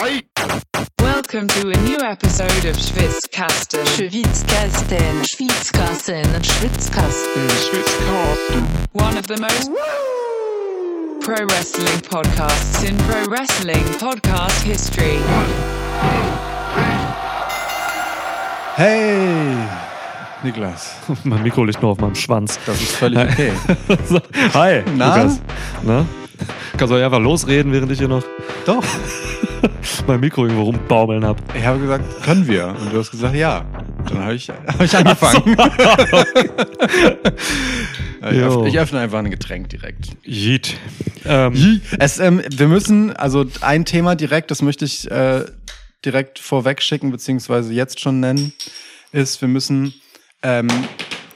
Welcome to a new episode of Schwitzkasten. Schwitzkasten, Schwitzkasten, Schwitzkasten, Schwitzkasten. One of the most pro wrestling podcasts in pro wrestling podcast history. Hey, Niklas. Mein Mikro liegt nur auf meinem Schwanz. Das ist völlig okay. So, Hi, Na? Lukas. Na? Kannst du einfach losreden, während ich hier noch Doch. mein Mikro irgendwo rumbaumeln hab. Ich habe gesagt, können wir? Und du hast gesagt, ja. Dann habe ich, hab ich angefangen. öffne, ich öffne einfach ein Getränk direkt. Jeet. Ähm, Es, ähm, wir müssen, also ein Thema direkt, das möchte ich äh, direkt vorweg schicken, beziehungsweise jetzt schon nennen, ist, wir müssen, ähm,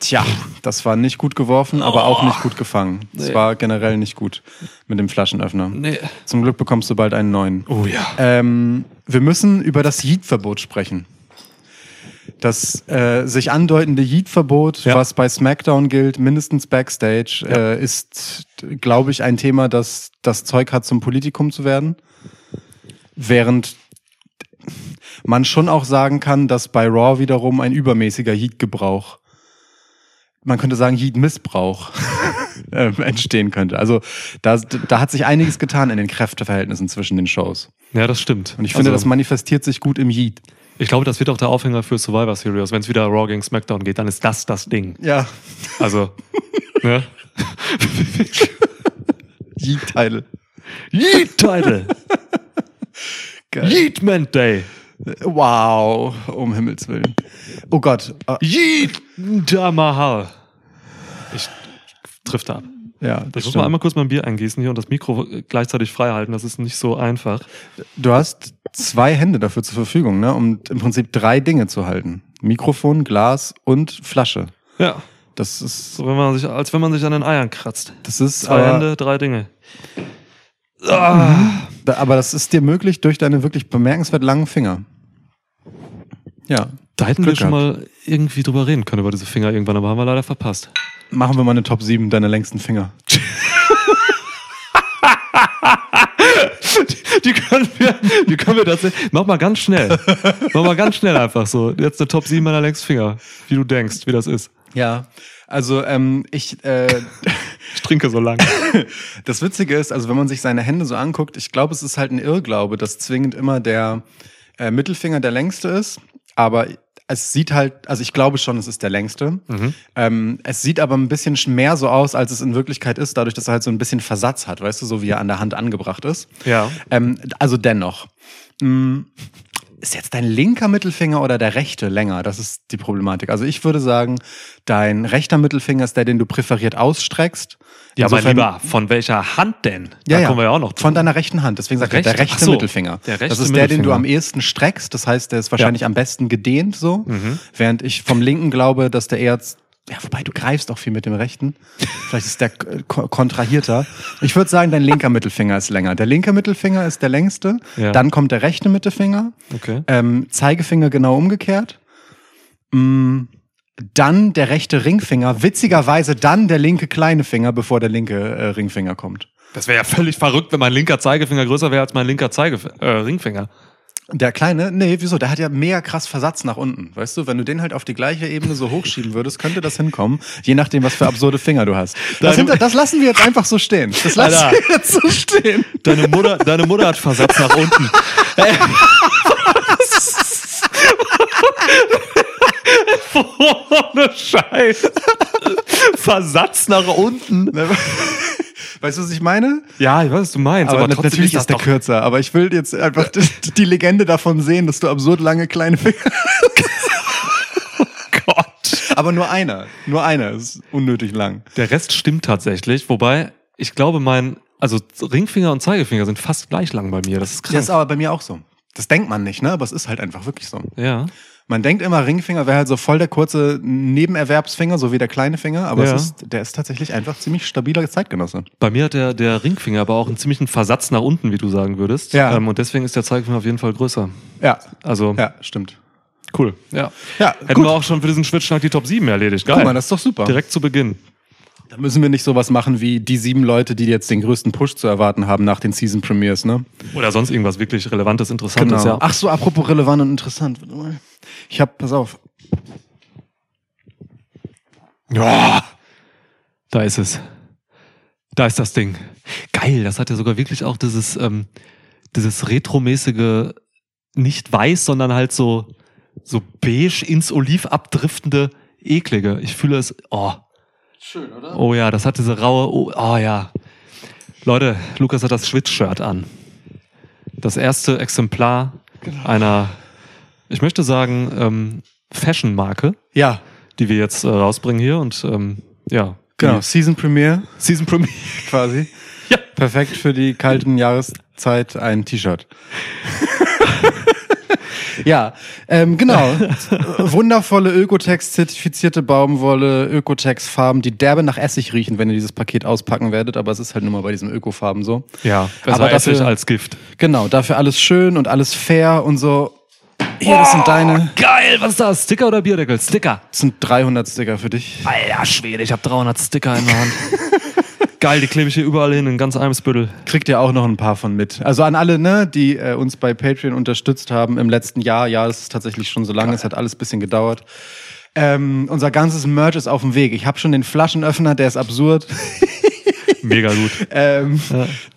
tja, das war nicht gut geworfen, aber auch nicht gut gefangen. Es Nee. war generell nicht gut mit dem Flaschenöffner. nee. Zum Glück bekommst du bald einen neuen. Oh ja. Ähm, wir müssen über das Yeet-Verbot sprechen. Das äh, sich andeutende Yeet-Verbot, Ja. was bei SmackDown gilt, mindestens Backstage, äh, ist, glaube ich, ein Thema, das das Zeug hat, zum Politikum zu werden. Während man schon auch sagen kann, dass bei Raw wiederum ein übermäßiger Yeet-Gebrauch, man könnte sagen Yeet-Missbrauch, äh, entstehen könnte. Also da, da hat sich einiges getan in den Kräfteverhältnissen zwischen den Shows. Ja, das stimmt. Und ich finde, also, das manifestiert sich gut im Yeet. ich glaube, das wird auch der Aufhänger für Survivor Series. Wenn es wieder Raw gegen SmackDown geht, dann ist das das Ding. Ja. Also, ne? Yeet-Title. Yeet-Title. Yeetman Day. Wow, um Himmels Willen. Oh Gott. Ah, Yeet Mahal. Ich trifft ab. ja, Ich das muss mal einmal kurz mein Bier eingießen hier und das Mikro gleichzeitig frei halten. Das ist nicht so einfach. Du hast zwei Hände dafür zur Verfügung, ne, um im Prinzip drei Dinge zu halten. Mikrofon, Glas und Flasche. Ja. Das ist, So, wenn man sich, als wenn man sich an den Eiern kratzt. das ist Zwei aber, Hände, drei Dinge. Ah. aber das ist dir möglich durch deine wirklich bemerkenswert langen Finger. Ja. Da hätten Glück wir schon mal irgendwie drüber reden können über diese Finger irgendwann, aber haben wir leider verpasst. Machen wir mal eine Top 7 deiner längsten Finger. Die können wir, die können wir tatsächlich. Mach mal ganz schnell. Mach mal ganz schnell einfach so. Jetzt eine Top 7 meiner längsten Finger. Wie du denkst, wie das ist. Ja. Also ähm, ich, äh, Ich trinke so lang. Das Witzige ist, also wenn man sich seine Hände so anguckt, ich glaube, es ist halt ein Irrglaube, dass zwingend immer der äh, Mittelfinger der längste ist. Aber es sieht halt, also ich glaube schon, es ist der längste. Ähm, es sieht aber ein bisschen mehr so aus, als es in Wirklichkeit ist, dadurch, dass er halt so ein bisschen Versatz hat, weißt du, so wie er an der Hand angebracht ist. Ja. Ähm, also dennoch. Mm, Ist jetzt dein linker Mittelfinger oder der rechte länger? Das ist die Problematik. Also ich würde sagen, dein rechter Mittelfinger ist der, den du präferiert ausstreckst. Ja, aber Insofern- lieber, von welcher Hand denn? ja, da ja. kommen wir ja auch noch Von zu. deiner rechten Hand. Deswegen sagt er der Rechte? so, Mittelfinger. der rechte das ist der, den du am ehesten streckst. Das heißt, der ist wahrscheinlich am besten gedehnt so. Mhm. Während ich vom linken glaube, dass der eher ja, wobei du greifst auch viel mit dem rechten. Vielleicht ist der ko- kontrahierter. Ich würde sagen, dein linker Mittelfinger ist länger. Der linke Mittelfinger ist der längste. Ja. Dann kommt der rechte Mittelfinger. Okay. Ähm, Zeigefinger genau umgekehrt. Mm, dann der rechte Ringfinger. Witzigerweise dann der linke kleine Finger, bevor der linke äh, Ringfinger kommt. Das wäre ja völlig verrückt, wenn mein linker Zeigefinger größer wäre als mein linker Zeige äh, Ringfinger. Der kleine, nee, wieso? Der hat ja mega krass Versatz nach unten. Weißt du, wenn du den halt auf die gleiche Ebene so hochschieben würdest, könnte das hinkommen, je nachdem, was für absurde Finger du hast. Das, hinter, das lassen wir jetzt einfach so stehen. Das lassen Alter. wir jetzt so stehen. Deine Mutter, deine Mutter hat Versatz nach unten. Ohne Scheiß. Versatz nach unten. Weißt du, was ich meine? Ja, ich weiß, was du meinst. Aber, Aber, natürlich ist das ist der kürzer. Aber ich will jetzt einfach die, die Legende davon sehen, dass du absurd lange kleine Finger Gott. Aber nur einer. Nur einer ist unnötig lang. Der Rest stimmt tatsächlich, wobei ich glaube, mein, also Ringfinger und Zeigefinger sind fast gleich lang bei mir. Das ist Das krass. ist aber bei mir auch so. Das denkt man nicht, ne? Aber es ist halt einfach wirklich so. Ja. Man denkt immer, Ringfinger wäre halt so voll der kurze Nebenerwerbsfinger, so wie der kleine Finger, aber Ja. es ist, der ist tatsächlich einfach ziemlich stabiler Zeitgenosse. Bei mir hat der, der Ringfinger aber auch einen ziemlichen Versatz nach unten, wie du sagen würdest. Ja. Ähm, und deswegen ist der Zeigefinger auf jeden Fall größer. Ja, Also, ja, stimmt. cool. Ja. Ja, Hätten wir auch schon für diesen Schwitzschnack die Top 7 erledigt. Geil. Guck mal, das ist doch super. Direkt zu Beginn. Da müssen wir nicht sowas machen wie die sieben Leute, die jetzt den größten Push zu erwarten haben nach den Season Premiers, ne? Oder sonst irgendwas wirklich Relevantes, Interessantes, ja. Ach so, apropos relevant und interessant. Ich hab, pass auf. Ja. Da ist es. Da ist das Ding. Geil, das hat ja sogar wirklich auch dieses, ähm, dieses retromäßige, nicht weiß, sondern halt so, so beige ins Oliv abdriftende, eklige. Ich fühle es, oh. Schön, oder? Oh ja, das hat diese raue, oh, oh ja. Leute, Lukas hat das Schwitz-Shirt an. Das erste Exemplar einer, ich möchte sagen, ähm, Fashion-Marke, Ja, die wir jetzt äh, rausbringen hier und ähm, ja. genau. Season Premiere Season Premiere. quasi. Ja. Perfekt für die kalten Jahreszeit ein T-Shirt. ja, ähm, genau. Wundervolle Ökotex-zertifizierte Baumwolle, Ökotex-Farben, die derbe nach Essig riechen, wenn ihr dieses Paket auspacken werdet, aber es ist halt nur mal bei diesen Ökofarben so. Ja, besser Aber Essig dafür- als Gift. Genau, dafür alles schön und alles fair und so. Hier, das sind deine, Geil, was ist das? Sticker oder Bierdeckel? Sticker. das sind 300 Sticker für dich. Alter Schwede, ich habe 300 Sticker in der Hand. Geil, die klebe ich hier überall hin, in ganz Eimsbüttel. Kriegt ihr auch noch ein paar von mit. Also an alle, ne, die äh, uns bei Patreon unterstützt haben im letzten Jahr. Ja, das ist tatsächlich schon so lange. Es hat alles ein bisschen gedauert. Ähm, unser ganzes Merch ist auf dem Weg. Ich habe schon den Flaschenöffner, der ist absurd. Mega gut. Ähm,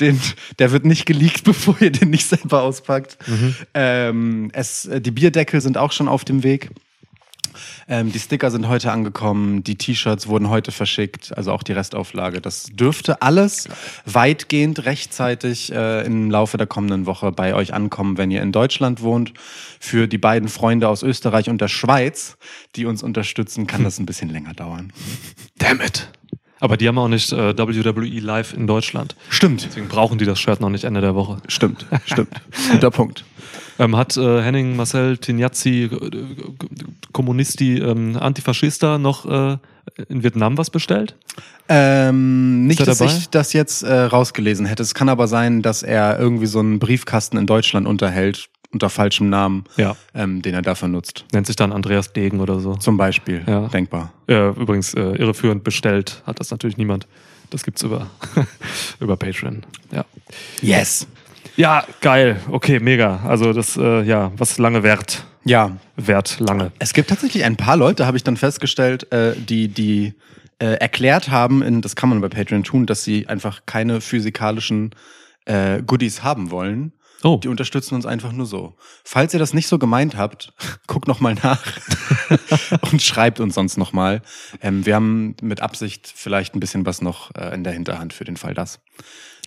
den, der wird nicht geleakt, bevor ihr den nicht selber auspackt. Ähm, es, äh, die Bierdeckel sind auch schon auf dem Weg. Ähm, die Sticker sind heute angekommen, die T-Shirts wurden heute verschickt, also auch die Restauflage. Das dürfte alles weitgehend rechtzeitig äh, im Laufe der kommenden Woche bei euch ankommen, wenn ihr in Deutschland wohnt. Für die beiden Freunde aus Österreich und der Schweiz, die uns unterstützen, kann das ein bisschen länger dauern. Damn it. Aber die haben auch nicht äh, WWE live in Deutschland. Stimmt. Deswegen brauchen die das Shirt noch nicht Ende der Woche. Stimmt, stimmt. Guter Punkt. Ähm, hat äh, Henning Marcel Tignazzi, äh, Kommunisti, ähm, Antifaschista noch äh, in Vietnam was bestellt? Ähm, nicht, dass dabei? ich das jetzt äh, rausgelesen hätte. Es kann aber sein, dass er irgendwie so einen Briefkasten in Deutschland unterhält, unter falschem Namen, Ja. ähm, den er dafür nutzt. Nennt sich dann Andreas Degen oder so. Zum Beispiel. Ja. Denkbar. Äh, übrigens, äh, irreführend bestellt hat das natürlich niemand. Das gibt's über, über Patreon. Ja. Yes. Ja, geil. Okay, mega. Also das, äh, ja, was lange währt. Ja. Währt lange. Es gibt tatsächlich ein paar Leute, habe ich dann festgestellt, äh, die, die äh, erklärt haben, in, das kann man bei Patreon tun, dass sie einfach keine physikalischen äh, Goodies haben wollen. Oh, Die unterstützen uns einfach nur so. Falls ihr das nicht so gemeint habt, guckt noch mal nach und schreibt uns sonst noch mal. Ähm, wir haben mit Absicht vielleicht ein bisschen was noch äh, in der Hinterhand für den Fall das.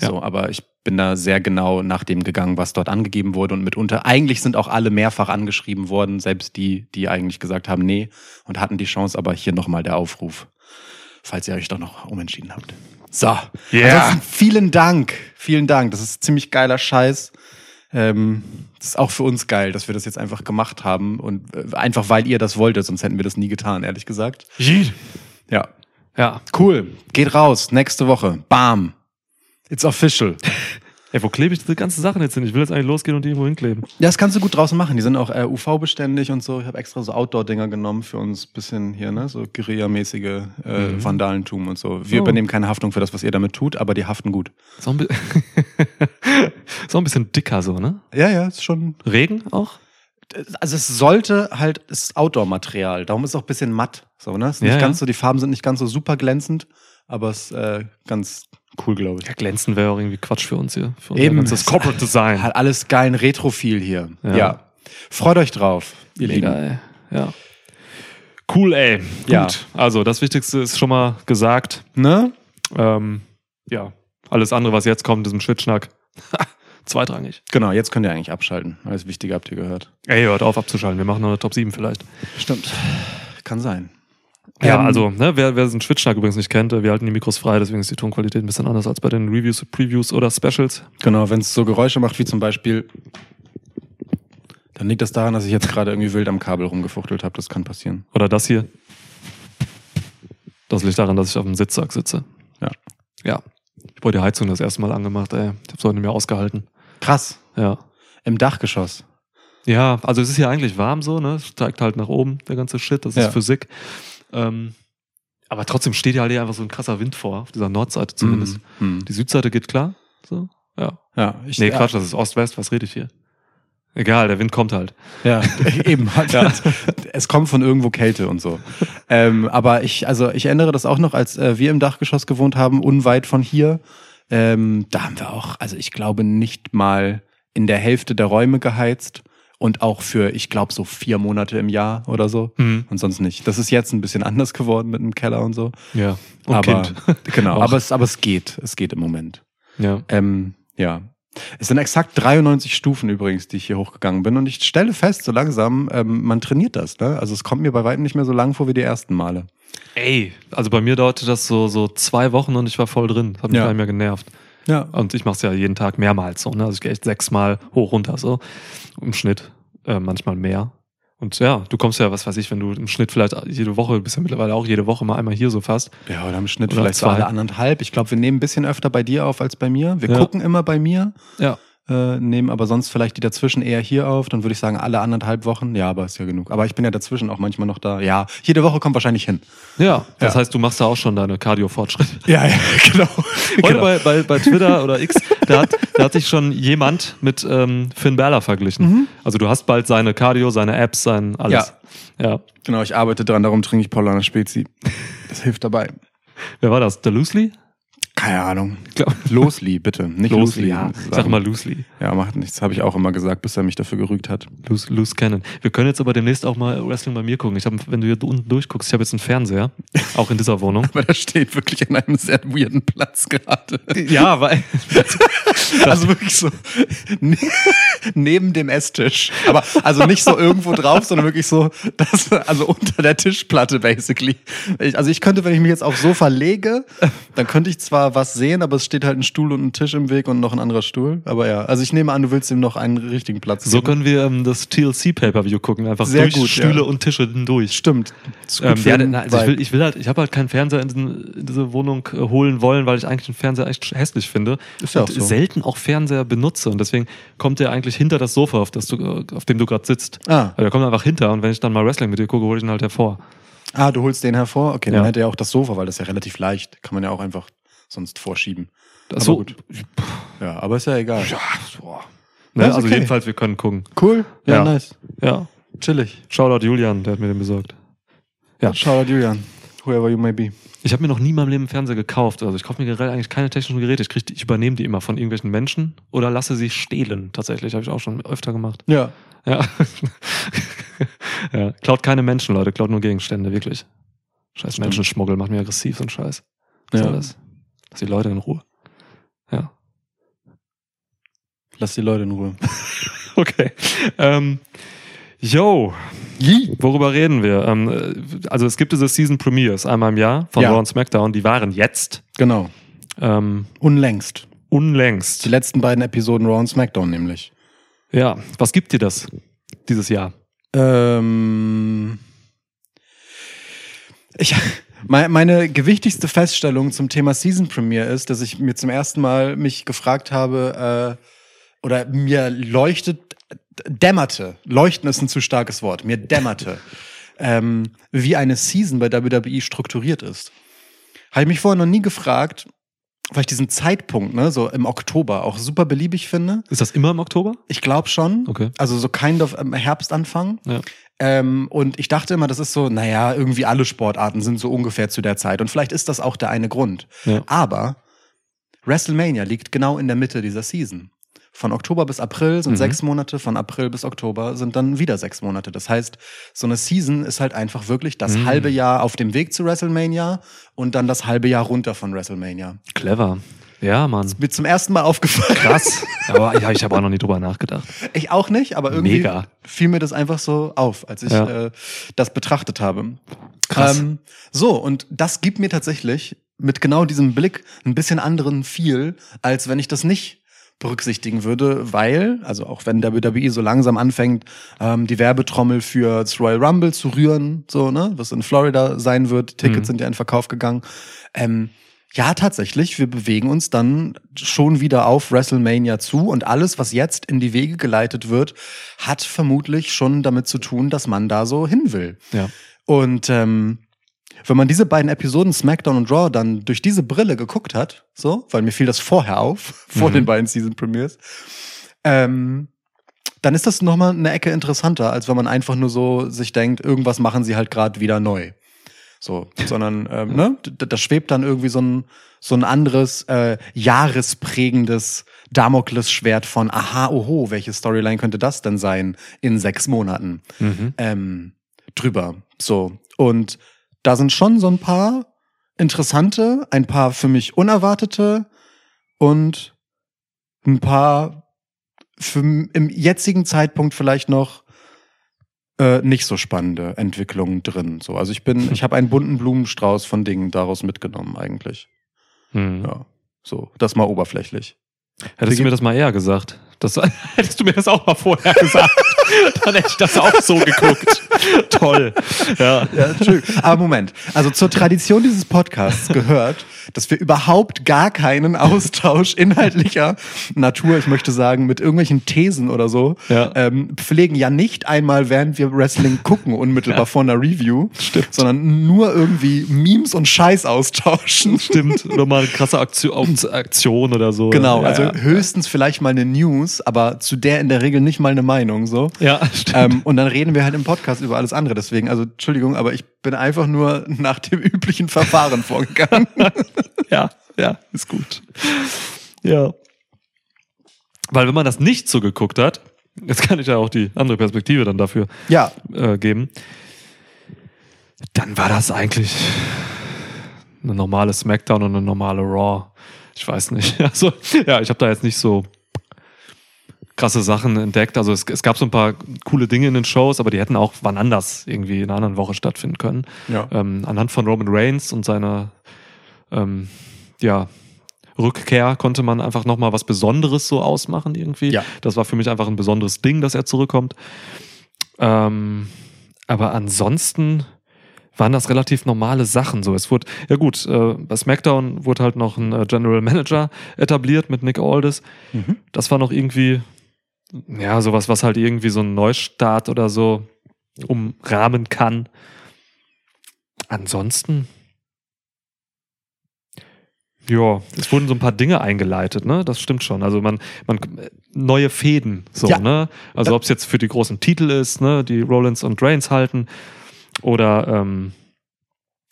Ja. So, aber ich bin da sehr genau nach dem gegangen, was dort angegeben wurde und mitunter eigentlich sind auch alle mehrfach angeschrieben worden, selbst die, die eigentlich gesagt haben, nee und hatten die Chance, aber hier noch mal der Aufruf, falls ihr euch doch noch umentschieden habt. So, Yeah. ansonsten vielen Dank, vielen Dank. Das ist ziemlich geiler Scheiß. Ähm, das ist auch für uns geil, dass wir das jetzt einfach gemacht haben und äh, einfach weil ihr das wolltet, sonst hätten wir das nie getan, ehrlich gesagt. Ja, ja. cool. Geht raus, nächste Woche. Bam. It's official. Ey, wo klebe ich diese ganzen Sachen jetzt hin? Ich will jetzt eigentlich losgehen und die irgendwo hinkleben. Ja, das kannst du gut draußen machen. Die sind auch äh, UV-beständig und so. Ich habe extra so Outdoor-Dinger genommen für uns bisschen hier, ne? So Guerilla-mäßige äh, Vandalentum und so. Wir Oh. übernehmen keine Haftung für das, was ihr damit tut, aber die haften gut. Auch ein, bi- auch ein bisschen dicker so, ne? Ja, ja, ist schon Regen auch? also es sollte halt, es ist Outdoor-Material, darum ist es auch ein bisschen matt. So, ne? Es ist nicht Ja, ja. ganz so, die Farben sind nicht ganz so super glänzend, aber es ist äh, ganz cool, glaube ich. Ja, glänzen wäre auch irgendwie Quatsch für uns hier. Für Eben. ganzes Corporate Design. Hat alles geilen Retro-Feel hier. Ja. Ja. Freut euch drauf, ihr Mega, Lieben. ey. Ja. Cool, ey. Gut. Ja. Also, das Wichtigste ist schon mal gesagt. Ne? Ähm, ja. Alles andere, was jetzt kommt, diesem Schwitschnack, zweitrangig. Genau, jetzt könnt ihr eigentlich abschalten. Alles Wichtige habt ihr gehört. Ey, hört auf abzuschalten. Wir machen noch eine Top 7 vielleicht. Stimmt. Kann sein. Ja, Ähm, also, ne, wer, wer den Schwitschnack übrigens nicht kennt, äh, wir halten die Mikros frei, deswegen ist die Tonqualität ein bisschen anders als bei den Reviews, Previews oder Specials. Genau, wenn es so Geräusche macht, wie zum Beispiel, dann liegt das daran, dass ich jetzt gerade irgendwie wild am Kabel rumgefuchtelt habe. Das kann passieren. Oder das hier. Das liegt daran, dass ich auf dem Sitzsack sitze. Ja. Ja. Ich habe die Heizung das erste Mal angemacht, ey. Ich habe es heute nicht mehr ausgehalten. Krass. Ja. Im Dachgeschoss. Ja, also es ist ja eigentlich warm so, ne? Es steigt halt nach oben, der ganze Shit, das ist Ja. Physik. Ähm, Aber trotzdem steht ja halt hier einfach so ein krasser Wind vor, auf dieser Nordseite zumindest. Mhm. Die Südseite geht klar. So, ja. Ja, ich, Nee, Quatsch, das ist Ost-West, was rede ich hier? Egal, der Wind kommt halt. Ja, eben. Halt, Es kommt von irgendwo Kälte und so. ähm, aber ich, also ich erinnere das auch noch, als äh, wir im Dachgeschoss gewohnt haben, unweit von hier. Ähm, da haben wir auch, also ich glaube nicht mal in der Hälfte der Räume geheizt und auch für, ich glaube, so vier Monate im Jahr oder so. Mhm. Und sonst nicht. Das ist jetzt ein bisschen anders geworden mit dem Keller und so. Ja. Und aber Kind. genau, aber es, aber es geht. Es geht im Moment. Ja. Ähm, ja. Es sind exakt 93 Stufen übrigens, die ich hier hochgegangen bin. Und ich stelle fest, so langsam, ähm, man trainiert das. Ne? Also es kommt mir bei weitem nicht mehr so lang vor wie die ersten Male. Ey, also bei mir dauerte das so, so zwei Wochen und ich war voll drin. Das hat mich Ja. gar nicht mehr genervt. Ja. Und ich mache es ja jeden Tag mehrmals so. Ne? Also ich gehe echt sechsmal hoch runter so im Schnitt, äh, manchmal mehr. Und ja, du kommst ja, was weiß ich, wenn du im Schnitt vielleicht jede Woche, bist ja mittlerweile auch jede Woche mal einmal hier so fast. Ja, oder im Schnitt Oder vielleicht zwei. alle anderthalb. Ich glaube, wir nehmen ein bisschen öfter bei dir auf als bei mir. Wir Ja. gucken immer bei mir, Ja. Äh, nehmen aber sonst vielleicht die dazwischen eher hier auf. Dann würde ich sagen, alle anderthalb Wochen. Ja, aber ist ja genug. Aber ich bin ja dazwischen auch manchmal noch da. Ja, jede Woche kommt wahrscheinlich hin. Ja, das Ja. heißt, du machst da auch schon deine Cardio-Fortschritte. Ja, ja, genau. Heute bei, bei, bei Twitter oder X, da hat, da hat sich schon jemand mit ähm, Finn Balor verglichen. Also du hast bald seine Cardio, seine Apps, sein alles. Ja. Genau, ich arbeite dran, darum trinke ich Paulaner Spezi. Das hilft dabei. Wer war das? Der Loosely? Keine Ahnung. Losli, bitte. Nicht Loosli. ja. Sag mal Loosely. Ja, macht nichts. Habe ich auch immer gesagt, bis er mich dafür gerügt hat. Loose, loose Cannon. Wir können jetzt aber demnächst auch mal Wrestling bei mir gucken. Ich hab, wenn du hier unten durchguckst, ich habe jetzt einen Fernseher, auch in dieser Wohnung. Aber der steht wirklich an einem sehr weirden Platz gerade. ja, weil Also wirklich so ne- neben dem Esstisch. Aber also nicht so irgendwo drauf, sondern wirklich so, das, also unter der Tischplatte basically. Ich, also ich könnte, wenn ich mich jetzt aufs Sofa lege, dann könnte ich zwar was sehen, aber es steht halt ein Stuhl und ein Tisch im Weg und noch ein anderer Stuhl. Aber ja, also ich nehme an, du willst ihm noch einen richtigen Platz so geben. können wir ähm, das TLC Pay-Per-View gucken, einfach Sehr durch gut, Stühle ja. und Tische hindurch. Stimmt. Ähm, ja, also ich will, ich will halt, ich habe halt keinen Fernseher in, diesen, in diese Wohnung äh, holen wollen, weil ich eigentlich den Fernseher echt hässlich finde Ist ja und auch so. selten auch Fernseher benutze und deswegen kommt der eigentlich hinter das Sofa, auf, das du, auf dem du gerade sitzt. Ah. Also der kommt einfach hinter und wenn ich dann mal Wrestling mit dir gucke, hole ich ihn halt hervor. Ah, du holst den hervor? Okay, Ja. dann hätte er auch das Sofa, weil das ist ja relativ leicht. Kann man ja auch einfach sonst vorschieben. Ach so, Aber gut. Ja, aber ist ja egal. Ja, boah. Ne, Ja, also okay. jedenfalls, wir können gucken. Cool. Ja, Ja. nice. Ja. Chillig. Shoutout Julian, der hat mir den besorgt. Ja. Shoutout Julian. Whoever you may be. Ich habe mir noch nie in meinem Leben einen Fernseher gekauft. Also ich kaufe mir generell eigentlich keine technischen Geräte. Ich, krieg, die- ich übernehme die immer von irgendwelchen Menschen oder lasse sie stehlen. Tatsächlich, habe ich auch schon öfter gemacht. Ja. Ja. ja. Klaut keine Menschen, Leute, klaut nur Gegenstände, wirklich. Scheiß Stimmt. Menschenschmuggel macht mir aggressiv, so ein Scheiß. Was Ja. soll das? Lass die Leute in Ruhe. Ja. Lass die Leute in Ruhe. Okay. Ähm, yo, worüber reden wir? Ähm, äh, also es gibt diese Season Premiers einmal im Jahr von Ja. Raw und SmackDown. Die waren jetzt Genau. ähm, Unlängst. unlängst. Die letzten beiden Episoden Raw und SmackDown nämlich. Ja, was gibt dir das dieses Jahr? Ähm, ich, me- meine gewichtigste Feststellung zum Thema Season Premiere ist, dass ich mir zum ersten Mal mich gefragt habe, äh, oder mir leuchtet, dämmerte, leuchten ist ein zu starkes Wort, mir dämmerte, ähm, wie eine Season bei WWE strukturiert ist. Habe ich mich vorher noch nie gefragt, weil ich diesen Zeitpunkt, ne, so im Oktober, auch super beliebig finde. Ist das immer im Oktober? Ich glaube schon. Okay. Also so kind of ähm, Herbstanfang. Ja. Ähm, und ich dachte immer, das ist so, naja, irgendwie alle Sportarten sind so ungefähr zu der Zeit. Und vielleicht ist das auch der eine Grund. Ja. Aber WrestleMania liegt genau in der Mitte dieser Season. Von Oktober bis April sind Mhm. sechs Monate, von April bis Oktober sind dann wieder sechs Monate. Das heißt, so eine Season ist halt einfach wirklich das Mhm. halbe Jahr auf dem Weg zu WrestleMania und dann das halbe Jahr runter von WrestleMania. Clever. Ja, Mann. Mir zum ersten Mal aufgefallen. Krass. Aber ja, ich habe auch noch nie drüber nachgedacht. Ich auch nicht, aber irgendwie Mega. fiel mir das einfach so auf, als ich Ja. äh, das betrachtet habe. Krass. Ähm, so, und das gibt mir tatsächlich mit genau diesem Blick ein bisschen anderen Feel, als wenn ich das nicht berücksichtigen würde, weil, also auch wenn WWE so langsam anfängt, ähm, die Werbetrommel für das Royal Rumble zu rühren, so, ne, was in Florida sein wird, Tickets Mhm. sind ja in Verkauf gegangen, ähm, ja, tatsächlich, wir bewegen uns dann schon wieder auf WrestleMania zu und alles, was jetzt in die Wege geleitet wird, hat vermutlich schon damit zu tun, dass man da so hin will. Ja. Und ähm, wenn man diese beiden Episoden SmackDown und Raw dann durch diese Brille geguckt hat, so, weil mir fiel das vorher auf, vor Mhm. den beiden Season Premiers, ähm, dann ist das nochmal eine Ecke interessanter, als wenn man einfach nur so sich denkt, irgendwas machen sie halt gerade wieder neu. So, sondern ähm, ne, d- da schwebt dann irgendwie so ein so ein anderes äh, jahresprägendes Damoklesschwert von aha, oho, welche Storyline könnte das denn sein in sechs Monaten Mhm. ähm, drüber. So und da sind schon so ein paar interessante, ein paar für mich unerwartete und ein paar für im jetzigen Zeitpunkt vielleicht noch äh, nicht so spannende Entwicklungen drin. So, also ich bin, ich habe einen bunten Blumenstrauß von Dingen daraus mitgenommen eigentlich. Mhm. Ja, so, das mal oberflächlich. Hättest du mir das mal eher gesagt? Das, hättest du mir das auch mal vorher gesagt? Dann hätte ich das auch so geguckt. Toll. Ja. Ja, Entschuldigung. Aber Moment. Also zur Tradition dieses Podcasts gehört, dass wir überhaupt gar keinen Austausch inhaltlicher Natur, ich möchte sagen, mit irgendwelchen Thesen oder so, Ja. ähm, pflegen ja nicht einmal, während wir Wrestling gucken, unmittelbar vor einer Review, Stimmt. sondern nur irgendwie Memes und Scheiß austauschen. Stimmt. Oder mal eine krasse Aktion, Aktion oder so. Genau, ja, also ja. höchstens vielleicht mal eine News, aber zu der in der Regel nicht mal eine Meinung, so. Ja, stimmt. Ähm, und dann reden wir halt im Podcast über alles andere. Deswegen, also Entschuldigung, aber ich bin einfach nur nach dem üblichen Verfahren vorgegangen. Ja, ja, ist gut. Ja. Weil wenn man das nicht so geguckt hat, jetzt kann ich ja auch die andere Perspektive dann dafür ja, äh, geben, dann war das eigentlich eine normale Smackdown und eine normale Raw. Ich weiß nicht. Also, ja, ich habe da jetzt nicht so krasse Sachen entdeckt. Also es, es gab so ein paar coole Dinge in den Shows, aber die hätten auch wann anders irgendwie in einer anderen Woche stattfinden können. Ja. Ähm, anhand von Roman Reigns und seiner ähm, ja, Rückkehr konnte man einfach nochmal was Besonderes so ausmachen irgendwie. Ja. Das war für mich einfach ein besonderes Ding, dass er zurückkommt. Ähm, aber ansonsten waren das relativ normale Sachen. So, es wurde, ja gut, äh, bei SmackDown wurde halt noch ein äh, General Manager etabliert mit Nick Aldis. Mhm. Das war noch irgendwie, ja, sowas, was halt irgendwie so ein Neustart oder so umrahmen kann. Ansonsten, ja, es wurden so ein paar Dinge eingeleitet, ne? Das stimmt schon. Also man, man neue Fäden, so, Ja. ne? Also ob es jetzt für die großen Titel ist, ne, die Rollins und Reigns halten, oder ähm,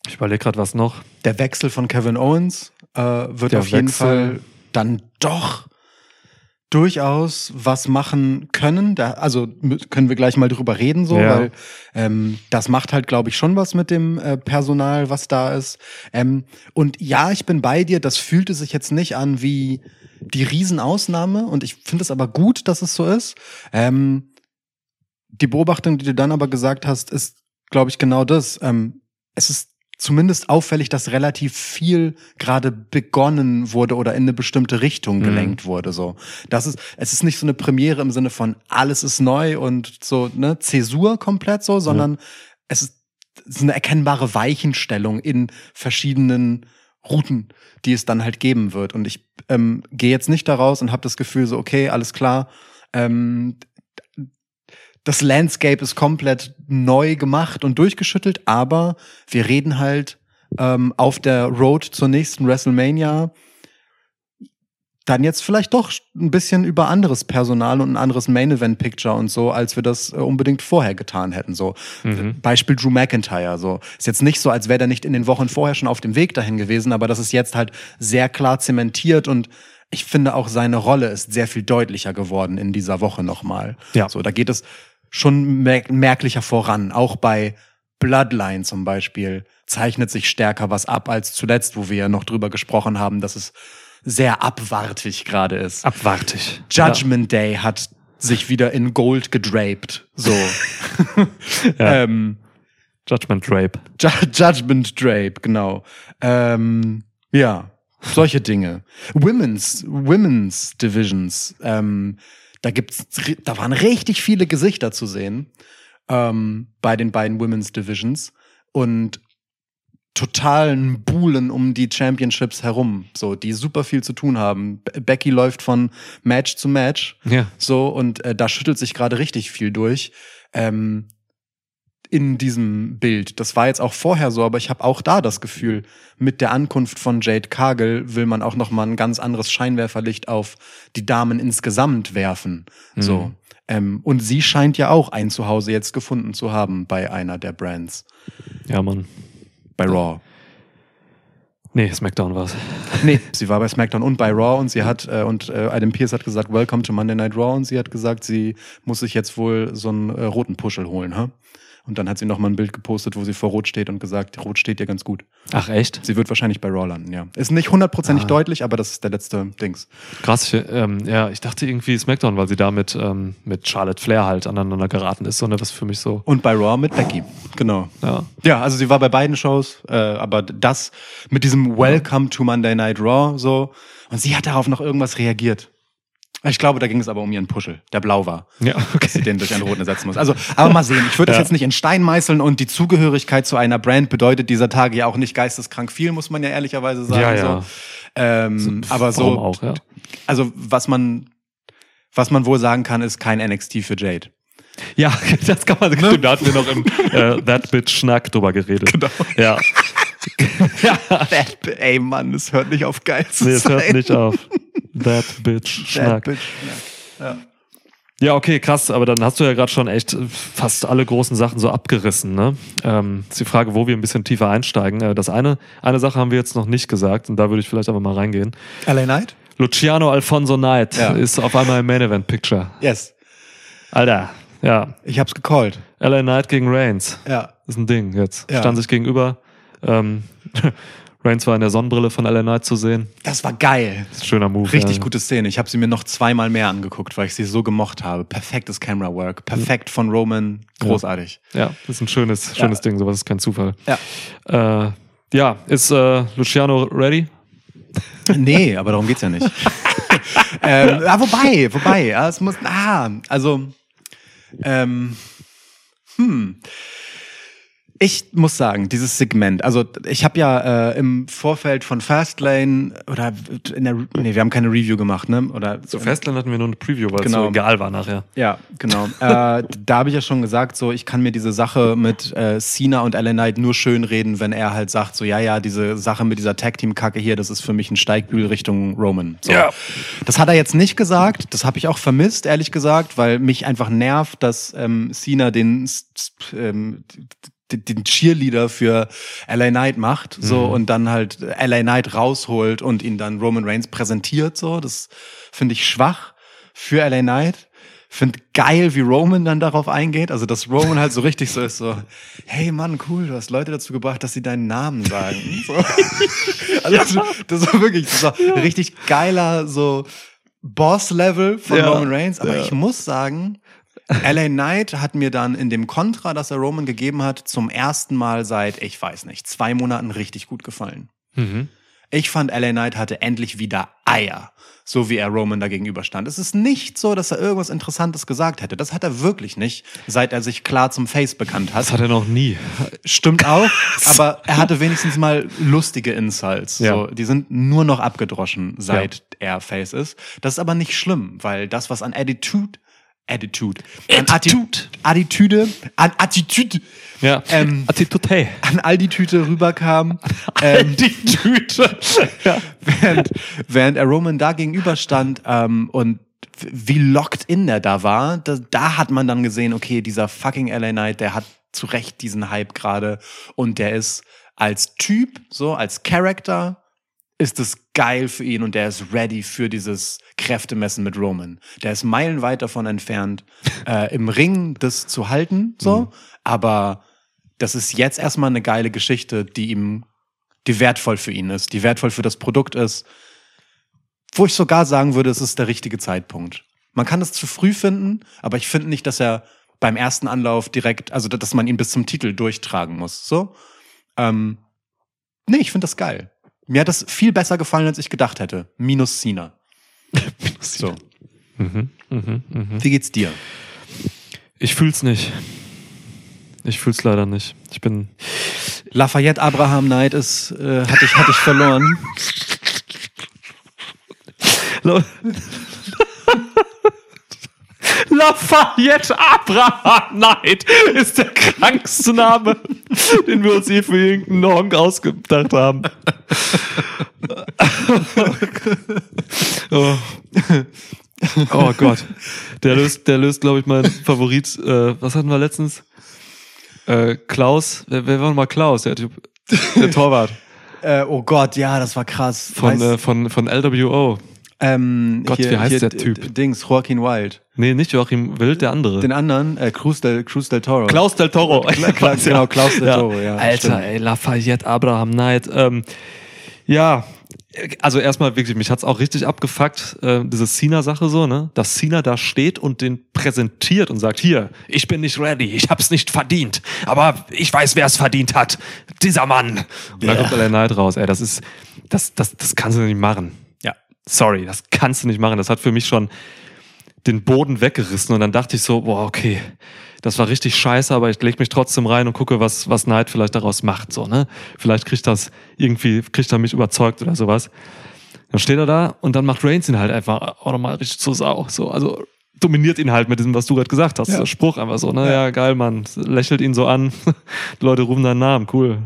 ich überlege gerade was noch. der Wechsel von Kevin Owens äh, wird Der auf jeden Wechsel. Fall dann doch durchaus was machen können. Da, also können wir gleich mal drüber reden, so, Ja. weil ähm, das macht halt, glaube ich, schon was mit dem äh, Personal, was da ist. Ähm, und ja, ich bin bei dir, das fühlte sich jetzt nicht an wie die Riesenausnahme und ich finde es aber gut, dass es so ist. Ähm, die Beobachtung, die du dann aber gesagt hast, ist, glaube ich, genau das. Ähm, es ist zumindest auffällig, dass relativ viel gerade begonnen wurde oder in eine bestimmte Richtung Mhm. gelenkt wurde. So, das ist, es ist nicht so eine Premiere im Sinne von alles ist neu und so ne Zäsur komplett so, sondern es ist, es ist eine erkennbare Weichenstellung in verschiedenen Routen, die es dann halt geben wird. Und ich ähm, gehe jetzt nicht daraus und habe das Gefühl so, okay, alles klar. Ähm, das Landscape ist komplett neu gemacht und durchgeschüttelt, aber wir reden halt ähm, auf der Road zur nächsten WrestleMania dann jetzt vielleicht doch ein bisschen über anderes Personal und ein anderes Main Event Picture und so, als wir das äh, unbedingt vorher getan hätten. So Mhm. Beispiel Drew McIntyre. So ist jetzt nicht so, als wäre der nicht in den Wochen vorher schon auf dem Weg dahin gewesen, aber das ist jetzt halt sehr klar zementiert und ich finde auch seine Rolle ist sehr viel deutlicher geworden in dieser Woche nochmal. Ja. So, da geht es schon merk merklicher voran. Auch bei Bloodline zum Beispiel zeichnet sich stärker was ab als zuletzt, wo wir ja noch drüber gesprochen haben, dass es sehr abwartig gerade ist. Abwartig. Judgment Day hat sich wieder in Gold gedraped. So. Ja. ähm, Ja. Judgment Drape. Ju Judgment Drape, genau. Ähm, ja, solche Dinge. Women's, Women's Divisions. Ähm, da gibt's, da waren richtig viele Gesichter zu sehen ähm, bei den beiden Women's Divisions und totalen Buhlen um die Championships herum, so die super viel zu tun haben. Be Becky läuft von Match zu Match Ja. so und äh, da schüttelt sich gerade richtig viel durch. Ähm, in diesem Bild. Das war jetzt auch vorher so, aber ich habe auch da das Gefühl, mit der Ankunft von Jade Cargill will man auch noch mal ein ganz anderes Scheinwerferlicht auf die Damen insgesamt werfen. So. Ähm, und sie scheint ja auch ein Zuhause jetzt gefunden zu haben bei einer der Brands. Ja, Mann. Bei Raw. Nee, Smackdown war's. Nee, sie war bei SmackDown und bei Raw und sie hat, äh, und äh, Adam Pierce hat gesagt, Welcome to Monday Night Raw und sie hat gesagt, sie muss sich jetzt wohl so einen äh, roten Puschel holen, ha? Und dann hat sie noch mal ein Bild gepostet, wo sie vor Rot steht und gesagt, Rot steht ihr ganz gut. Ach, echt? Sie wird wahrscheinlich bei Raw landen, ja. Ist nicht hundertprozentig Ah. deutlich, aber das ist der letzte Dings. Krass, ich, ähm, ja, ich dachte irgendwie Smackdown, weil sie da mit, ähm, mit Charlotte Flair halt aneinander geraten ist, sondern das für mich so, Und bei Raw mit Becky, genau. ja. Ja, also sie war bei beiden Shows, äh, aber das mit diesem Welcome to Monday Night Raw so. Und sie hat darauf noch irgendwas reagiert. Ich glaube, da ging es aber um ihren Puschel, der blau war. Ja, dass sie okay. den durch einen roten ersetzen muss. Also, aber mal sehen. Ich würde das Ja. jetzt nicht in Stein meißeln und die Zugehörigkeit zu einer Brand bedeutet dieser Tage ja auch nicht geisteskrank viel, muss man ja ehrlicherweise sagen. Ja, ja. So. Ähm, aber Warum so, auch, ja. also was man, was man wohl sagen kann, ist kein NXT für Jade. Ja, das kann man, stimmt, da hatten wir noch im äh, That Bitch Schnack drüber geredet. Genau. Ja. ja. That, ey Mann, es hört nicht auf geil zu Nee, es hört nicht auf. That Bitch That Schnack. bitch, ja. Ja, okay, krass, aber dann hast du ja gerade schon echt fast alle großen Sachen so abgerissen. Ne? Ähm, ist die Frage, wo wir ein bisschen tiefer einsteigen. Äh, das eine, eine Sache haben wir jetzt noch nicht gesagt und da würde ich vielleicht aber mal reingehen. LA Knight? Luciano Alfonso Knight Ja. ist auf einmal im Main Event Picture. Yes. Alter, ja. Ich hab's gecallt. LA Knight gegen Reigns. Ja. Ist ein Ding jetzt. Ja. Stand sich gegenüber. Ähm, Reigns war in der Sonnenbrille von LA Knight zu sehen. Das war geil. Schöner Move. Richtig ja. gute Szene. Ich habe sie mir noch zweimal mehr angeguckt, weil ich sie so gemocht habe. Perfektes Camera Work. Perfekt von Roman. Großartig. Ja, ist ein schönes, schönes Ding. Sowas ist kein Zufall. Ja. Äh, ja, ist äh, Luciano ready? Nee, aber darum geht's ja nicht. ähm, ja, wobei, wobei, ja, es muss, ah, also, ähm, hm. Ich muss sagen, dieses Segment, also ich habe ja äh, im Vorfeld von Fastlane oder in der, nee, wir haben keine Review gemacht, ne? Oder Zu Fastlane hatten wir nur eine Preview, weil Genau. es so egal war nachher. Ja, genau. äh, da habe ich ja schon gesagt, so ich kann mir diese Sache mit äh, Cena und LA Knight nur schön reden, wenn er halt sagt, so ja, ja, diese Sache mit dieser Tag Team Kacke hier, das ist für mich ein Steigbügel Richtung Roman. So. Ja. Das hat er jetzt nicht gesagt. Das habe ich auch vermisst, ehrlich gesagt, weil mich einfach nervt, dass ähm, Cena den ähm, den Cheerleader für LA Knight macht, so und dann halt LA Knight rausholt und ihn dann Roman Reigns präsentiert, so. Das finde ich schwach für LA Knight. Find geil, wie Roman dann darauf eingeht. Also, dass Roman halt so richtig so ist, so, hey Mann, cool, du hast Leute dazu gebracht, dass sie deinen Namen sagen. So. Also, das war wirklich, das war richtig geiler, so Boss-Level von Ja. Roman Reigns. Aber Ja. ich muss sagen, LA Knight hat mir dann in dem Kontra, das er Roman gegeben hat, zum ersten Mal seit, ich weiß nicht, zwei Monaten richtig gut gefallen. Mhm. Ich fand, LA Knight hatte endlich wieder Eier, so wie er Roman da gegenüberstand. Es ist nicht so, dass er irgendwas Interessantes gesagt hätte. Das hat er wirklich nicht, seit er sich klar zum Face bekannt hat. Das hat er noch nie. Stimmt auch, aber er hatte wenigstens mal lustige Insults. Ja. So, die sind nur noch abgedroschen, seit er Face ist. Das ist aber nicht schlimm, weil das, was an Attitude, Attitude, an Attitude, Attitüde, an Attitude, Ja. Ähm, Attitude. an all die Tüte rüberkam, ähm, Die Tüte. ja. während, während er Roman da gegenüberstand ähm, und wie locked in der da war, da, da hat man dann gesehen, okay, dieser fucking LA Knight, der hat zu Recht diesen Hype gerade und der ist als Typ, so als Character, ist es geil für ihn und der ist ready für dieses Kräftemessen mit Roman. Der ist meilenweit davon entfernt, äh, im Ring das zu halten, so, aber das ist jetzt erstmal eine geile Geschichte, die ihm, die wertvoll für ihn ist, die wertvoll für das Produkt ist, wo ich sogar sagen würde, es ist der richtige Zeitpunkt. Man kann es zu früh finden, aber ich finde nicht, dass er beim ersten Anlauf direkt, also dass man ihn bis zum Titel durchtragen muss. So. Ähm, nee, ich finde das geil. Mir hat das viel besser gefallen, als ich gedacht hätte. Minus Cena. So. Mhm. Mhm. Mhm. Wie geht's dir? Ich fühl's nicht. Ich fühl's leider nicht. Ich bin. Lafayette Abraham Knight ist, äh, hatte ich, hatte ich verloren. Lafayette Abraham Knight ist der krankste Name, den wir uns je für irgendeinen Honk ausgedacht haben. oh. oh Gott. Der löst, der löst, glaube ich, mein Favorit. Äh, was hatten wir letztens? Äh, Klaus, wer, wer war noch mal Klaus? Der Typ, der Torwart Äh, oh Gott, ja, das war krass. von, äh, von, von LWO. Ähm, Gott, wie heißt der D- Typ? Dings, Joaquin Wild. Nee, nicht Joachim Wild, der andere. Den anderen, äh, Cruz del, Cruz del Toro. Klaus del Toro. Kla- genau, Klaus del Toro, ja, Alter, stimmt. ey, Lafayette, Abraham Knight. Ähm, ja, also erstmal wirklich, mich hat's auch richtig abgefuckt, äh, diese Cena-Sache so, ne? Dass Cena da steht und den präsentiert und sagt, hier, ich bin nicht ready, ich hab's nicht verdient, aber ich weiß, wer es verdient hat. Dieser Mann. Und dann kommt der Knight raus, ey, das ist, das, das, das kannst du nicht machen. Ja. Sorry, das kannst du nicht machen. Das hat für mich schon den Boden weggerissen und dann dachte ich so, boah, okay, das war richtig scheiße, aber ich leg mich trotzdem rein und gucke, was, was Knight vielleicht daraus macht, so, ne? Vielleicht kriegt das irgendwie, kriegt er mich überzeugt oder sowas. Dann steht er da und dann macht Reigns ihn halt einfach auch nochmal richtig zur Sau, so, also dominiert ihn halt mit diesem, was du gerade gesagt hast, Ja. der Spruch einfach so, ne? Ja. geil, Mann, lächelt ihn so an, die Leute rufen deinen Namen, cool.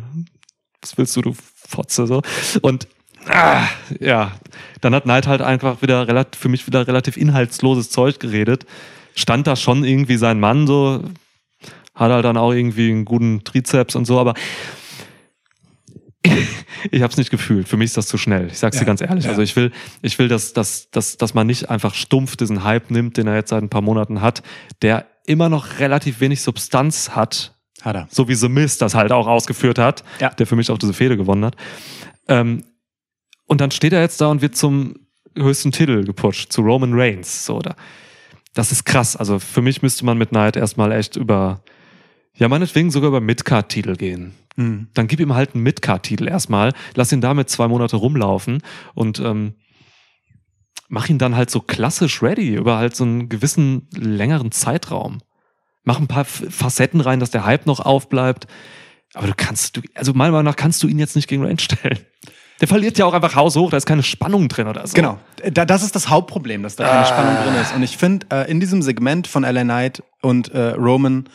Was willst du, du Fotze, so. Und, ah, ja, dann hat Knight halt einfach wieder relativ, für mich wieder relativ inhaltsloses Zeug geredet. Stand da schon irgendwie sein Mann so, hat halt dann auch irgendwie einen guten Trizeps und so, aber ich habe es nicht gefühlt. Für mich ist das zu schnell. Ich sag's Ja, dir ganz ehrlich. ja. Also ich will, ich will, dass, dass, dass, dass man nicht einfach stumpf diesen Hype nimmt, den er jetzt seit ein paar Monaten hat, der immer noch relativ wenig Substanz hat, Hat er. so wie The Miz das halt auch ausgeführt hat, Ja. der für mich auch diese Fehde gewonnen hat. Ähm, und dann steht er jetzt da und wird zum höchsten Titel gepusht, zu Roman Reigns. So, da. Das ist krass. Also für mich müsste man mit Knight erstmal echt über, ja, meinetwegen sogar über Midcard-Titel gehen. Mhm. Dann gib ihm halt einen Midcard-Titel erstmal, lass ihn damit zwei Monate rumlaufen und ähm, mach ihn dann halt so klassisch ready über halt so einen gewissen längeren Zeitraum. Mach ein paar Facetten rein, dass der Hype noch aufbleibt. Aber du kannst, du, also meiner Meinung nach kannst du ihn jetzt nicht gegen Reigns stellen. Der verliert ja auch einfach haushoch, da ist keine Spannung drin oder so. Genau. Da, das ist das Hauptproblem, dass da keine Ah. Spannung drin ist. Und ich finde, äh, in diesem Segment von LA Knight und äh, Roman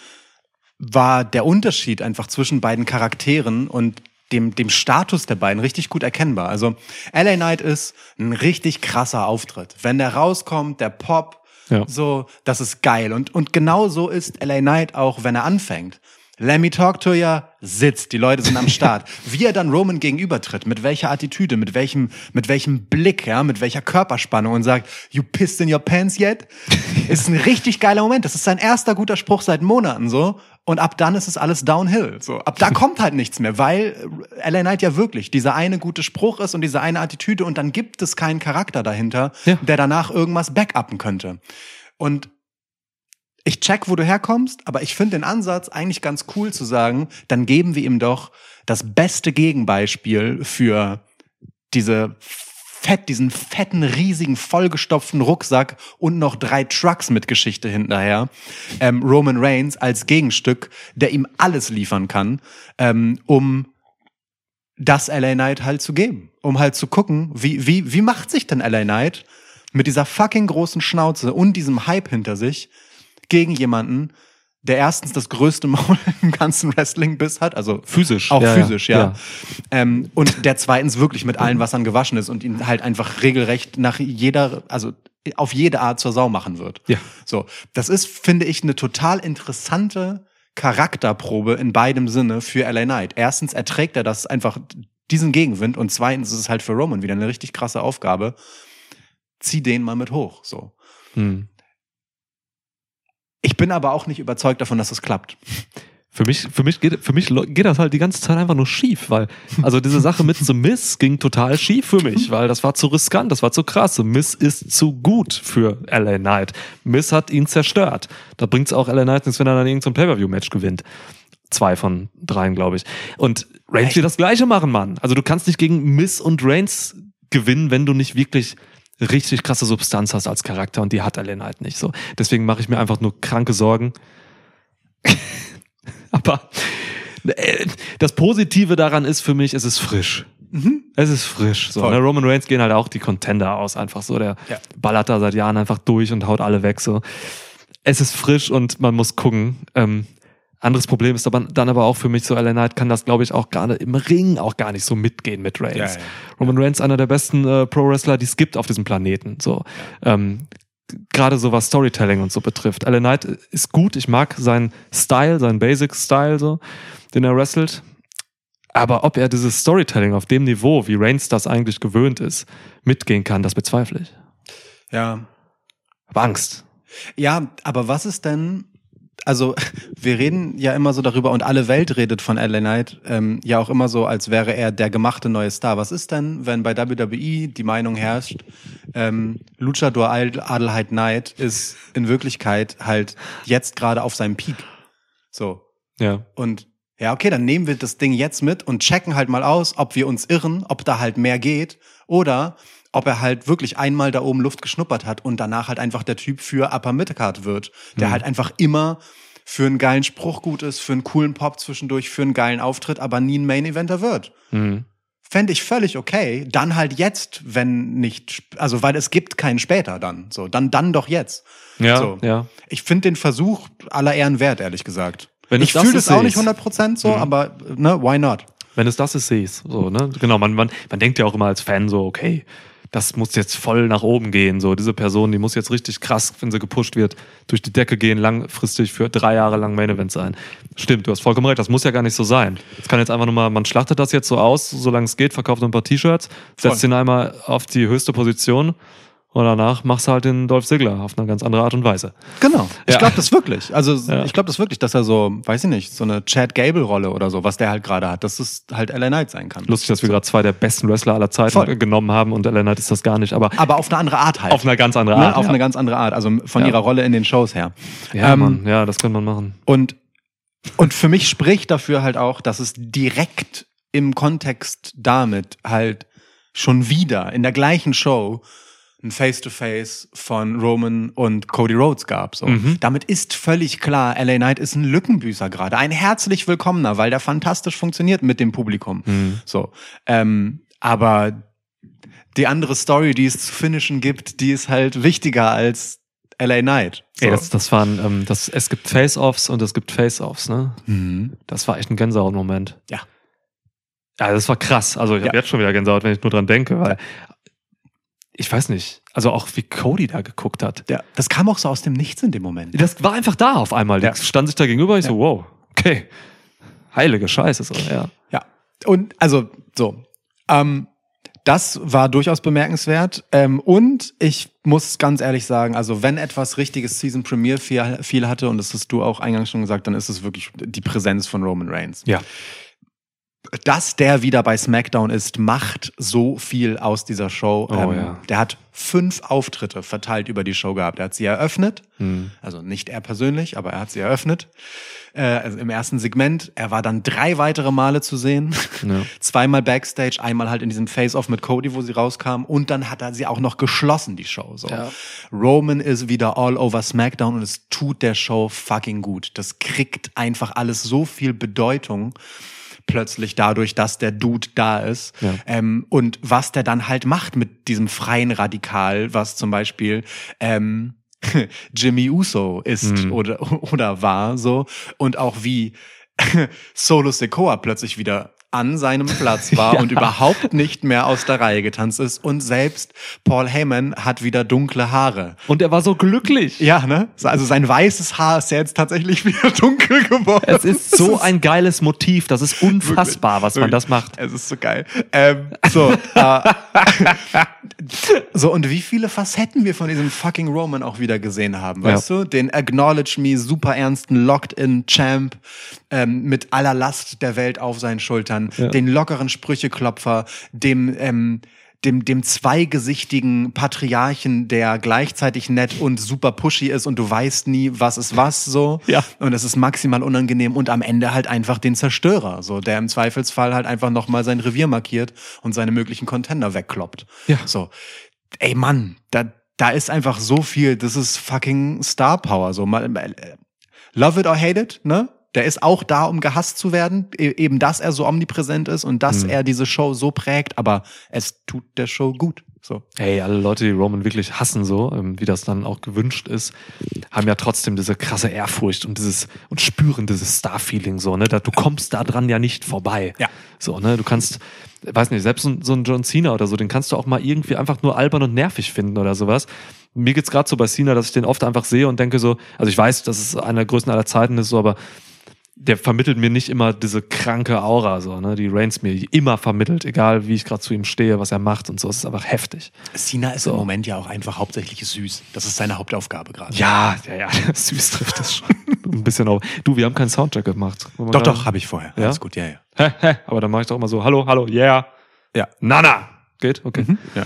war der Unterschied einfach zwischen beiden Charakteren und dem, dem Status der beiden richtig gut erkennbar. Also LA Knight ist ein richtig krasser Auftritt. Wenn der rauskommt, der Pop, Ja. so, das ist geil. Und, und genau so ist LA Knight auch, wenn er anfängt. Let me talk to ya, sitzt, die Leute sind am Start. Wie er dann Roman gegenübertritt, mit welcher Attitüde, mit welchem, mit welchem Blick, ja, mit welcher Körperspannung und sagt, you pissed in your pants yet? ist ein richtig geiler Moment. Das ist sein erster guter Spruch seit Monaten so. Und ab dann ist es alles downhill. So, ab da kommt halt nichts mehr, weil LA Knight ja wirklich dieser eine gute Spruch ist und diese eine Attitüde und dann gibt es keinen Charakter dahinter, Ja. der danach irgendwas backuppen könnte. Und ich check, wo du herkommst, aber ich finde den Ansatz eigentlich ganz cool zu sagen, dann geben wir ihm doch das beste Gegenbeispiel für diese fett, diesen fetten, riesigen, vollgestopften Rucksack und noch drei Trucks mit Geschichte hinterher. Ähm, Roman Reigns als Gegenstück, der ihm alles liefern kann, ähm, um das LA Knight halt zu geben. Um halt zu gucken, wie, wie, wie macht sich denn LA Knight mit dieser fucking großen Schnauze und diesem Hype hinter sich gegen jemanden, der erstens das größte Maul im ganzen Wrestling-Biss hat, also Physisch. auch Ja, physisch, ja. Ja. Ähm, und der zweitens wirklich mit allen Wassern gewaschen ist und ihn halt einfach regelrecht nach jeder, also auf jede Art zur Sau machen wird. Ja. So, das ist, finde ich, eine total interessante Charakterprobe in beidem Sinne für LA Knight. Erstens erträgt er das einfach diesen Gegenwind und zweitens ist es halt für Roman wieder eine richtig krasse Aufgabe. Zieh den mal mit hoch, so. Hm. Ich bin aber auch nicht überzeugt davon, dass es klappt. Für mich, für mich geht, für mich geht das halt die ganze Zeit einfach nur schief, weil, also diese Sache mit The Miss ging total schief für mich, weil das war zu riskant, das war zu krass. The Miss ist zu gut für LA Knight. Miss hat ihn zerstört. Da bringt's auch LA Knight nichts, wenn er dann irgendein Pay-Per-View-Match gewinnt. Zwei von dreien, glaube ich. Und Reigns will das Gleiche machen, Mann. Also du kannst nicht gegen Miss und Reigns gewinnen, wenn du nicht wirklich richtig krasse Substanz hast als Charakter und die hat LA Knight nicht so. Deswegen mache ich mir einfach nur kranke Sorgen. Aber äh, das Positive daran ist für mich, es ist frisch. Es ist frisch. So. Ne? Roman Reigns gehen halt auch die Contender aus, einfach so. Der Ja. ballert da seit Jahren einfach durch und haut alle weg. So. es ist frisch und man muss gucken. Ähm, anderes Problem ist aber dann aber auch für mich so, LA Knight kann das, glaube ich, auch gerade im Ring auch gar nicht so mitgehen mit Reigns. Ja, ja. Roman Reigns einer der besten äh, Pro-Wrestler, die es gibt auf diesem Planeten. So. Ähm, gerade so was Storytelling und so betrifft. LA Knight ist gut, ich mag seinen Style, seinen Basic-Style, so, den er wrestelt. Aber ob er dieses Storytelling auf dem Niveau, wie Reigns das eigentlich gewöhnt ist, mitgehen kann, das bezweifle ich. Ja. Hab Angst. Ja, aber was ist denn, also wir reden ja immer so darüber und alle Welt redet von LA Knight ähm, ja auch immer so, als wäre er der gemachte neue Star. Was ist denn, wenn bei WWE die Meinung herrscht, ähm, Luchador Adel- Adelheid Knight ist in Wirklichkeit halt jetzt gerade auf seinem Peak. So. Ja. Und ja, okay, dann nehmen wir das Ding jetzt mit und checken halt mal aus, ob wir uns irren, ob da halt mehr geht oder ob er halt wirklich einmal da oben Luft geschnuppert hat und danach halt einfach der Typ für Upper Midcard wird, der halt einfach immer für einen geilen Spruch gut ist, für einen coolen Pop zwischendurch, für einen geilen Auftritt, aber nie ein Main Eventer wird. Mhm. Fände ich völlig okay. Dann halt jetzt, wenn nicht, also weil es gibt keinen später dann. So, dann, dann doch jetzt. Ja, so. ja. Ich finde den Versuch aller Ehren wert, ehrlich gesagt. Wenn ich fühle das auch nicht ich's. 100% so, Mhm. aber ne, why not? Wenn es das ist, sehe ich's. So, ne? Genau, man, man, man denkt ja auch immer als Fan so, okay, das muss jetzt voll nach oben gehen. So, diese Person, die muss jetzt richtig krass, wenn sie gepusht wird, durch die Decke gehen, langfristig für drei Jahre lang Main Event sein. Stimmt, du hast vollkommen recht, das muss ja gar nicht so sein. Es kann jetzt einfach nur mal, man schlachtet das jetzt so aus, solange es geht, verkauft ein paar T-Shirts, setzt ihn einmal auf die höchste Position und danach machst du halt den Dolph Ziggler auf eine ganz andere Art und Weise. Genau. Ich Ja. glaube das wirklich. Also Ja. ich glaube das wirklich, dass er so, weiß ich nicht, so eine Chad Gable-Rolle oder so, was der halt gerade hat, dass es halt LA Knight sein kann. Lustig, dass wir gerade zwei der besten Wrestler aller Zeiten Voll. genommen haben und Ellen Knight ist das gar nicht, aber Aber auf eine andere Art halt. auf eine ganz andere ne? Art. Auf ja. eine ganz andere Art. Also von ihrer Rolle in den Shows her. ja, Ähm, Mann, ja, das könnte man machen. Und, und für mich spricht dafür halt auch, dass es direkt im Kontext damit halt schon wieder in der gleichen Show ein Face-to-Face von Roman und Cody Rhodes gab. So. Mhm. Damit ist völlig klar, LA Knight ist ein Lückenbüßer gerade. Ein herzlich willkommener, weil der fantastisch funktioniert mit dem Publikum. Mhm. So. Ähm, aber die andere Story, die es zu finishen gibt, die ist halt wichtiger als LA Knight. So. Ey, das, das waren, ähm, das, es gibt Face-Offs und es gibt Face-Offs, ne? mhm. Das war echt ein Gänsehaut-Moment. Ja. Ja, das war krass. Also ich habe Ja. jetzt schon wieder Gänsehaut, wenn ich nur dran denke, weil ich weiß nicht, also auch wie Cody da geguckt hat. Ja, das kam auch so aus dem Nichts in dem Moment. Das war einfach da auf einmal. Ja. Die stand sich da gegenüber. Ich so, wow, okay. Heilige Scheiße, so, ja. Ja. Und also so. Ähm, das war durchaus bemerkenswert. Ähm, und ich muss ganz ehrlich sagen, also wenn etwas richtiges Season Premiere viel, viel hatte, und das hast du auch eingangs schon gesagt, dann ist es wirklich die Präsenz von Roman Reigns. Ja. Dass der wieder bei SmackDown ist, macht so viel aus dieser Show. Ähm, Oh, ja. Der hat fünf Auftritte verteilt über die Show gehabt. Er hat sie eröffnet. Hm. Also nicht er persönlich, aber er hat sie eröffnet. Äh, also im ersten Segment. Er war dann drei weitere Male zu sehen. Ja. Zweimal Backstage, einmal halt in diesem Face-Off mit Cody, wo sie rauskam. Und dann hat er sie auch noch geschlossen, die Show. So. Ja. Roman ist wieder all over SmackDown und es tut der Show fucking gut. Das kriegt einfach alles so viel Bedeutung plötzlich dadurch, dass der Dude da ist. Ja. Ähm, und was der dann halt macht mit diesem freien Radikal, was zum Beispiel ähm, Jimmy Uso ist Mhm. oder, oder war so. Und auch wie Solo Secoa plötzlich wieder an seinem Platz war Ja. und überhaupt nicht mehr aus der Reihe getanzt ist. Und selbst Paul Heyman hat wieder dunkle Haare. Und er war so glücklich. Ja, ne? Also sein weißes Haar ist ja jetzt tatsächlich wieder dunkel geworden. Es ist so Es ein geiles Motiv. Das ist unfassbar, was man Wirklich. das macht. Es ist so geil. Ähm, so, äh, so, und wie viele Facetten wir von diesem fucking Roman auch wieder gesehen haben, Ja. weißt du? Den Acknowledge Me, super ernsten Locked-in-Champ ähm, mit aller Last der Welt auf seinen Schultern, Ja. den lockeren Sprücheklopfer, dem, ähm, dem, dem zweigesichtigen Patriarchen, der gleichzeitig nett und super pushy ist und du weißt nie, was ist was, so. Ja. Und es ist maximal unangenehm und am Ende halt einfach den Zerstörer, so, der im Zweifelsfall halt einfach nochmal sein Revier markiert und seine möglichen Contender wegkloppt. Ja. So. Ey Mann, da, da ist einfach so viel, das ist fucking Star Power, so. Mal- äh, Love it or hate it, ne? Der ist auch da, um gehasst zu werden. E eben, dass er so omnipräsent ist und dass Mhm. er diese Show so prägt, aber es tut der Show gut. So. Hey, alle Leute, die Roman wirklich hassen, so, ähm, wie das dann auch gewünscht ist, haben ja trotzdem diese krasse Ehrfurcht und dieses und spüren dieses Star-Feeling so, ne? Da, du kommst da dran ja nicht vorbei. Ja. So, ne? Du kannst, weiß nicht, selbst so, ein- so ein John Cena oder so, den kannst du auch mal irgendwie einfach nur albern und nervig finden oder sowas. Mir geht's gerade so bei Cena, dass ich den oft einfach sehe und denke so, also ich weiß, dass es einer der größten aller Zeiten ist, so, aber der vermittelt mir nicht immer diese kranke Aura, so, ne, die Reigns mir immer vermittelt, egal wie ich gerade zu ihm stehe, was er macht und so. Es ist einfach heftig. Cena ist So. im Moment ja auch einfach hauptsächlich süß. Das ist seine Hauptaufgabe gerade. Ja, ja, ja, süß trifft das schon. Ein bisschen auch. Du, wir haben keinen Soundtrack gemacht. Doch, gerade- doch, habe ich vorher. Ja? Alles gut, ja, ja. Hä, hä, aber dann mache ich doch immer so, hallo, hallo, yeah. Ja. Nana. Geht? Okay. ja.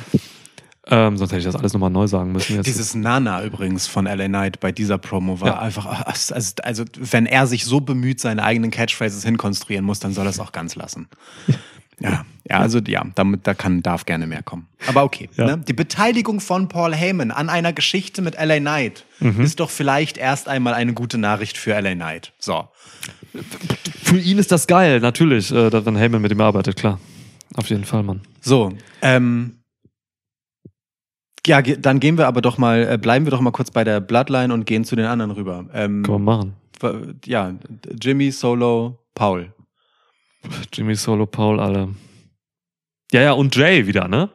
Ähm, sonst hätte ich das alles nochmal neu sagen müssen. Jetzt. Dieses Nana übrigens von LA Knight bei dieser Promo war Ja. einfach, also, also wenn er sich so bemüht, seine eigenen Catchphrases hinkonstruieren muss, dann soll er es auch ganz lassen. Ja, ja, also ja, damit, da kann, darf gerne mehr kommen. Aber okay. Ja. Ne? Die Beteiligung von Paul Heyman an einer Geschichte mit LA Knight Mhm. ist doch vielleicht erst einmal eine gute Nachricht für LA Knight. So. Für ihn ist das geil, natürlich, äh, wenn Heyman mit ihm arbeitet, klar. Auf jeden Fall, Mann. So, ähm, ja, dann gehen wir aber doch mal, äh, bleiben wir doch mal kurz bei der Bloodline und gehen zu den anderen rüber. Ähm, Kann man machen. ja, Jimmy, Solo, Paul. Jimmy Solo, Paul, alle. Ja, ja, und Jay wieder, ne?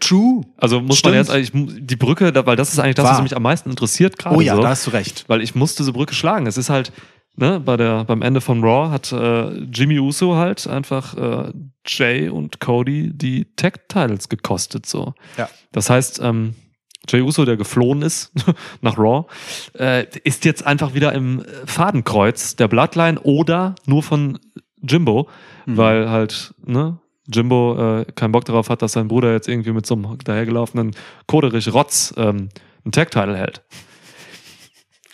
True. Also muss Stimmt. man jetzt eigentlich die Brücke, weil das ist eigentlich das, Wahr. was mich am meisten interessiert gerade. Oh ja, so. da hast du recht. weil ich muss diese Brücke schlagen. Es ist halt, ne, bei der, beim Ende von Raw hat äh, Jimmy Uso halt einfach äh, Jay und Cody die Tag-Titles gekostet. So. Ja. Das heißt, ähm, Jay Uso, der geflohen ist nach Raw, äh, ist jetzt einfach wieder im Fadenkreuz der Bloodline oder nur von Jimbo, Mhm. weil halt, ne, Jimbo äh, keinen Bock darauf hat, dass sein Bruder jetzt irgendwie mit so einem dahergelaufenen Koderich Rotz ähm, einen Tag-Title hält.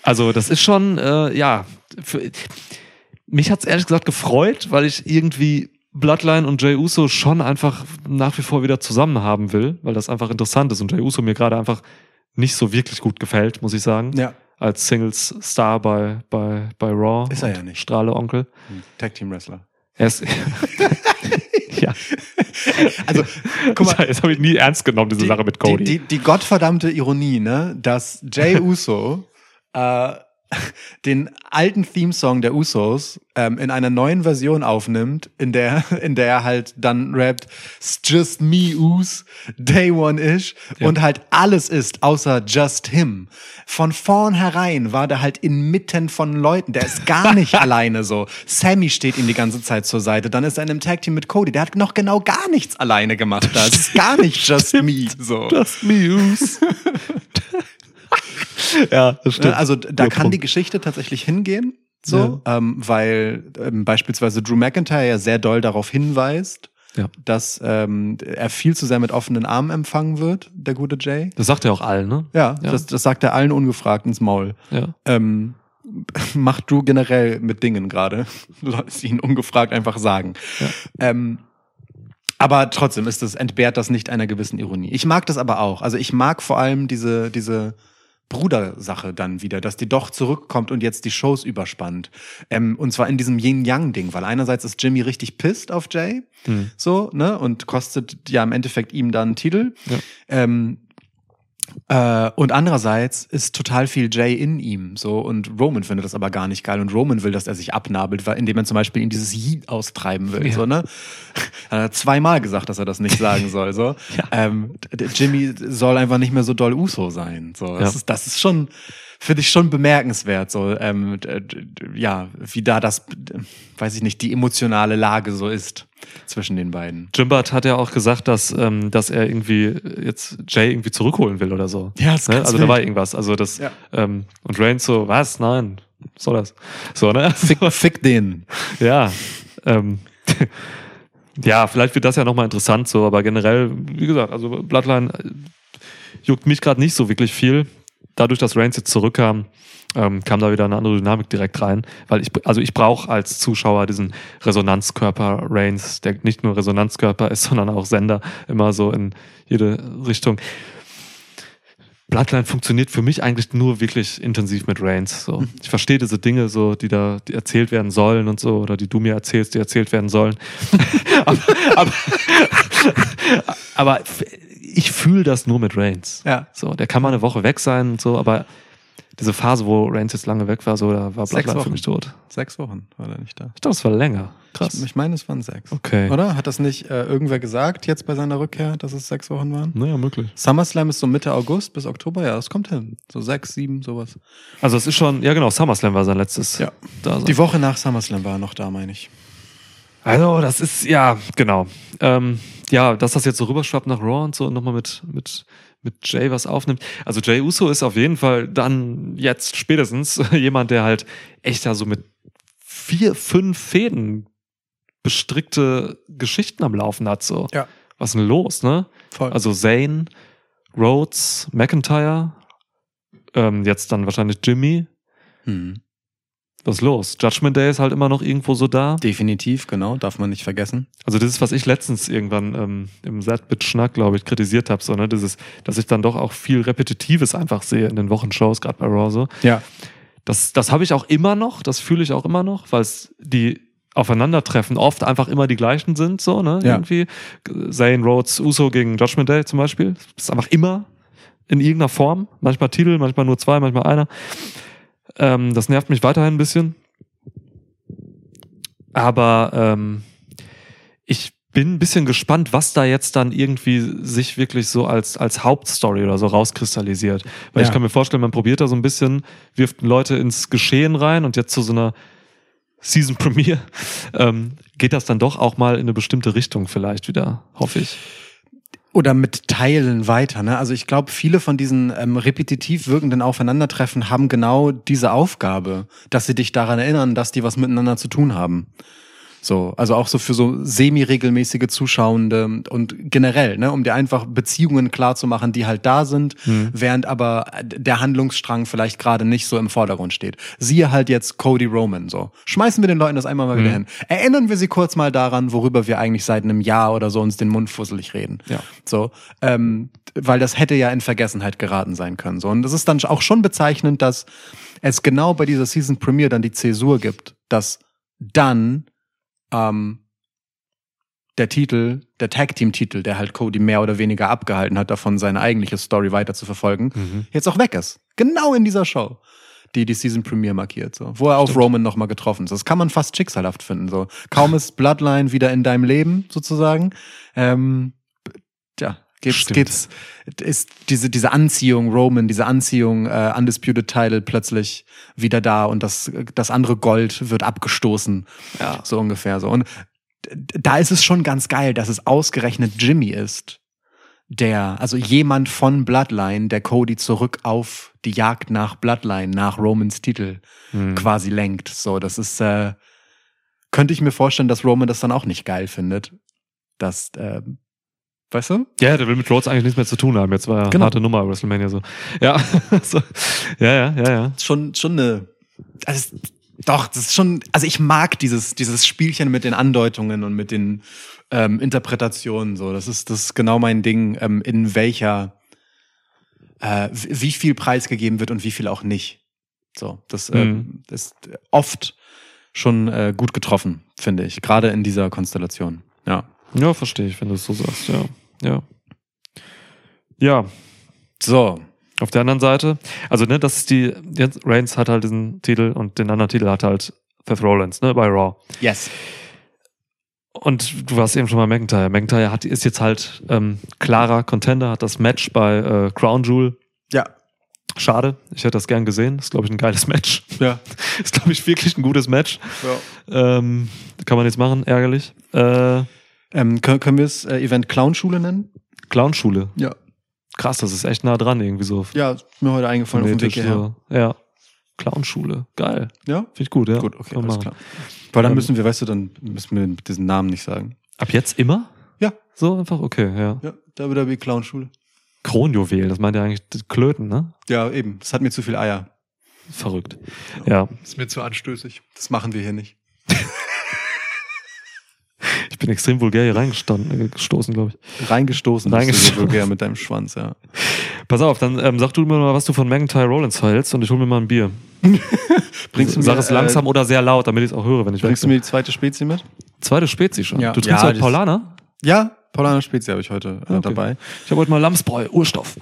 Also das ist schon, äh, ja, für, mich hat's ehrlich gesagt gefreut, weil ich irgendwie Bloodline und Jay Uso schon einfach nach wie vor wieder zusammen haben will, weil das einfach interessant ist und Jay Uso mir gerade einfach nicht so wirklich gut gefällt, muss ich sagen. Ja. Als Singles-Star bei, bei, bei Raw. Ist er ja nicht. Strahle-Onkel. Tag Team Wrestler. Er ist, ja. Also, guck mal, Jetzt habe ich nie ernst genommen, diese Sache mit Cody. Die, die, die gottverdammte Ironie, ne, dass Jay Uso äh, den alten Theme-Song der Usos ähm, in einer neuen Version aufnimmt, in der, in der er halt dann rappt, "It's just me, Us, day one ish, und halt alles ist außer just him. Von vornherein war der halt inmitten von Leuten, der ist gar nicht alleine so. Sammy steht ihm die ganze Zeit zur Seite, dann ist er in einem Tag-Team mit Cody, der hat noch genau gar nichts alleine gemacht da. Es ist gar nicht just me, so. Just me, Us. ja, das stimmt. Also da Guter kann Punkt. die Geschichte tatsächlich hingehen, so, ähm, weil ähm, beispielsweise Drew McIntyre ja sehr doll darauf hinweist, Ja. dass ähm, er viel zu sehr mit offenen Armen empfangen wird, der gute Jay. Das sagt er auch allen, ne? Ja, Ja. Das, das sagt er allen ungefragt ins Maul. Ja. Ähm, macht Drew generell mit Dingen gerade. Lass ihn ungefragt einfach sagen. Ähm, aber trotzdem ist das, entbehrt das nicht einer gewissen Ironie. Ich mag das aber auch. Also ich mag vor allem diese, diese Brudersache dann wieder, dass die doch zurückkommt und jetzt die Shows überspannt. Ähm, und zwar in diesem Yin-Yang-Ding, weil einerseits ist Jimmy richtig pisst auf Jay, Hm. so, ne, und kostet ja im Endeffekt ihm dann einen Titel. Ja. Ähm, äh, und andererseits ist total viel Jay in ihm, so, und Roman findet das aber gar nicht geil und Roman will, dass er sich abnabelt, indem er zum Beispiel ihm dieses Yeet austreiben will, Ja. so, ne? Er hat zweimal gesagt, dass er das nicht sagen soll, so. Ja. ähm, Jimmy soll einfach nicht mehr so doll Uso sein, so. Das, Ja. ist, das ist schon, finde ich schon bemerkenswert, so, ähm, ja, wie da das, weiß ich nicht, die emotionale Lage so ist zwischen den beiden. Jimbert hat ja auch gesagt, dass, ähm, dass er irgendwie jetzt Jay irgendwie zurückholen will oder so. Ja, das ist ne? Also da war irgendwas. Also das Ja. ähm, und Reigns so, was? Nein, was soll das? So, ne? Fick, fick den. Ja. Ähm, ja, vielleicht wird das ja nochmal interessant so, aber generell, wie gesagt, also Bloodline äh, juckt mich gerade nicht so wirklich viel. Dadurch, dass Reigns jetzt zurückkam, ähm, kam da wieder eine andere Dynamik direkt rein. Weil ich, also ich brauche als Zuschauer diesen Resonanzkörper Reigns, der nicht nur Resonanzkörper ist, sondern auch Sender, immer so in jede Richtung. Bloodline funktioniert für mich eigentlich nur wirklich intensiv mit Reigns. So. Ich verstehe diese Dinge, so, die da die erzählt werden sollen und so, oder die du mir erzählst, die erzählt werden sollen. aber, aber, aber ich fühle das nur mit Reigns. Ja. So, der kann mal eine Woche weg sein und so, aber diese Phase, wo Reigns jetzt lange weg war, so, da war Bloodline für mich tot. Sechs Wochen war er nicht da. Ich glaube, es war länger. Krass. Ich, ich meine, es waren sechs. Okay. Oder? Hat das nicht äh, irgendwer gesagt jetzt bei seiner Rückkehr, dass es sechs Wochen waren? Naja, möglich. SummerSlam ist so Mitte August bis Oktober, ja, das kommt hin. So sechs, sieben, sowas. Also es ist schon, ja genau, SummerSlam war sein letztes. Ja. Da Die Woche nach SummerSlam war er noch da, meine ich. Also, das ist, ja, genau. Ähm, ja, dass das jetzt so rüberschwappt nach Raw und so und nochmal mit, mit, mit Jay was aufnimmt. Also Jay Uso ist auf jeden Fall dann jetzt spätestens jemand, der halt echt da so mit vier, fünf Fäden bestrickte Geschichten am Laufen hat, so. Ja. Was ist denn los, ne? Voll. Also Zane, Rhodes, McIntyre, ähm, jetzt dann wahrscheinlich Jimmy. hm. Was ist los? Judgment Day ist halt immer noch irgendwo so da. Definitiv, genau, darf man nicht vergessen. Also das ist, was ich letztens irgendwann ähm, im Satbit-Schnack, glaube ich, kritisiert habe, so, ne? Dieses, dass ich dann doch auch viel Repetitives einfach sehe in den Wochenshows, gerade bei Raw so. Ja. Das, das habe ich auch immer noch, das fühle ich auch immer noch, weil es die Aufeinandertreffen oft einfach immer die gleichen sind, so, ne? Ja. Irgendwie. Zane Rhodes, Uso gegen Judgment Day zum Beispiel. Das ist einfach immer in irgendeiner Form. Manchmal Titel, manchmal nur zwei, manchmal einer. Ähm, das nervt mich weiterhin ein bisschen. Aber ähm, ich bin ein bisschen gespannt, was da jetzt dann irgendwie sich wirklich so als, als Hauptstory oder so rauskristallisiert. Weil ich Ja. kann mir vorstellen, man probiert da so ein bisschen, wirft Leute ins Geschehen rein und jetzt zu so einer Season Premiere ähm, geht das dann doch auch mal in eine bestimmte Richtung vielleicht wieder, hoffe ich. Oder mit Teilen weiter. Ne? Also ich glaube, viele von diesen ähm, repetitiv wirkenden Aufeinandertreffen haben genau diese Aufgabe, dass sie dich daran erinnern, dass die was miteinander zu tun haben. So, also auch so für so semi-regelmäßige Zuschauende und generell, ne, um dir einfach Beziehungen klar zu machen, die halt da sind, während aber der Handlungsstrang vielleicht gerade nicht so im Vordergrund steht. Siehe halt jetzt Cody Roman, so. Schmeißen wir den Leuten das einmal mal wieder hin. Erinnern wir sie kurz mal daran, worüber wir eigentlich seit einem Jahr oder so uns den Mund fusselig reden. Ja. So, ähm, weil das hätte ja in Vergessenheit geraten sein können. So, und es ist dann auch schon bezeichnend, dass es genau bei dieser Season Premiere dann die Zäsur gibt, dass dann ähm, der Titel, der Tag Team Titel, der halt Cody mehr oder weniger abgehalten hat, davon seine eigentliche Story weiter zu verfolgen, Mhm. jetzt auch weg ist. Genau in dieser Show, die die Season Premiere markiert, so, wo er auf Roman nochmal getroffen ist. Das kann man fast schicksalhaft finden. So, kaum ist Bloodline wieder in deinem Leben sozusagen. Ähm, ja, Stimmt. geht's, ist diese, diese Anziehung Roman, diese Anziehung äh, Undisputed Title plötzlich wieder da und das, das andere Gold wird abgestoßen. Ja. So ungefähr so. Und da ist es schon ganz geil, dass es ausgerechnet Jimmy ist, der, also jemand von Bloodline, der Cody zurück auf die Jagd nach Bloodline, nach Romans Titel Mhm. quasi lenkt. So, das ist, äh, könnte ich mir vorstellen, dass Roman das dann auch nicht geil findet. Dass, äh, weißt du? Ja, der will mit Rhodes eigentlich nichts mehr zu tun haben. Jetzt war ja Genau. harte Nummer WrestleMania so. Ja, so. ja, ja, ja, ja. Schon, schon eine, also, doch, das ist schon, also ich mag dieses, dieses Spielchen mit den Andeutungen und mit den ähm, Interpretationen so. Das ist, das ist genau mein Ding, ähm, in welcher, äh, wie viel preisgegeben wird und wie viel auch nicht. So, das Mhm. ist oft schon äh, gut getroffen, finde ich. Gerade in dieser Konstellation. Ja. Ja, verstehe ich, wenn du es so sagst, ja. Ja. Ja, So. auf der anderen Seite, also ne, das ist die, jetzt Reigns hat halt diesen Titel und den anderen Titel hat halt Seth Rollins, ne, bei Raw. Yes. Und du warst eben schon mal McIntyre. McIntyre hat, ist jetzt halt ähm, klarer Contender, hat das Match bei äh, Crown Jewel. Ja. Schade, ich hätte das gern gesehen. Ist, glaube ich, ein geiles Match. Ja. Ist, glaube ich, wirklich ein gutes Match. ja. Ähm, kann man jetzt machen, ärgerlich. Äh, Ähm, können, können wir es äh, Event Clownschule nennen? Clownschule. Ja. Krass, das ist echt nah dran irgendwie so. Ja, ist mir heute eingefallen auf dem Weg hierher. so. Ja. Clownschule. Geil. Ja? Finde ich gut, ja. Gut, okay, alles klar. Weil dann Ähm, müssen wir, weißt du, dann müssen wir diesen Namen nicht sagen. Ab jetzt immer? Ja. So einfach? Okay, ja. Ja, WWE Clownschule. Kronjuwel, das meint ja eigentlich Klöten, ne? Ja, eben. Das hat mir zu viel Eier. Verrückt. Ja. Ist mir zu anstößig. Das machen wir hier nicht. Ich bin extrem vulgär hier reingestanden, äh, gestoßen, glaube ich. Reingestoßen. Reingestoßen. Bist du so vulgär mit deinem Schwanz, ja. Pass auf, dann ähm, sag du mir mal, was du von McIntyre Rollins hältst und ich hol mir mal ein Bier. Bringst du mir, Sag es äh, langsam oder sehr laut, damit ich es auch höre, wenn ich Bringst du mir die zweite Spezie mit? Zweite Spezie schon. Ja. Du trinkst Ja, halt das- Paulaner? Ja, Paulaner Spezi habe ich heute äh, Okay. dabei. Ich habe heute mal Lamsbräu, Urstoff.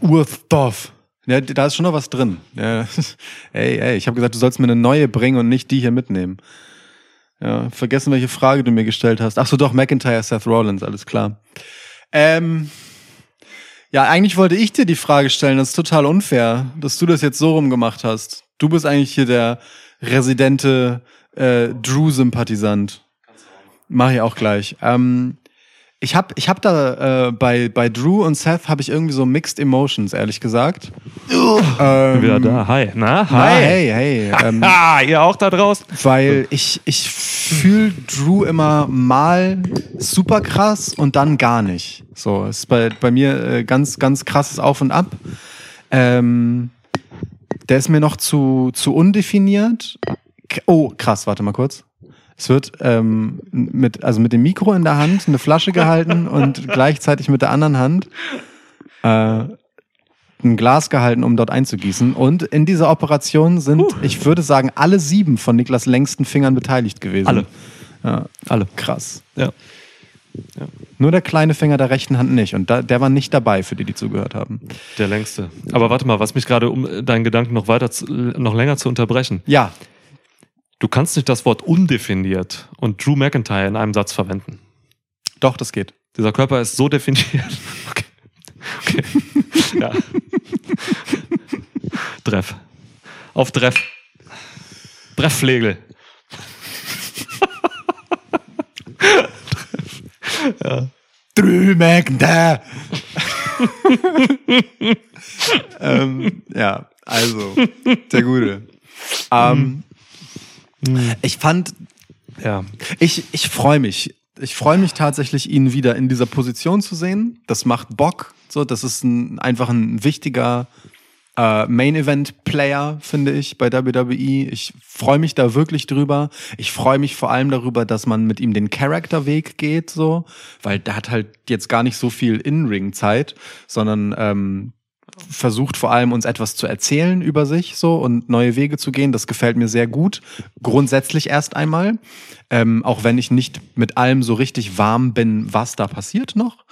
Urstoff. Ja, da ist schon noch was drin. Ja. Ey, ey, ich habe gesagt, du sollst mir eine neue bringen und nicht die hier mitnehmen. Ja, vergessen, welche Frage du mir gestellt hast. Ach so, doch, McIntyre, Seth Rollins, alles klar. Ähm, ja, eigentlich wollte ich dir die Frage stellen, das ist total unfair, dass du das jetzt so rumgemacht hast. Du bist eigentlich hier der residente äh, Drew-Sympathisant. Mach ich auch gleich. Ähm, ich hab, ich hab da äh, bei, bei Drew und Seth habe ich irgendwie so Mixed Emotions, ehrlich gesagt. ähm, Wieder da. Hi. Na, Na, hi. hey, hey. Ähm, Ah, ihr auch da draußen? weil ich, ich fühle Drew immer mal super krass und dann gar nicht. So, es ist bei, bei mir äh, ganz, ganz krasses Auf und Ab. Ähm, der ist mir noch zu, zu undefiniert. Oh, krass, warte mal kurz. Es wird ähm, mit, also mit dem Mikro in der Hand eine Flasche gehalten und gleichzeitig mit der anderen Hand äh, ein Glas gehalten, um dort einzugießen. Und in dieser Operation sind, ich würde sagen, alle sieben von Niklas längsten Fingern beteiligt gewesen. Alle. Ja, Alle. krass. Ja. Nur der kleine Finger der rechten Hand nicht. Und da, der war nicht dabei, für die, die zugehört haben. Der längste. Aber warte mal, was mich gerade, um deinen Gedanken noch weiter, zu, noch länger zu unterbrechen. Ja, Du kannst nicht das Wort undefiniert und Drew McIntyre in einem Satz verwenden. doch, das geht. Dieser Körper ist so definiert. Okay. okay. Ja. Treff. Auf Treff. Treffflegel. Drew McIntyre. ähm, ja, also, der Gute. Ähm, ich fand, Ja. ich, ich freue mich. Ich freue mich tatsächlich, ihn wieder in dieser Position zu sehen. Das macht Bock. So, das ist ein, einfach ein wichtiger äh, Main-Event-Player, finde ich, bei WWE. Ich freue mich da wirklich drüber. Ich freue mich vor allem darüber, dass man mit ihm den Charakterweg geht, so, weil der hat halt jetzt gar nicht so viel In-Ring-Zeit, sondern ähm, versucht vor allem uns etwas zu erzählen über sich so und neue Wege zu gehen. Das gefällt mir sehr gut. Grundsätzlich erst einmal, ähm, auch wenn ich nicht mit allem so richtig warm bin, was da passiert noch.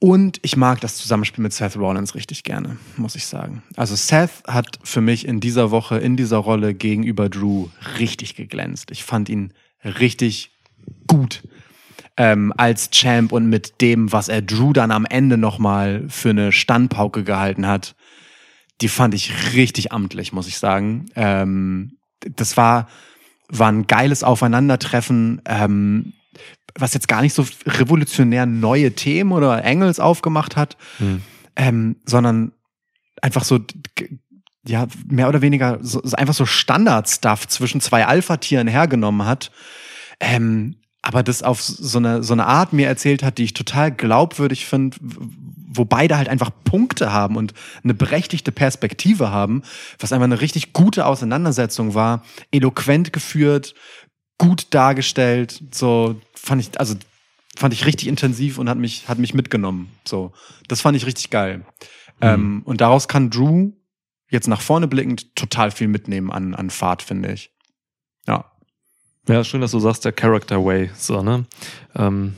Und ich mag das Zusammenspiel mit Seth Rollins richtig gerne, muss ich sagen. Also Seth hat für mich in dieser Woche, in dieser Rolle gegenüber Drew richtig geglänzt. Ich fand ihn richtig gut ähm, als Champ und mit dem, was er Drew dann am Ende nochmal für eine Standpauke gehalten hat, die fand ich richtig amtlich, muss ich sagen. Ähm, das war, war ein geiles Aufeinandertreffen, ähm, was jetzt gar nicht so revolutionär neue Themen oder Angles aufgemacht hat, Hm. ähm, sondern einfach so, ja, mehr oder weniger so einfach so Standard-Stuff zwischen zwei Alpha-Tieren hergenommen hat. Ähm, aber das auf so eine, so eine Art mir erzählt hat, die ich total glaubwürdig finde, wo beide halt einfach Punkte haben und eine berechtigte Perspektive haben, was einfach eine richtig gute Auseinandersetzung war, eloquent geführt, gut dargestellt, so fand ich, also fand ich richtig intensiv und hat mich, hat mich mitgenommen. So, das fand ich richtig geil. Ähm, und daraus kann Drew jetzt nach vorne blickend total viel mitnehmen an, an Fahrt, finde ich. Ja. Ja, schön, dass du sagst, der Character Way. So, ne? Ähm,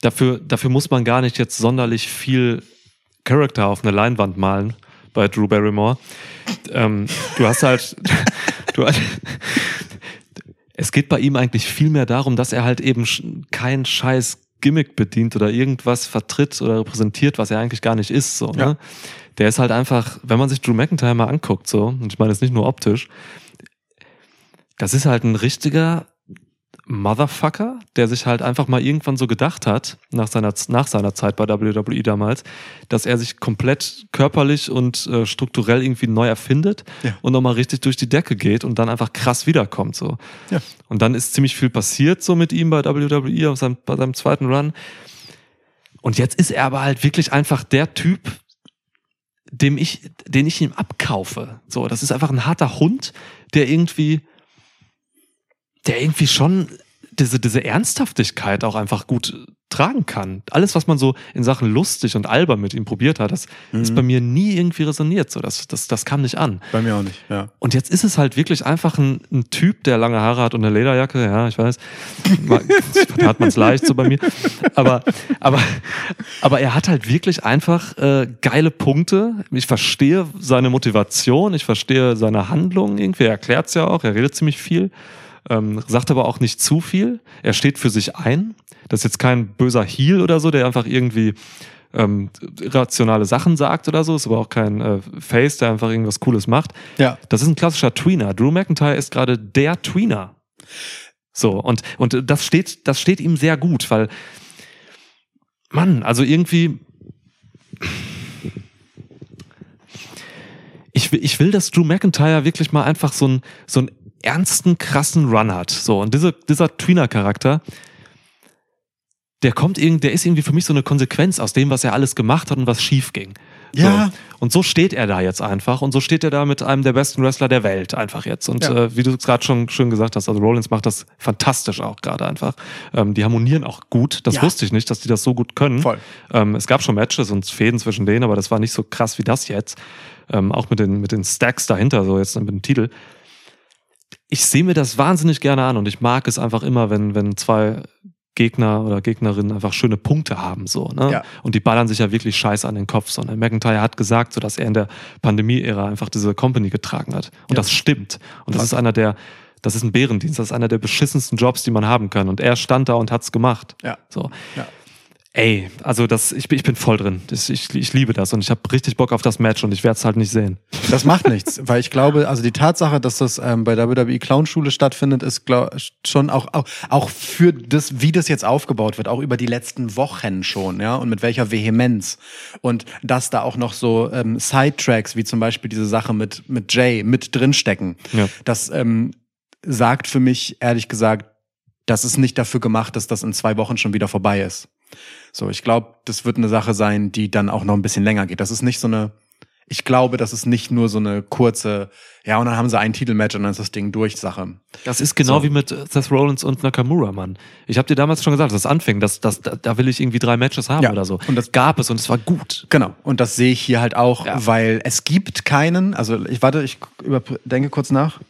dafür, dafür muss man gar nicht jetzt sonderlich viel Charakter auf eine Leinwand malen bei Drew Barrymore. Ähm, du hast halt, du, es geht bei ihm eigentlich viel mehr darum, dass er halt eben kein scheiß Gimmick bedient oder irgendwas vertritt oder repräsentiert, was er eigentlich gar nicht ist. So, Ja. ne? Der ist halt einfach, wenn man sich Drew McIntyre mal anguckt, so, und ich meine jetzt nicht nur optisch, das ist halt ein richtiger Motherfucker, der sich halt einfach mal irgendwann so gedacht hat, nach seiner, nach seiner Zeit bei WWE damals, dass er sich komplett körperlich und äh, strukturell irgendwie neu erfindet Ja. und nochmal richtig durch die Decke geht und dann einfach krass wiederkommt. So. Ja. Und dann ist ziemlich viel passiert so mit ihm bei WWE auf seinem, bei seinem zweiten Run. Und jetzt ist er aber halt wirklich einfach der Typ, dem ich, den ich ihm abkaufe. So, das ist einfach ein harter Hund, der irgendwie, der irgendwie schon diese, diese Ernsthaftigkeit auch einfach gut tragen kann. Alles, was man so in Sachen lustig und albern mit ihm probiert hat, das ist bei mir nie irgendwie resoniert. So, das, das, das kam nicht an. Bei mir auch nicht, ja. Und jetzt ist es halt wirklich einfach ein, ein Typ, der lange Haare hat und eine Lederjacke. Ja, ich weiß. Hat man es leicht so bei mir. Aber, aber, aber er hat halt wirklich einfach äh, geile Punkte. Ich verstehe seine Motivation, ich verstehe seine Handlung irgendwie. Er erklärt es ja auch, er redet ziemlich viel. Ähm, sagt aber auch nicht zu viel. Er steht für sich ein. Das ist jetzt kein böser Heel oder so, der einfach irgendwie ähm, rationale Sachen sagt oder so. Ist aber auch kein äh, Face, der einfach irgendwas Cooles macht. Ja. Das ist ein klassischer Tweener. Drew McIntyre ist gerade der Tweener. So, und, und das steht, das steht ihm sehr gut, weil, Mann, also irgendwie, ich will, ich will, dass Drew McIntyre wirklich mal einfach so einen, so einen ernsten, krassen Run hat. So, und diese, dieser Tweener-Charakter, der kommt irgendwie, der ist irgendwie für mich so eine Konsequenz aus dem, was er alles gemacht hat und was schief ging. Ja. So. Und so steht er da jetzt einfach und so steht er da mit einem der besten Wrestler der Welt einfach jetzt. Und Ja. äh, wie du es gerade schon schön gesagt hast, also Rollins macht das fantastisch auch gerade einfach. Ähm, die harmonieren auch gut. Das Ja. wusste ich nicht, dass die das so gut können. Voll. Ähm, es gab schon Matches und Fäden zwischen denen, aber das war nicht so krass wie das jetzt. Ähm, auch mit den, mit den Stacks dahinter, so jetzt mit dem Titel. Ich sehe mir das wahnsinnig gerne an und ich mag es einfach immer, wenn, wenn zwei Gegner oder Gegnerinnen einfach schöne Punkte haben, so, ne? Ja. Und die ballern sich ja wirklich scheiße an den Kopf, so, ne? McIntyre hat gesagt, so, dass er in der Pandemie-Ära einfach diese Company getragen hat. Und Ja. das stimmt. Und das ist einer der, das ist ein Bärendienst, das ist einer der beschissensten Jobs, die man haben kann. Und er stand da und hat's gemacht. Ja. So. Ja. Ey, also das, ich, bin- ich bin voll drin. Das, ich, ich liebe das und ich habe richtig Bock auf das Match und ich werde es halt nicht sehen. Das macht nichts, weil ich glaube, also die Tatsache, dass das ähm, bei WWE Clownschule stattfindet, ist glaub, schon auch, auch auch für das, wie das jetzt aufgebaut wird, auch über die letzten Wochen schon, ja, und mit welcher Vehemenz und dass da auch noch so ähm, Sidetracks wie zum Beispiel diese Sache mit mit Jay mit drinstecken. Ja. Das ähm, sagt für mich ehrlich gesagt, das ist nicht dafür gemacht, dass das in zwei Wochen schon wieder vorbei ist. So, ich glaube, das wird eine Sache sein, die dann auch noch ein bisschen länger geht. Das ist nicht so eine, ich glaube, das ist nicht nur so eine kurze, ja, und dann haben sie ein Titelmatch und dann ist das Ding durch Sache. Das ist genau So. wie mit Seth Rollins und Nakamura, Mann. Ich habe dir damals schon gesagt, dass das anfing, dass, dass, da, da will ich irgendwie drei Matches haben Ja. oder so. Und das- gab es und es war gut. Genau. Und das sehe ich hier halt auch, Ja. weil es gibt keinen, also ich warte, ich über, denke kurz nach.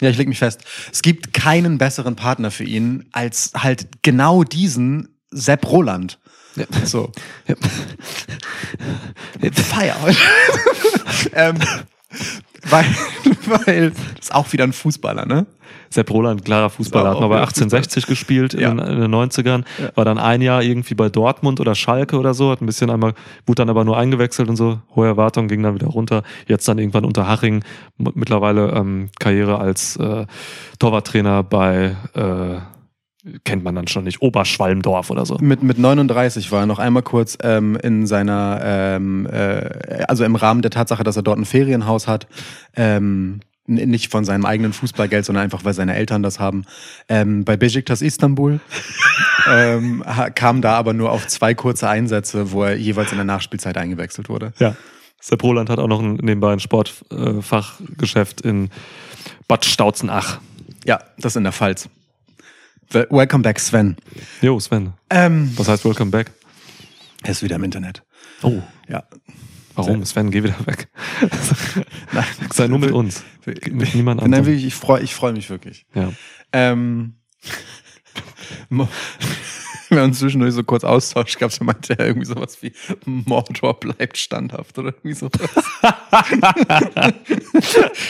Ja, ich leg mich fest. Es gibt keinen besseren Partner für ihn als halt genau diesen Sepp Roland. Ja. So. Ja. Feier. ähm, weil, weil, das ist auch wieder ein Fußballer, ne? Sepp Roland, klarer Fußballer, hat mal bei wieder 1860 gespielt Ja. in, den- in den 90ern, Ja. war dann ein Jahr irgendwie bei Dortmund oder Schalke oder so, hat ein bisschen einmal, wurde dann aber nur eingewechselt und so, hohe Erwartungen, ging dann wieder runter, jetzt dann irgendwann unter Haching, mittlerweile ähm, Karriere als äh, Torwarttrainer bei, äh, kennt man dann schon nicht, Oberschwalmdorf oder so. Mit, mit 39 war er noch einmal kurz ähm, in seiner, ähm, äh, also im Rahmen der Tatsache, dass er dort ein Ferienhaus hat, ähm, nicht von seinem eigenen Fußballgeld, sondern einfach, weil seine Eltern das haben, ähm, bei Besiktas Istanbul. ähm, kam da aber nur auf zwei kurze Einsätze, wo er jeweils in der Nachspielzeit eingewechselt wurde. Ja. Sepp Roland hat auch noch ein, nebenbei ein Sportfachgeschäft in Bad Stauzenach. Ja, das in der Pfalz. Wel- Welcome back, Sven. Jo, Sven, Ähm, was heißt Welcome Back? er ist wieder im Internet. Oh, Ja. warum? Sven, geh wieder weg. Nein, Sei nur mit uns. Mit niemand Nein, anderem. wirklich, ich freue ich freu mich wirklich. Ja. Ähm, wir haben uns zwischendurch so kurz austauscht gehabt, da meinte er irgendwie sowas wie Mordor bleibt standhaft oder irgendwie sowas.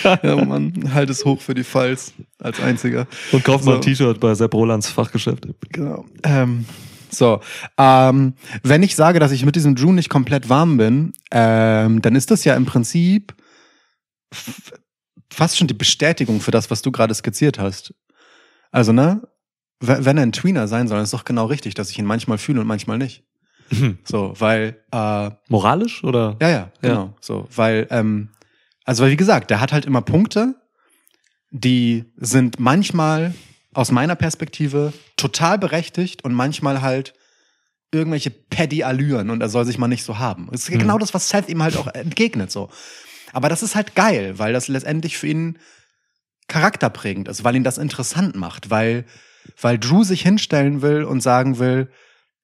ja, Mann, halt es hoch für die Pfalz als einziger. Und kauf mal So. ein T-Shirt bei Sepp Rolands Fachgeschäft. Genau. Ähm, so, ähm, wenn ich sage, dass ich mit diesem Drew nicht komplett warm bin, ähm, dann ist das ja im Prinzip fast schon die Bestätigung für das, was du gerade skizziert hast. Also, ne? Wenn er ein Tweener sein soll, ist doch genau richtig, dass ich ihn manchmal fühle und manchmal nicht. So, weil, äh, Moralisch oder? ja, ja, genau. So, weil, ähm, also weil wie gesagt, der hat halt immer Punkte, die sind manchmal aus meiner Perspektive total berechtigt und manchmal halt irgendwelche Paddy-Allüren und er soll sich mal nicht so haben. Das ist Mhm. genau das, was Seth ihm halt auch entgegnet, so. Aber das ist halt geil, weil das letztendlich für ihn charakterprägend ist, weil ihn das interessant macht, weil, weil Drew sich hinstellen will und sagen will,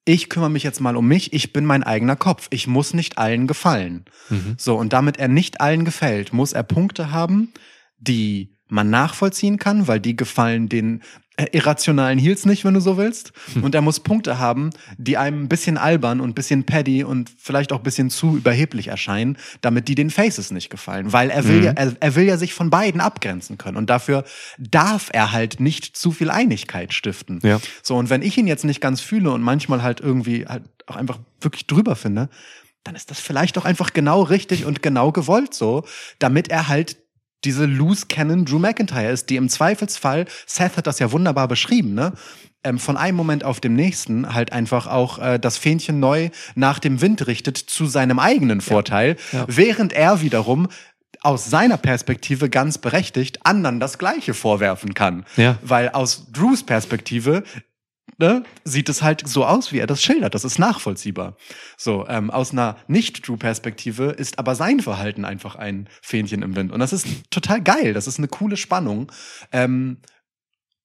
ich kümmere mich jetzt mal um mich, ich bin mein eigener Kopf, ich muss nicht allen gefallen. Mhm. So, und damit er nicht allen gefällt, muss er Punkte haben, die man nachvollziehen kann, weil die gefallen den äh, irrationalen Heels nicht, wenn du so willst. Und er muss Punkte haben, die einem ein bisschen albern und ein bisschen paddy und vielleicht auch ein bisschen zu überheblich erscheinen, damit die den Faces nicht gefallen. Weil er will, Mhm. ja, er, er will ja sich von beiden abgrenzen können. Und dafür darf er halt nicht zu viel Einigkeit stiften. Ja. So, und wenn ich ihn jetzt nicht ganz fühle und manchmal halt irgendwie halt auch einfach wirklich drüber finde, dann ist das vielleicht auch einfach genau richtig und genau gewollt so, damit er halt diese Loose Cannon Drew McIntyre ist, die im Zweifelsfall, Seth hat das ja wunderbar beschrieben, ne? Ähm, von einem Moment auf dem nächsten halt einfach auch äh, das Fähnchen neu nach dem Wind richtet zu seinem eigenen Vorteil, Ja. während er wiederum aus seiner Perspektive ganz berechtigt anderen das Gleiche vorwerfen kann. Ja. Weil aus Drews Perspektive ne, sieht es halt so aus, wie er das schildert. Das ist nachvollziehbar. So, ähm, aus einer Nicht-Drew-Perspektive ist aber sein Verhalten einfach ein Fähnchen im Wind. Und das ist total geil. Das ist eine coole Spannung. Ähm,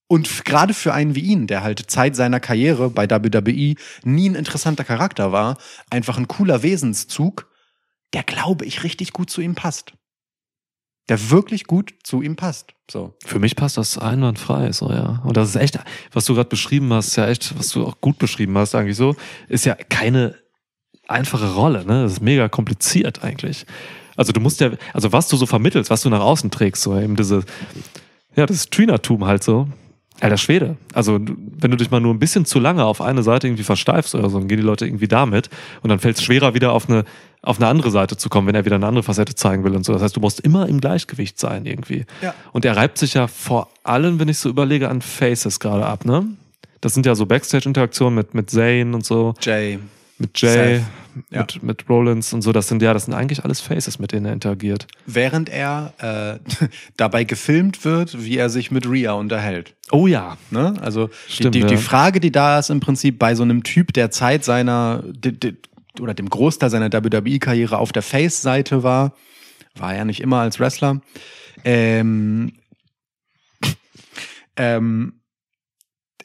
und gerade für einen wie ihn, der halt Zeit seiner Karriere bei WWE nie ein interessanter Charakter war, einfach ein cooler Wesenszug, der glaube ich richtig gut zu ihm passt. Der wirklich gut zu ihm passt. So. Für mich passt das einwandfrei, so ja. Und das ist echt, was du gerade beschrieben hast, ja echt, was du auch gut beschrieben hast, eigentlich so, ist ja keine einfache Rolle, ne? Das ist mega kompliziert eigentlich. Also du musst ja, also was du so vermittelst, was du nach außen trägst, so eben diese, ja, das Trainertum halt so. Alter Schwede. Also, wenn du dich mal nur ein bisschen zu lange auf eine Seite irgendwie versteifst oder so, dann gehen die Leute irgendwie damit und dann fällt es schwerer, wieder auf eine, auf eine andere Seite zu kommen, wenn er wieder eine andere Facette zeigen will und so. Das heißt, du musst immer im Gleichgewicht sein irgendwie. Ja. Und er reibt sich ja vor allem, wenn ich so überlege, an Faces gerade ab, ne? Das sind ja so Backstage-Interaktionen mit, mit Zane und so, Jay. mit Jay, Seth, ja. mit, mit Rollins und so. Das sind ja, das sind eigentlich alles Faces, mit denen er interagiert. während er äh, dabei gefilmt wird, wie er sich mit Rhea unterhält. Oh ja. Ne? Also Stimmt, die, die, ja. die Frage, die da ist im Prinzip bei so einem Typ, der Zeit seiner di, di, oder dem Großteil seiner WWE-Karriere auf der Face-Seite war, war er nicht immer als Wrestler. Ähm, ähm,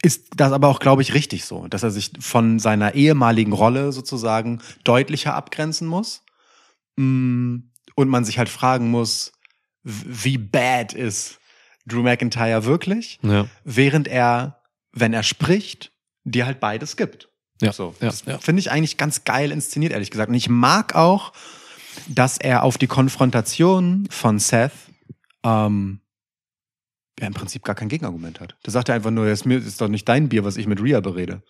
ist das aber auch, glaube ich, richtig so, dass er sich von seiner ehemaligen Rolle sozusagen deutlicher abgrenzen muss. Mm, Und man sich halt fragen muss, wie bad ist Drew McIntyre wirklich? Ja. während er, wenn er spricht, dir halt beides gibt. Ja, So, ja, das ja. finde ich eigentlich ganz geil inszeniert, ehrlich gesagt. Und ich mag auch, dass er auf die Konfrontation von Seth ähm, ja, im Prinzip gar kein Gegenargument hat. Da sagt er einfach nur, das ist doch nicht dein Bier, was ich mit Rhea berede.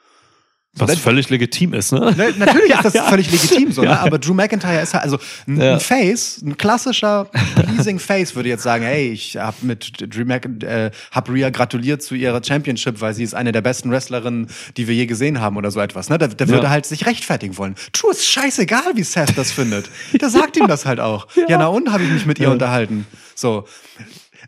Was Das- völlig legitim ist, ne? Ne, natürlich ist das Ja, ja. völlig legitim so, Ja. ne? aber Drew McIntyre ist halt, also ein, Ja. ein Face, ein klassischer pleasing Face würde jetzt sagen, hey, ich hab mit Drew Mc, äh, hab Rhea gratuliert zu ihrer Championship, weil sie ist eine der besten Wrestlerinnen, die wir je gesehen haben oder so etwas. Ne? Der, der Ja. würde halt sich rechtfertigen wollen. Drew ist scheißegal, wie Seth das findet. Der sagt ihm das halt auch. Ja, na und habe ich mich mit ihr Ja. unterhalten. So.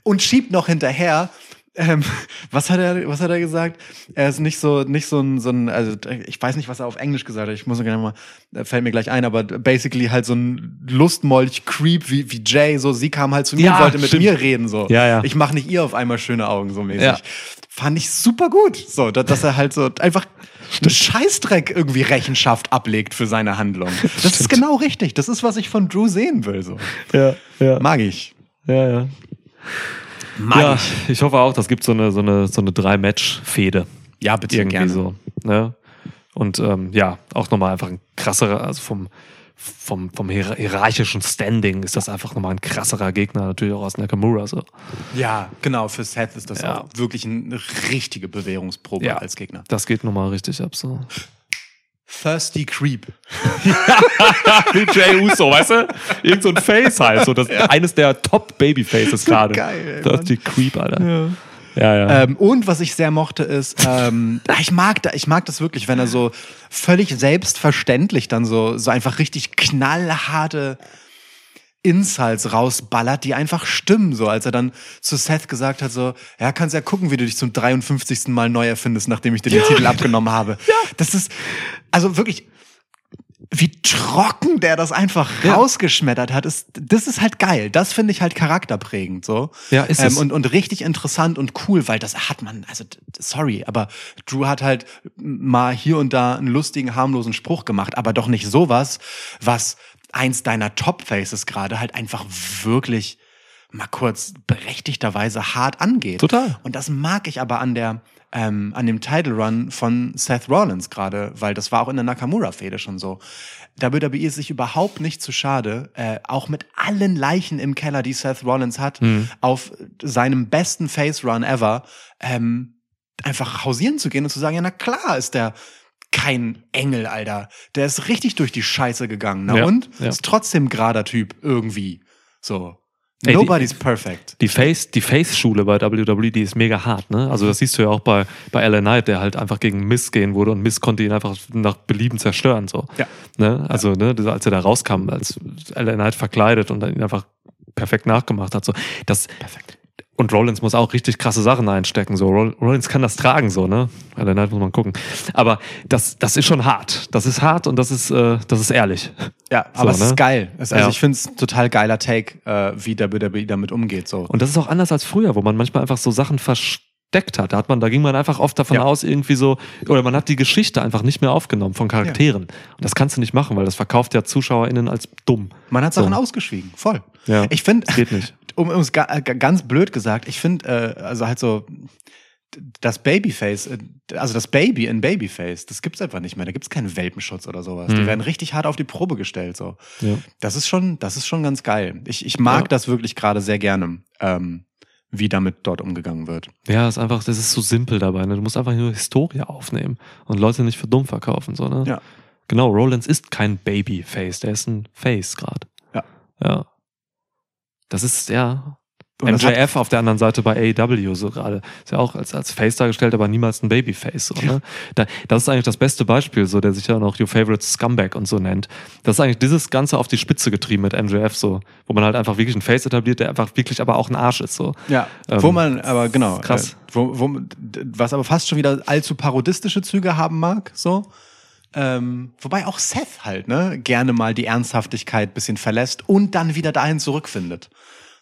Und schiebt noch hinterher, ähm, was hat er, was hat er gesagt? Er ist nicht so, nicht so ein, so ein, also ich weiß nicht, was er auf Englisch gesagt hat. Ich muss gerne mal, äh, fällt mir gleich ein, aber basically halt so ein Lustmolch-Creep wie, wie Jay. So, sie kam halt zu mir Ja, und wollte mit stimmt. mir reden. So, Ja, ja. ich mache nicht ihr auf einmal schöne Augen so mäßig. Ja. Fand ich super gut. So, da- dass er halt so einfach einen Scheißdreck irgendwie Rechenschaft ablegt für seine Handlung. Das ist Stimmt. genau richtig. Das ist, was ich von Drew sehen will. So. Ja, ja. Mag ich. Ja, ja. Mag ja, ich. ich hoffe auch, das gibt so eine, so eine, so eine Drei-Match-Fehde. Ja, bitte Irgendwie gerne. so. Ne? Und ähm, ja, auch nochmal einfach ein krasserer, also vom, vom, vom hier- hierarchischen Standing ist das einfach nochmal ein krasserer Gegner, natürlich auch aus Nakamura. So. Ja, genau. Für Seth ist das Ja. auch wirklich eine richtige Bewährungsprobe Ja. als Gegner. Das geht nochmal richtig ab. So. Thirsty Creep. Wie Jay Uso, weißt du? Irgend so ein Face halt. So das, Eines der Top-Baby-Faces gerade. geil, ey, ist die Creep, Alter. Ja, ja. Ähm, und was ich sehr mochte ist, ähm, ich mag ich mag das wirklich, wenn er so völlig selbstverständlich dann so so einfach richtig knallharte Insults rausballert, die einfach stimmen, so als er dann zu Seth gesagt hat, so, ja, kannst ja gucken, wie du dich zum 53. Mal neu erfindest, nachdem ich dir den Titel abgenommen habe. Das ist, also wirklich, wie trocken der das einfach Ja. rausgeschmettert hat, ist, das ist halt geil. Das finde ich halt charakterprägend, so. Ja, ist es. ähm, und, und richtig interessant und cool, weil das hat man, also, sorry, aber Drew hat halt mal hier und da einen lustigen, harmlosen Spruch gemacht, aber doch nicht sowas, was eins deiner Top-Faces gerade halt einfach wirklich mal kurz berechtigterweise hart angeht. Total. Und das mag ich aber an der ähm, an dem Title Run von Seth Rollins gerade, weil das war auch in der Nakamura-Fehde schon so. WWE ist sich überhaupt nicht zu schade, äh, auch mit allen Leichen im Keller, die Seth Rollins hat, auf seinem besten Face Run ever, ähm, einfach hausieren zu gehen und zu sagen, ja, na klar ist der kein Engel, Alter. Der ist richtig durch die Scheiße gegangen. Na Ja, und? ja. Ist trotzdem gerader Typ irgendwie. So. Ey, die- Nobody's perfect. Die Face, die Face-Schule bei WWE, die ist mega hart, ne? Also das siehst du ja auch bei, bei LA Knight, der halt einfach gegen Miss gehen wurde und Miss konnte ihn einfach nach Belieben zerstören, so. Ja. Ne? Also, ne, das- als er da rauskam, als LA Knight verkleidet und dann ihn einfach perfekt nachgemacht hat, so. Das, Perfekt. Und Rollins muss auch richtig krasse Sachen einstecken. So, Roll- Rollins kann das tragen, so, ne? LA Knight muss man gucken. Aber das, das ist schon hart. Das ist hart und das ist, äh, das ist ehrlich. Ja, aber es ne? ist geil. Also Ja. ich finde es ein total geiler Take, äh, wie WWE damit umgeht. So. Und das ist auch anders als früher, wo man manchmal einfach so Sachen versteckt hat. Da hat man, da ging man einfach oft davon Ja. aus, irgendwie so, oder man hat die Geschichte einfach nicht mehr aufgenommen von Charakteren. Und das kannst du nicht machen, weil das verkauft ja ZuschauerInnen als dumm. Man hat So. Sachen ausgeschwiegen, voll. Ja, Ich finde, geht nicht. Um es äh, ganz blöd gesagt, ich finde, äh, also halt so das Babyface, äh, also das Baby in Babyface, das gibt's einfach nicht mehr. Da gibt's keinen Welpenschutz oder sowas. Die Mhm. werden richtig hart auf die Probe gestellt. So, Ja. das ist schon, das ist schon ganz geil. Ich, ich mag Ja. das wirklich gerade sehr gerne, ähm, wie damit dort umgegangen wird. Ja, ist einfach, das ist so simpel dabei. Ne? Du musst einfach nur Historie aufnehmen und Leute nicht für dumm verkaufen. So, ne? Ja. Genau, Rollins ist kein Babyface, der ist ein Face gerade. Ja. Ja. Das ist, ja. Und MJF auf der anderen Seite bei AEW so gerade. Ist ja auch als, als Face dargestellt, aber niemals ein Babyface. So, ne? da, das ist eigentlich das beste Beispiel, so der sich ja noch Your Favorite Scumbag und so nennt. Das ist eigentlich dieses Ganze auf die Spitze getrieben mit MJF, so, wo man halt einfach wirklich einen Face etabliert, der einfach wirklich aber auch ein Arsch ist. So. Ja, Ähm, wo man, aber genau, krass. Äh, wo, wo, was aber fast schon wieder allzu parodistische Züge haben mag, so. Ähm, wobei auch Seth halt, ne, gerne mal die Ernsthaftigkeit bisschen verlässt und dann wieder dahin zurückfindet.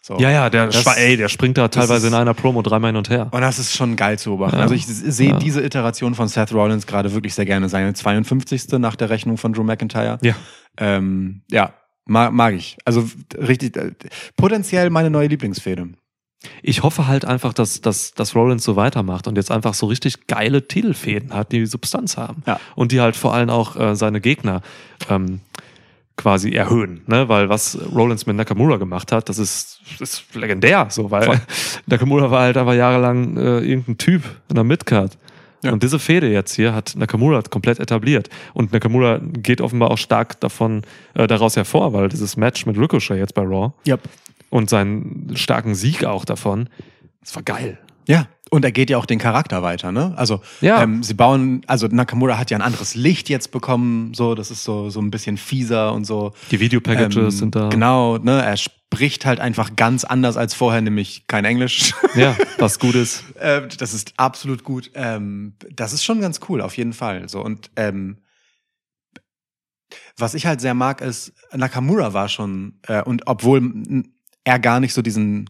So. Ja, ja, der, Das- ey, der springt da teilweise ist- in einer Promo dreimal hin und her. Und das ist schon geil zu beobachten. Ja. Also ich sehe Ja. diese Iteration von Seth Rollins gerade wirklich sehr gerne. Seine 52. nach der Rechnung von Drew McIntyre. Ja. Ähm, ja, mag, mag ich. Also richtig, äh, potenziell meine neue Lieblingsfehde. Ich hoffe halt einfach, dass, dass, dass Rollins so weitermacht und jetzt einfach so richtig geile Titelfäden hat, die Substanz haben. Ja. Und die halt vor allem auch äh, seine Gegner ähm, quasi erhöhen. Ne? Weil was Rollins mit Nakamura gemacht hat, das ist, das ist legendär. So, weil Voll. Nakamura war halt einfach jahrelang äh, irgendein Typ in der Midcard. Ja. Und diese Fehde jetzt hier hat Nakamura komplett etabliert. Und Nakamura geht offenbar auch stark davon äh, daraus hervor, weil dieses Match mit Ricochet jetzt bei Raw Yep. Und seinen starken Sieg auch davon, das war geil. Ja, und er geht ja auch den Charakter weiter, ne? Also Ja. ähm, sie bauen, also Nakamura hat ja ein anderes Licht jetzt bekommen, so, das ist so, so ein bisschen fieser und so. Die Videopackages Ähm, sind da. Genau, ne? Er spricht halt einfach ganz anders als vorher, nämlich kein Englisch. Ja, was gut ist. äh, das ist absolut gut. Ähm, das ist schon ganz cool, auf jeden Fall. So und ähm, was ich halt sehr mag, ist Nakamura war schon äh, und obwohl er gar nicht so diesen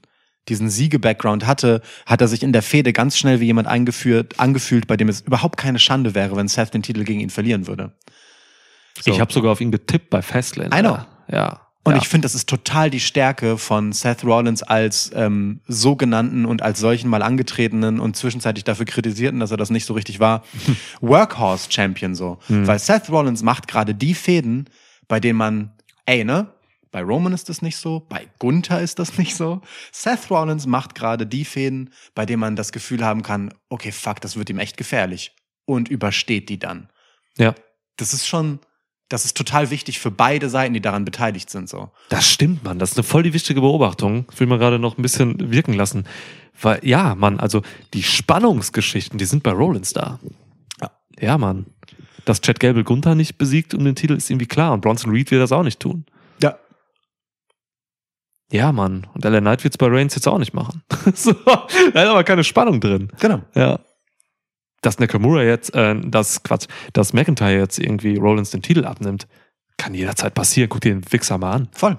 diesen Siege-Background hatte, hat er sich in der Fehde ganz schnell wie jemand eingeführt, angefühlt, bei dem es überhaupt keine Schande wäre, wenn Seth den Titel gegen ihn verlieren würde. So. Ich habe sogar auf ihn getippt bei Fastlane. I know. Ja. Und ja. ich finde, das ist total die Stärke von Seth Rollins als ähm, sogenannten und als solchen mal angetretenen und zwischenzeitlich dafür kritisierten, dass er das nicht so richtig war, Workhorse-Champion so. Weil Seth Rollins macht gerade die Fäden, bei denen man, ey, ne? Bei Roman ist das nicht so, bei Gunther ist das nicht so. Seth Rollins macht gerade die Fäden, bei denen man das Gefühl haben kann, okay, fuck, das wird ihm echt gefährlich. Und übersteht die dann ja. das ist schon, das ist total wichtig für beide Seiten, die daran beteiligt sind. So. Das stimmt, Mann. Das ist eine voll die wichtige Beobachtung. Das will man gerade noch ein bisschen wirken lassen. Weil, ja, Mann, also die Spannungsgeschichten, die sind bei Rollins da. Ja. Ja, Mann. Dass Chad Gable Gunther nicht besiegt um den Titel ist irgendwie klar. Und Bronson Reed wird das auch nicht tun. Ja. Mann. Und LA Knight wird's bei Reigns jetzt auch nicht machen. so, da ist aber keine Spannung drin. Genau. Ja. Dass Nakamura jetzt, äh, dass Quatsch, dass McIntyre jetzt irgendwie Rollins den Titel abnimmt, kann jederzeit passieren. Guck dir den Wichser mal an. Voll.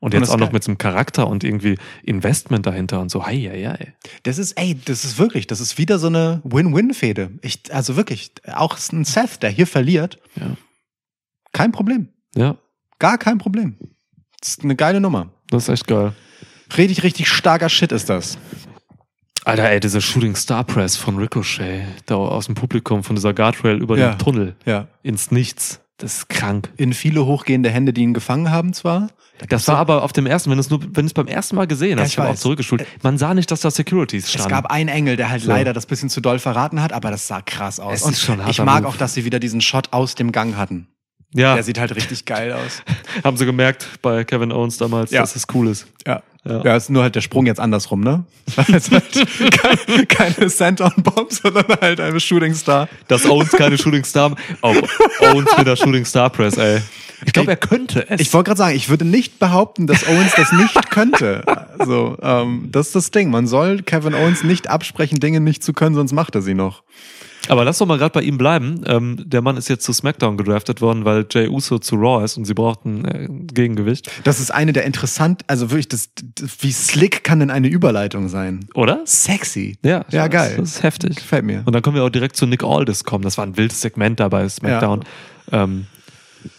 Und Und jetzt das auch ist noch geil. mit so einem Charakter und irgendwie Investment dahinter und so. Hei, hei, hei. Das ist, ey, das ist wirklich, das ist wieder so eine Win-Win-Fehde. Ich, also wirklich, auch ein Seth, der hier verliert, Ja. kein Problem. Ja, Gar kein Problem. Das ist eine geile Nummer. das ist echt geil. Richtig, richtig starker Shit ist das. Alter, ey, diese Shooting Star Press von Ricochet, da aus dem Publikum, von dieser Guardrail über Ja. den Tunnel Ja. ins Nichts. Das ist krank. In viele hochgehende Hände, die ihn gefangen haben, zwar. Das war aber auf dem ersten, wenn du es nur, wenn es beim ersten Mal gesehen Ja, hast, ich ich habe auch zurückgeschult. Man sah nicht, dass da Securities Es standen. gab einen Engel, der halt So. leider das bisschen zu doll verraten hat, aber das sah krass aus. Es Und ich mag Move. auch, dass sie wieder diesen Shot aus dem Gang hatten. Ja, Der sieht halt richtig geil aus. haben sie gemerkt bei Kevin Owens damals, Ja. dass es cool ist. Ja. Ja. Ja, ist nur halt der Sprung jetzt andersrum, ne? Jetzt halt kein, keine Send-on-Bomb, sondern halt ein Shooting Star. Dass Owens keine Shooting Star, oh, Owens mit der Shooting Star Press, ey. Ich glaube, er könnte es. Ich wollte gerade sagen, ich würde nicht behaupten, dass Owens das nicht könnte. Also, ähm, das ist das Ding. Man soll Kevin Owens nicht absprechen, Dinge nicht zu können, sonst macht er sie noch. Aber lass doch mal gerade bei ihm bleiben. Ähm, der Mann ist jetzt zu SmackDown gedraftet worden, weil Jay Uso zu Raw ist und sie brauchten äh, Gegengewicht. Das ist eine der interessant, also wirklich, das, das, wie slick kann denn eine Überleitung sein? Oder? Sexy. Ja, Ja, geil. Das ist heftig. Gefällt mir. Und dann können wir auch direkt zu Nick Aldis kommen. Das war ein wildes Segment da bei SmackDown. Ja. Ähm,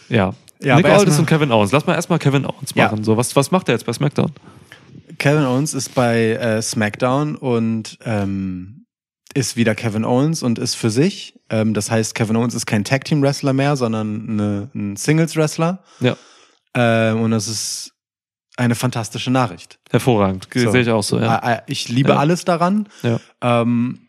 ja. Ja, Nick Aldis und Kevin Owens. Lass mal erstmal Kevin Owens Ja. machen. So, was, was macht er jetzt bei SmackDown? Kevin Owens ist bei äh, SmackDown und ähm, ist wieder Kevin Owens und ist für sich. Ähm, das heißt, Kevin Owens ist kein Tag Team Wrestler mehr, sondern eine, ein Singles Wrestler. Ja. Ähm, und das ist eine fantastische Nachricht. Hervorragend. So. Sehe ich auch so, ja. Ich liebe Ja. alles daran. Ja. Ähm,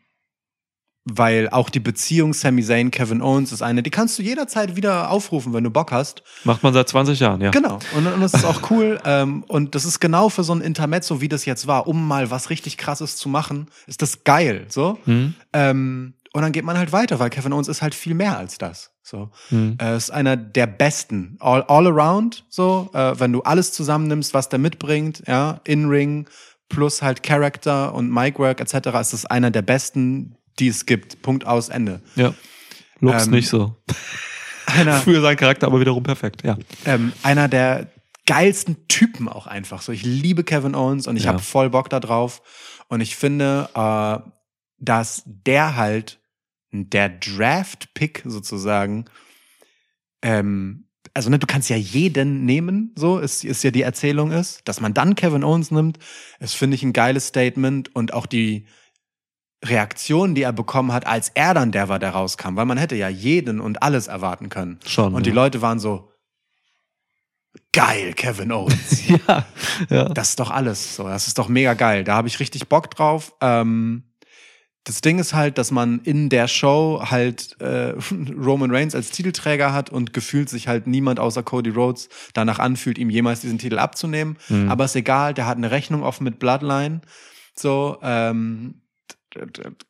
weil auch die Beziehung Sami Zayn, Kevin Owens ist eine, die kannst du jederzeit wieder aufrufen, wenn du Bock hast. Macht man seit 20 Jahren, ja. Genau. Und, und das ist auch cool. ähm, und das ist genau für so ein Intermezzo, wie das jetzt war, um mal was richtig krasses zu machen, ist das geil. So. Hm? Ähm, und dann geht man halt weiter, weil Kevin Owens ist halt viel mehr als das. So. Hm. Er ist einer der besten. All, all around, so, äh, wenn du alles zusammennimmst, was der mitbringt, ja, In-Ring, plus halt Character und Micwork etc., ist das einer der besten, die es gibt. Punkt aus, Ende. Ja. Lob's Ähm, nicht so. Einer, Für seinen Charakter aber wiederum perfekt, ja. ähm, einer der geilsten Typen auch einfach so. Ich liebe Kevin Owens und ich Ja. habe voll Bock da drauf. Und ich finde, äh, dass der halt der Draft-Pick sozusagen, ähm, also ne, du kannst ja jeden nehmen, so ist, ist ja die Erzählung ist, dass man dann Kevin Owens nimmt, ist finde ich ein geiles Statement und auch die Reaktion, die er bekommen hat, als er dann der war, der rauskam, weil man hätte ja jeden und alles erwarten können. Schon. Und die ja. Leute waren so, geil, Kevin Owens. ja. ja. Das ist doch alles so. Das ist doch mega geil. Da habe ich richtig Bock drauf. Ähm, das Ding ist halt, dass man in der Show halt äh, Roman Reigns als Titelträger hat und gefühlt sich halt niemand außer Cody Rhodes danach anfühlt, ihm jemals diesen Titel abzunehmen. Mhm. Aber ist egal, der hat eine Rechnung offen mit Bloodline. So, ähm,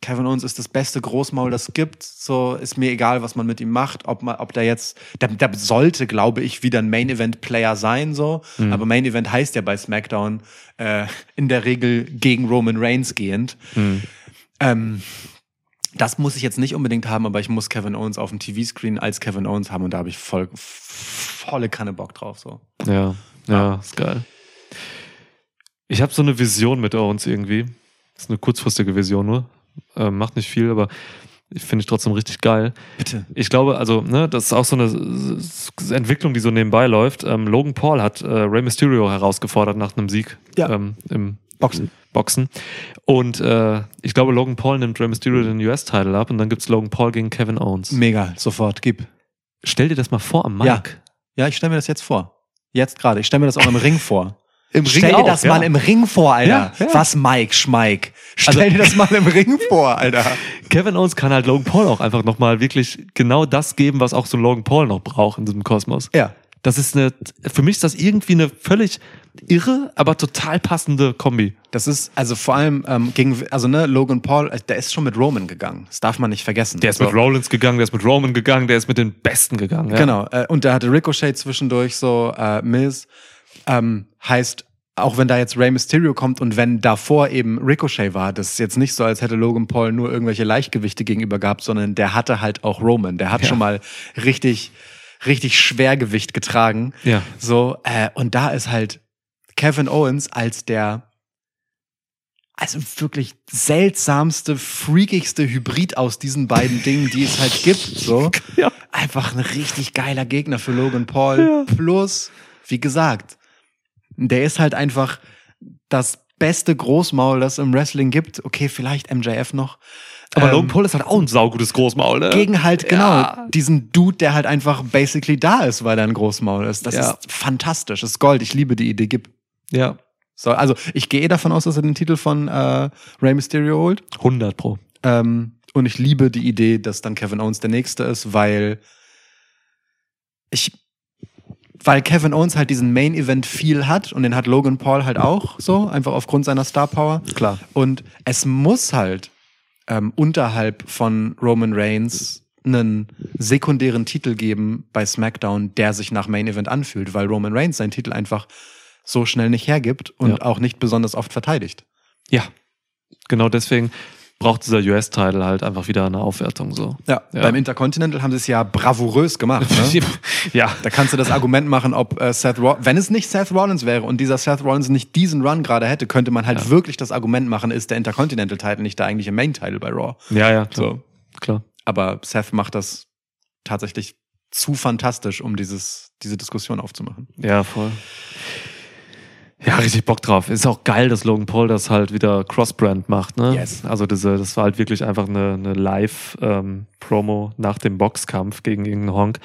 Kevin Owens ist das beste Großmaul, das es gibt. So ist mir egal, was man mit ihm macht, ob man, ob da jetzt, der, der sollte, glaube ich, wieder ein Main Event Player sein, so. Mhm. Aber Main Event heißt ja bei SmackDown äh, in der Regel gegen Roman Reigns gehend. Hm. Ähm, das muss ich jetzt nicht unbedingt haben, aber ich muss Kevin Owens auf dem TV-Screen als Kevin Owens haben und da habe ich voll, volle Kanne Bock drauf, so. Ja, ja, ist geil. Ich habe so eine Vision mit Owens irgendwie. Das ist eine kurzfristige Vision nur. Ähm, macht nicht viel, aber ich finde ich trotzdem richtig geil. Bitte. Ich glaube, also, ne, das ist auch so eine Entwicklung, die so nebenbei läuft. Ähm, Logan Paul hat äh, Rey Mysterio herausgefordert nach einem Sieg Ja. ähm, im Boxen. Boxen. Und äh, ich glaube, Logan Paul nimmt Rey Mysterio den US-Title ab und dann gibt's Logan Paul gegen Kevin Owens. Mega, sofort, gib. Stell dir das mal vor am Mic. Ja. Ja, ich stelle mir das jetzt vor. Jetzt gerade. Ich stelle mir das auch im Ring vor. Im Stell dir das mal im Ring vor, Alter. Ja, ja. Was Mike, Schmeik. Stell Also- dir das mal im Ring vor, Alter. Kevin Owens kann halt Logan Paul auch einfach nochmal wirklich genau das geben, was auch so Logan Paul noch braucht in diesem Kosmos. Ja. Das ist eine, für mich ist das irgendwie eine völlig irre, aber total passende Kombi. Das ist, also vor allem ähm, gegen, also ne, Logan Paul, äh, der ist schon mit Roman gegangen. Das darf man nicht vergessen. Der ist So. mit Rollins gegangen, der ist mit Roman gegangen, der ist mit den Besten gegangen. Ja. Genau. Äh, und da hatte Ricochet zwischendurch so, äh, Miz. Ähm, heißt, auch wenn da jetzt Rey Mysterio kommt und wenn davor eben Ricochet war, das ist jetzt nicht so, als hätte Logan Paul nur irgendwelche Leichtgewichte gegenüber gehabt, sondern der hatte halt auch Roman. Der hat Ja. schon mal richtig richtig Schwergewicht getragen. Ja. So, äh, und da ist halt Kevin Owens als der also wirklich seltsamste, freakigste Hybrid aus diesen beiden Dingen, die es halt gibt. So. Ja. Einfach ein richtig geiler Gegner für Logan Paul. Plus, wie gesagt, der ist halt einfach das beste Großmaul, das im Wrestling gibt. Okay, vielleicht MJF noch. Aber Ähm, Logan Paul ist halt auch ein saugutes Großmaul, ne? gegen halt, genau, Ja. diesen Dude, der halt einfach basically da ist, weil er ein Großmaul ist. Das Ja. ist fantastisch. Das ist Gold. Ich liebe die Idee. Gib. Ja. So, also ich gehe davon aus, dass er den Titel von äh, Rey Mysterio holt. 100 pro. Ähm, und ich liebe die Idee, dass dann Kevin Owens der Nächste ist, weil ich, weil Kevin Owens halt diesen Main Event viel hat und den hat Logan Paul halt auch so, einfach aufgrund seiner Star Power. Klar. Und es muss halt ähm, unterhalb von Roman Reigns einen sekundären Titel geben bei SmackDown, der sich nach Main Event anfühlt, weil Roman Reigns seinen Titel einfach so schnell nicht hergibt und Ja. auch nicht besonders oft verteidigt. Ja. Genau deswegen braucht dieser US-Title halt einfach wieder eine Aufwertung, so. Ja, Ja. beim Intercontinental haben sie es ja bravourös gemacht. Ne? ja. Da kannst du das Argument machen, ob äh, Seth Rollins, wenn es nicht Seth Rollins wäre und dieser Seth Rollins nicht diesen Run gerade hätte, könnte man halt Ja. wirklich das Argument machen, ist der Intercontinental Title nicht der eigentliche Main Title bei Raw. Ja, ja, klar. So. klar. Aber Seth macht das tatsächlich zu fantastisch, um dieses, diese Diskussion aufzumachen. Ja, voll. Ja, richtig Bock drauf. Ist auch geil, dass Logan Paul das halt wieder Cross-Brand macht, ne? Yes. Also diese, das war halt wirklich einfach eine, eine Live-Promo nach dem Boxkampf gegen irgendeinen Honk.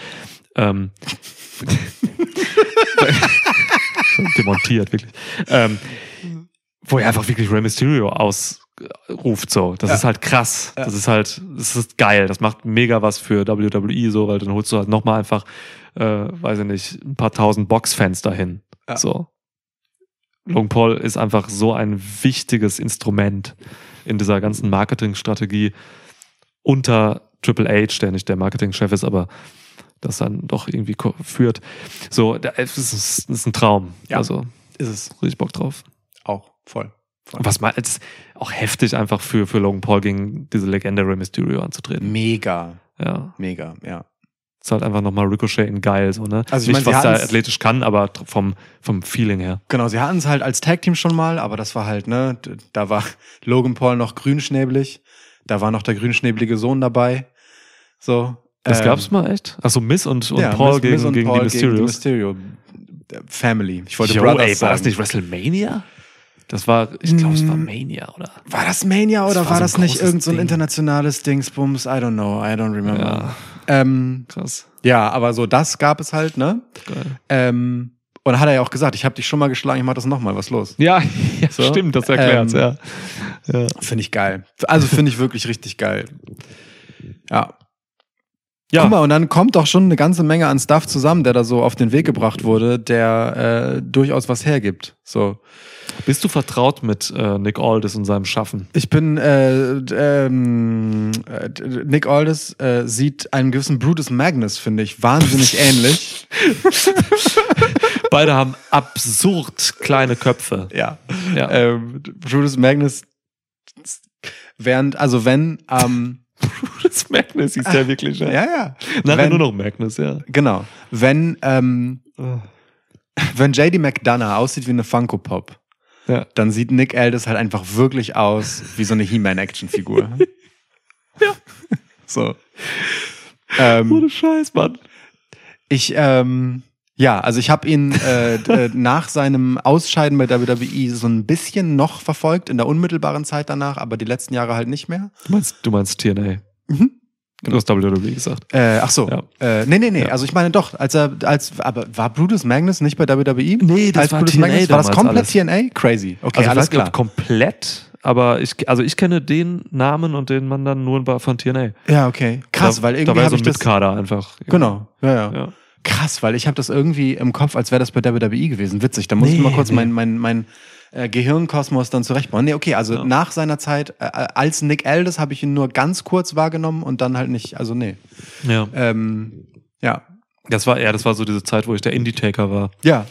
Ähm, demontiert, wirklich. Ähm, wo er einfach wirklich Rey Mysterio ausruft, so. Das Ja. ist halt krass. Ja. Das ist halt, das ist geil. Das macht mega was für WWE, so, weil dann holst du halt nochmal einfach, äh, weiß ich nicht, ein paar tausend Boxfans dahin. Ja. So. Logan Paul ist einfach so ein wichtiges Instrument in dieser ganzen Marketingstrategie unter Triple H, der nicht der Marketingchef ist, aber das dann doch irgendwie führt. So, es ist, ist ein Traum. Ja. Also, Ist es richtig Bock drauf. auch voll. voll. Was mal, es ist auch heftig einfach für, für Logan Paul gegen diese Legende Rey Mysterio anzutreten. Mega, Ja. mega, ja. Ist halt einfach nochmal Ricochet in geil, so, ne? Also ich nicht, meine, was er athletisch kann, aber vom, vom Feeling her. Genau, sie hatten es halt als Tag-Team schon mal, aber das war halt, ne, da war Logan Paul noch grünschnäbelig, da war noch der grünschnäbelige Sohn dabei. So. Das ähm, gab's mal echt? Achso, Miss und, und ja, Paul Miss- gegen, Miss und gegen Paul die Mysterios. Mysterio Family. Ich wollte Jo, Brothers ey, war sagen. das nicht WrestleMania? Das war, ich glaube, es war Mm. Mania, oder? War das Mania oder Das war war, so das nicht großes irgend so internationales Dingsbums? I don't know, I don't remember. Ja, Ähm, krass. ja, aber so das gab es halt, ne? Geil. Ähm, und hat er ja auch gesagt, ich habe dich schon mal geschlagen, ich mach das nochmal, was los? Ja, ja So, stimmt, das erklärt's, ähm, ja. ja. Finde ich geil. Also finde ich wirklich richtig geil. Ja. Ja. Guck mal, und dann kommt doch schon eine ganze Menge an Stuff zusammen, der da so auf den Weg gebracht wurde, der äh, durchaus was hergibt. So. Bist du vertraut mit äh, Nick Aldis und seinem Schaffen? Ich bin äh, ähm, äh, Nick Aldis äh, sieht einen gewissen Brutus Magnus, finde ich, wahnsinnig ähnlich. Beide haben absurd kleine Köpfe. Ja. Ja. Ähm, Brutus Magnus, während, also wenn, ähm, Das Magnus hieß der wirklich, ja. ja, ja. Nachher wenn, nur noch Magnus, ja. Genau. Wenn, ähm, wenn JD McDonough aussieht wie eine Funko Pop, Ja. dann sieht Nick Aldis halt einfach wirklich aus wie so eine He-Man-Action-Figur. Ja. So. Ähm, Ohne Scheiß, Mann. ich, ähm, ja, also ich habe ihn äh, äh, nach seinem Ausscheiden bei WWE so ein bisschen noch verfolgt, in der unmittelbaren Zeit danach, aber die letzten Jahre halt nicht mehr. Du meinst, du meinst TNA. Mhm. Du hast WWE gesagt. Äh, ach so. Ja. Äh, nee, nee, nee. Ja. Also ich meine doch, als er, als, aber war Brutus Magnus nicht bei WWE? Nee, das als war Brutus TNA Magnus? War das komplett alles. TNA? Crazy. Okay, Also ich alles klar. komplett, aber ich, also ich kenne den Namen und den man dann nur von TNA. Ja, okay. Krass, da, weil da irgendwie war habe so ich ein. Mitkader einfach. Genau, ja, ja. Ja. Krass, weil ich habe das irgendwie im Kopf, als wäre das bei WWE gewesen. Witzig. Da muss ich Nee, mal kurz nee. mein, mein, mein äh, Gehirnkosmos dann zurechtbauen. Nee, okay, also Ja. nach seiner Zeit äh, als Nick Aldis habe ich ihn nur ganz kurz wahrgenommen und dann halt nicht. Also nee. ja. Ähm, ja. Das war, ja, das war so diese Zeit, wo ich der Indie-Taker war. Ja.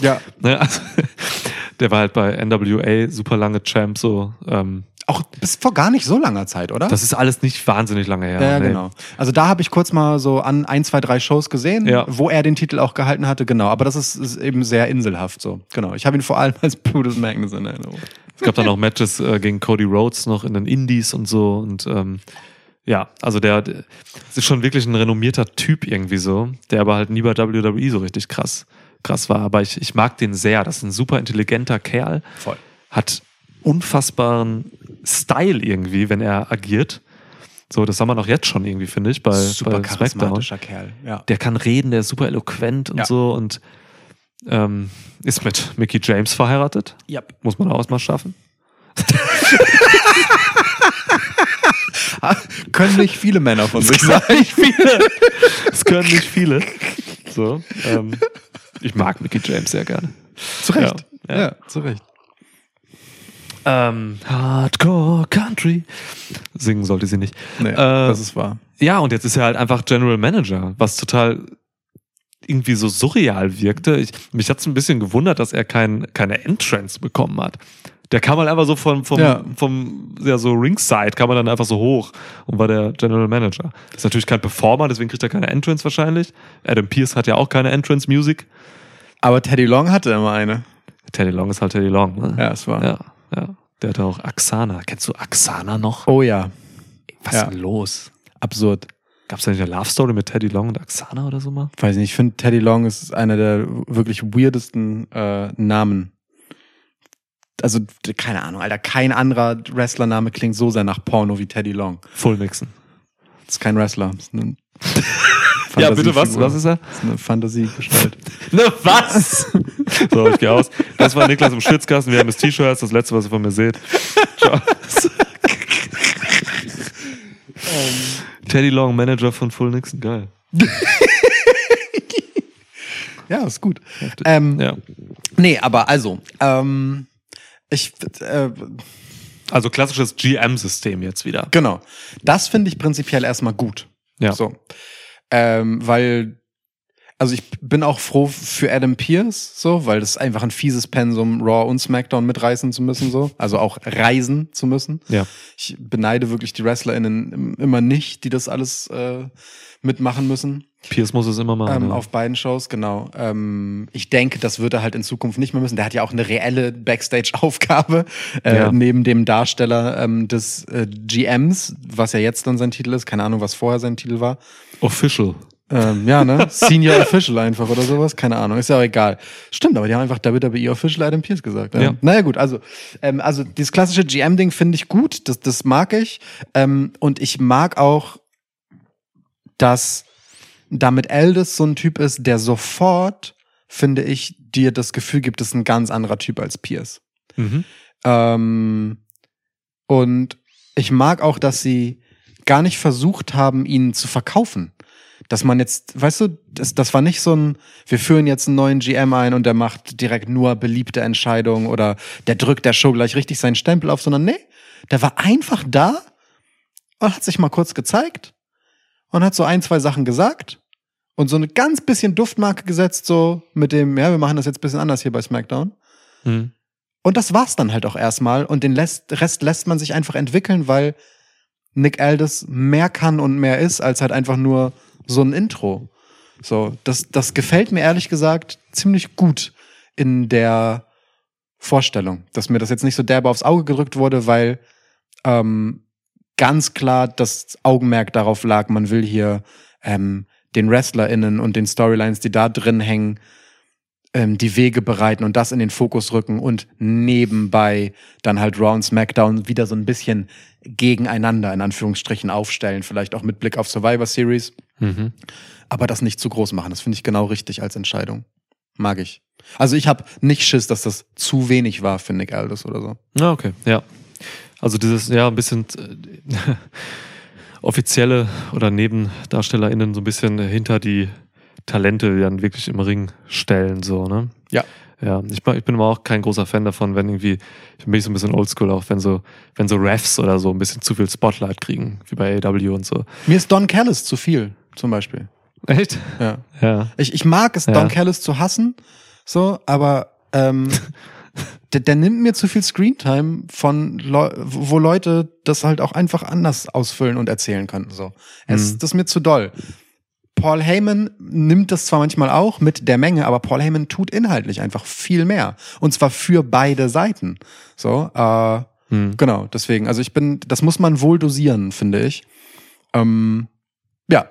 Ja. Ne? Also, der war halt bei NWA super lange Champ, so. Ähm, auch bis vor gar nicht so langer Zeit, oder? Das ist alles nicht wahnsinnig lange her. ja, ja nee. genau. Also da habe ich kurz mal so an ein, zwei, drei Shows gesehen, Ja. wo er den Titel auch gehalten hatte, genau. Aber das ist, ist eben sehr inselhaft so. Genau. Ich habe ihn vor allem als Brutus Magnus in Erinnerung. Es gab dann auch Matches äh, gegen Cody Rhodes noch in den Indies und so. Und ähm, ja, also der, der ist schon wirklich ein renommierter Typ irgendwie so, der aber halt nie bei WWE so richtig krass, krass war. Aber ich, ich mag den sehr. Das ist ein super intelligenter Kerl. Voll. Hat unfassbaren Style irgendwie, wenn er agiert. So, das sah man auch jetzt schon irgendwie, finde ich, bei, Super bei SmackDown. charismatischer Kerl. Ja. Der kann reden, der ist super eloquent und Ja. so und ähm, ist mit Mickey James verheiratet. Yep. Muss man auch mal schaffen. Können nicht viele Männer von sich sagen. nicht viele. Das können nicht viele. So, ähm, ich mag Mickey James sehr gerne. Zu Recht. Ja, Ja, ja. zu Recht. Ähm, Hardcore Country. Singen sollte sie nicht. Nee, Äh, das ist wahr. Ja, und jetzt ist er halt einfach General Manager, was total irgendwie so surreal wirkte. Ich, mich hat's ein bisschen gewundert, dass er kein, keine Entrance bekommen hat. Der kam halt einfach so vom, vom, Ja. vom, ja, so Ringside, kam er dann einfach so hoch und war der General Manager. Ist natürlich kein Performer, deswegen kriegt er keine Entrance wahrscheinlich. Adam Pierce hat ja auch keine Entrance Music. Aber Teddy Long hatte immer eine. Teddy Long ist halt Teddy Long, ne? Ja, es war. Ja, ja. Der hatte auch Axana. Kennst du Axana noch? Oh ja, Was ja. ist denn los? absurd. Gab's da nicht eine Love Story mit Teddy Long und Axana oder so mal? Weiß nicht, ich finde Teddy Long ist einer der wirklich weirdesten äh, Namen. Also, keine Ahnung, Alter, kein anderer Wrestlername klingt so sehr nach Porno wie Teddy Long. Full Nixon. Das ist kein Wrestler. Eine Ja, bitte, was? Fantasiefigur. Was ist er? Das ist eine Fantasiegestalt. Ne, was? so, ich gehe aus. Das war Niklas im Schwitzkasten. Wir haben das T-Shirt, das das letzte, was ihr von mir seht. Ciao. Teddy Long, Manager von Full Nixon, geil. ja, ist gut. Ähm, Ja. Nee, aber also, ähm, ich, äh, Also klassisches GM-System jetzt wieder. genau. Das finde ich prinzipiell erstmal gut. Ja. So. Ähm, weil, also ich bin auch froh für Adam Pierce, so, weil das ist einfach ein fieses Pensum, Raw und SmackDown mitreißen zu müssen, so. Also auch reisen zu müssen. Ja. Ich beneide wirklich die WrestlerInnen immer nicht, die das alles äh, mitmachen müssen. Pierce muss es immer machen. Ähm, ja. Auf beiden Shows, genau. Ähm, ich denke, das wird er halt in Zukunft nicht mehr müssen. Der hat ja auch eine reelle Backstage-Aufgabe äh, Ja. neben dem Darsteller ähm, des äh, GMs, was ja jetzt dann sein Titel ist. Keine Ahnung, was vorher sein Titel war. Official. Ähm, ja, ne? Senior Official einfach oder sowas. Keine Ahnung. Ist ja auch egal. Stimmt, aber die haben einfach WWE Official Adam Pierce gesagt. Ja. Ja. Naja, gut. Also, ähm, also dieses klassische GM-Ding finde ich gut. Das, das mag ich. Ähm, und ich mag auch, dass damit Aldis so ein Typ ist, der sofort, finde ich, dir das Gefühl gibt, ist ein ganz anderer Typ als Pierce. Mhm. Ähm, und ich mag auch, dass sie gar nicht versucht haben, ihn zu verkaufen. Dass man jetzt, weißt du, das, das war nicht so ein, wir führen jetzt einen neuen GM ein und der macht direkt nur beliebte Entscheidungen oder der drückt der Show gleich richtig seinen Stempel auf, sondern nee, der war einfach da und hat sich mal kurz gezeigt und hat so ein, zwei Sachen gesagt und so eine ganz bisschen Duftmarke gesetzt, so mit dem, ja, wir machen das jetzt ein bisschen anders hier bei SmackDown. Mhm. Und das war's dann halt auch erstmal. Und den Rest lässt man sich einfach entwickeln, weil Nick Aldis mehr kann und mehr ist, als halt einfach nur so ein Intro. So, das, das gefällt mir ehrlich gesagt ziemlich gut in der Vorstellung, dass mir das jetzt nicht so derbe aufs Auge gedrückt wurde, weil ähm, ganz klar das Augenmerk darauf lag, man will hier ähm, den WrestlerInnen und den Storylines, die da drin hängen, ähm, die Wege bereiten und das in den Fokus rücken und nebenbei dann halt Raw und SmackDown wieder so ein bisschen gegeneinander in Anführungsstrichen aufstellen, vielleicht auch mit Blick auf Survivor Series, Mhm. aber das nicht zu groß machen. Das finde ich genau richtig als Entscheidung. Mag ich. Also ich habe nicht Schiss, dass das zu wenig war für Nick Aldis oder so. Ja, okay, ja. Also dieses, ja, ein bisschen äh, offizielle oder NebendarstellerInnen so ein bisschen hinter die Talente dann wirklich im Ring stellen, so, ne? Ja. Ja, ich, ich bin aber auch kein großer Fan davon, wenn irgendwie, ich bin so ein bisschen oldschool auch, wenn so, wenn so Refs oder so ein bisschen zu viel Spotlight kriegen, wie bei AW und so. Mir ist Don Callis zu viel, zum Beispiel. Echt? Ja. Ja. Ich, ich mag es, Ja. Don Callis zu hassen, so, aber ähm, der, der nimmt mir zu viel Screentime von Leu wo Leute das halt auch einfach anders ausfüllen und erzählen könnten. So, es, Mhm. das ist mir zu doll. Paul Heyman nimmt das zwar manchmal auch mit der Menge, aber Paul Heyman tut inhaltlich einfach viel mehr. Und zwar für beide Seiten. So, äh, Hm. genau, deswegen. Also ich bin, das muss man wohl dosieren, finde ich. Ähm, ja,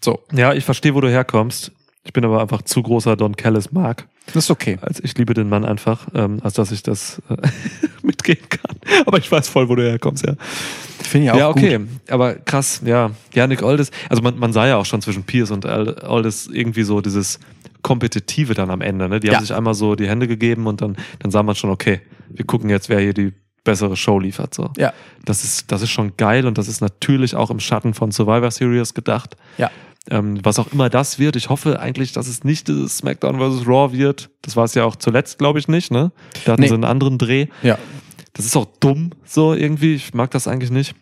so, Ja, ich verstehe, wo du herkommst. Ich bin aber einfach zu großer Don Callis Mark. Das ist okay. Also ich liebe den Mann einfach, ähm, als dass ich das äh, mitgehen kann. Aber ich weiß voll, wo du herkommst, ja. Finde ich auch ja, okay. gut. Aber krass, ja. Ja, Nick Aldis, also man, man sah ja auch schon zwischen Pierce und Aldis irgendwie so dieses Kompetitive dann am Ende. Ne? Die Ja. haben sich einmal so die Hände gegeben und dann, dann sah man schon, okay, wir gucken jetzt, wer hier die bessere Show liefert. So. Ja, Das ist, das ist schon geil und das ist natürlich auch im Schatten von Survivor Series gedacht. ja. Ähm, was auch immer das wird, ich hoffe eigentlich, dass es nicht dieses SmackDown vs. Raw wird. Das war es ja auch zuletzt, glaube ich, nicht, ne? Da hatten Nee. sie einen anderen Dreh. Ja. Das ist auch dumm, so irgendwie. Ich mag das eigentlich nicht.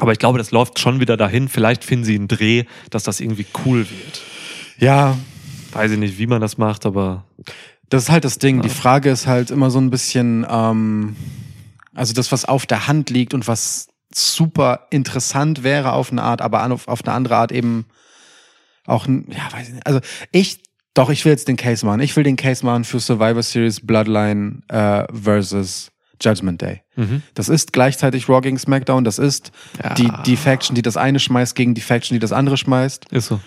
Aber ich glaube, das läuft schon wieder dahin. Vielleicht finden sie einen Dreh, dass das irgendwie cool wird. Ja, Weiß ich nicht, wie man das macht, aber Das ist halt das Ding. Die Frage ist halt immer so ein bisschen, ähm, also das, was auf der Hand liegt und was super interessant wäre auf eine Art, aber auf, auf eine andere Art eben auch, ein- ja, weiß ich nicht. Also ich, doch, ich will jetzt den Case machen. Ich will den Case machen für Survivor Series Bloodline äh, versus Judgment Day. mhm. Das ist gleichzeitig Raw gegen SmackDown. Das ist Ja. die, die Faction, die das eine schmeißt, gegen die Faction, die das andere schmeißt. ist so.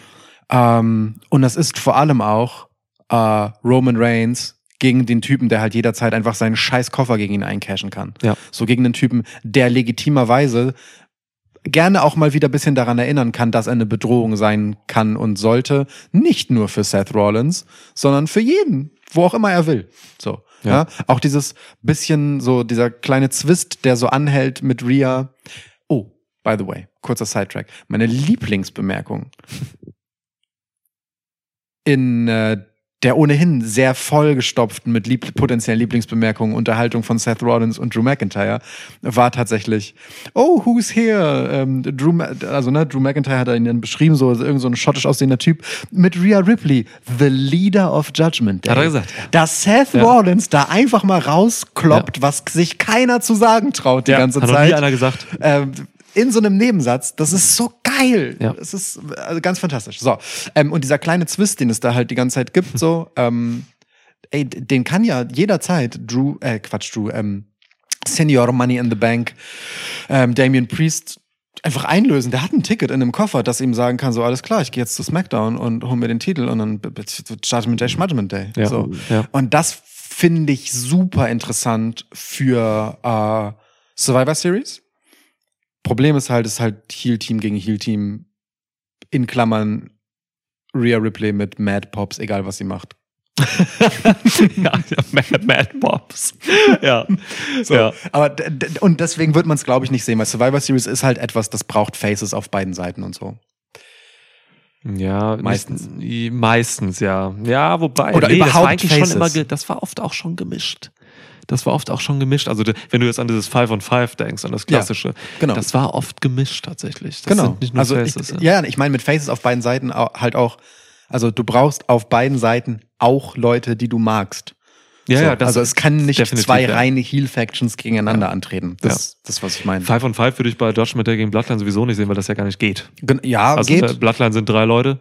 Ähm, und das ist vor allem auch äh, Roman Reigns gegen den Typen, der halt jederzeit einfach seinen scheiß Koffer gegen ihn eincashen kann. Ja. So gegen den Typen, der legitimerweise gerne auch mal wieder ein bisschen daran erinnern kann, dass er eine Bedrohung sein kann und sollte. Nicht nur für Seth Rollins, sondern für jeden, wo auch immer er will. So. Ja. Ja. Auch dieses bisschen so, dieser kleine Zwist, der so anhält mit Rhea. Oh, by the way, kurzer Sidetrack. Meine Lieblingsbemerkung in äh, der ohnehin sehr vollgestopften mit lieb potenziellen Lieblingsbemerkungen Unterhaltung von Seth Rollins und Drew McIntyre war tatsächlich, oh, who's here? Ähm, Drew, also ne, Drew McIntyre hat ihn dann beschrieben, so irgend so ein schottisch aussehender Typ mit Rhea Ripley, the leader of Judgment Day. Hat er gesagt. Dass Seth Ja. Rollins da einfach mal rauskloppt, was sich keiner zu sagen traut die ganze hat noch nie Zeit einer gesagt. ähm, in so einem Nebensatz. Das ist so geil. Ja. Es ist also ganz fantastisch. So. Ähm, und dieser kleine Zwist, den es da halt die ganze Zeit gibt, so, ähm, ey, den kann ja jederzeit Drew, äh, Quatsch, Drew, ähm, Senior Money in the Bank, ähm, Damien Priest einfach einlösen. Der hat ein Ticket in einem Koffer, das ihm sagen kann, so alles klar, ich gehe jetzt zu SmackDown und hol mir den Titel und dann Judgment Day, Schmudgment Day. Ja. So. Ja. Und das finde ich super interessant für äh, Survivor Series. Problem ist halt, es ist halt Heal-Team gegen Heal-Team in Klammern Rhea Ripley mit Mad Pops, egal was sie macht. ja, Mad, Mad Bobs. Ja. So. ja. Aber und deswegen wird man es, glaube ich, nicht sehen, weil Survivor Series ist halt etwas, das braucht Faces auf beiden Seiten und so. Ja, Meistens. Nicht, meistens, ja. Ja, wobei. Oder das war überhaupt eigentlich Faces. schon immer, das war oft auch schon gemischt. Das war oft auch schon gemischt. Also, wenn du jetzt an dieses Five on Five denkst, an das klassische, genau. das war oft gemischt tatsächlich. Das genau. sind nicht nur also Faces. ich, ja, ich meine mit Faces auf beiden Seiten halt auch, also du brauchst auf beiden Seiten auch Leute, die du magst. ja, so, ja, das also es kann nicht zwei ja. reine Heel-Factions gegeneinander antreten. Das, das ist, was ich meine. Five on Five würde ich bei Judgment Day gegen Bloodline sowieso nicht sehen, weil das ja gar nicht geht. Gen- Ja, Also geht. äh, Bloodline sind drei Leute.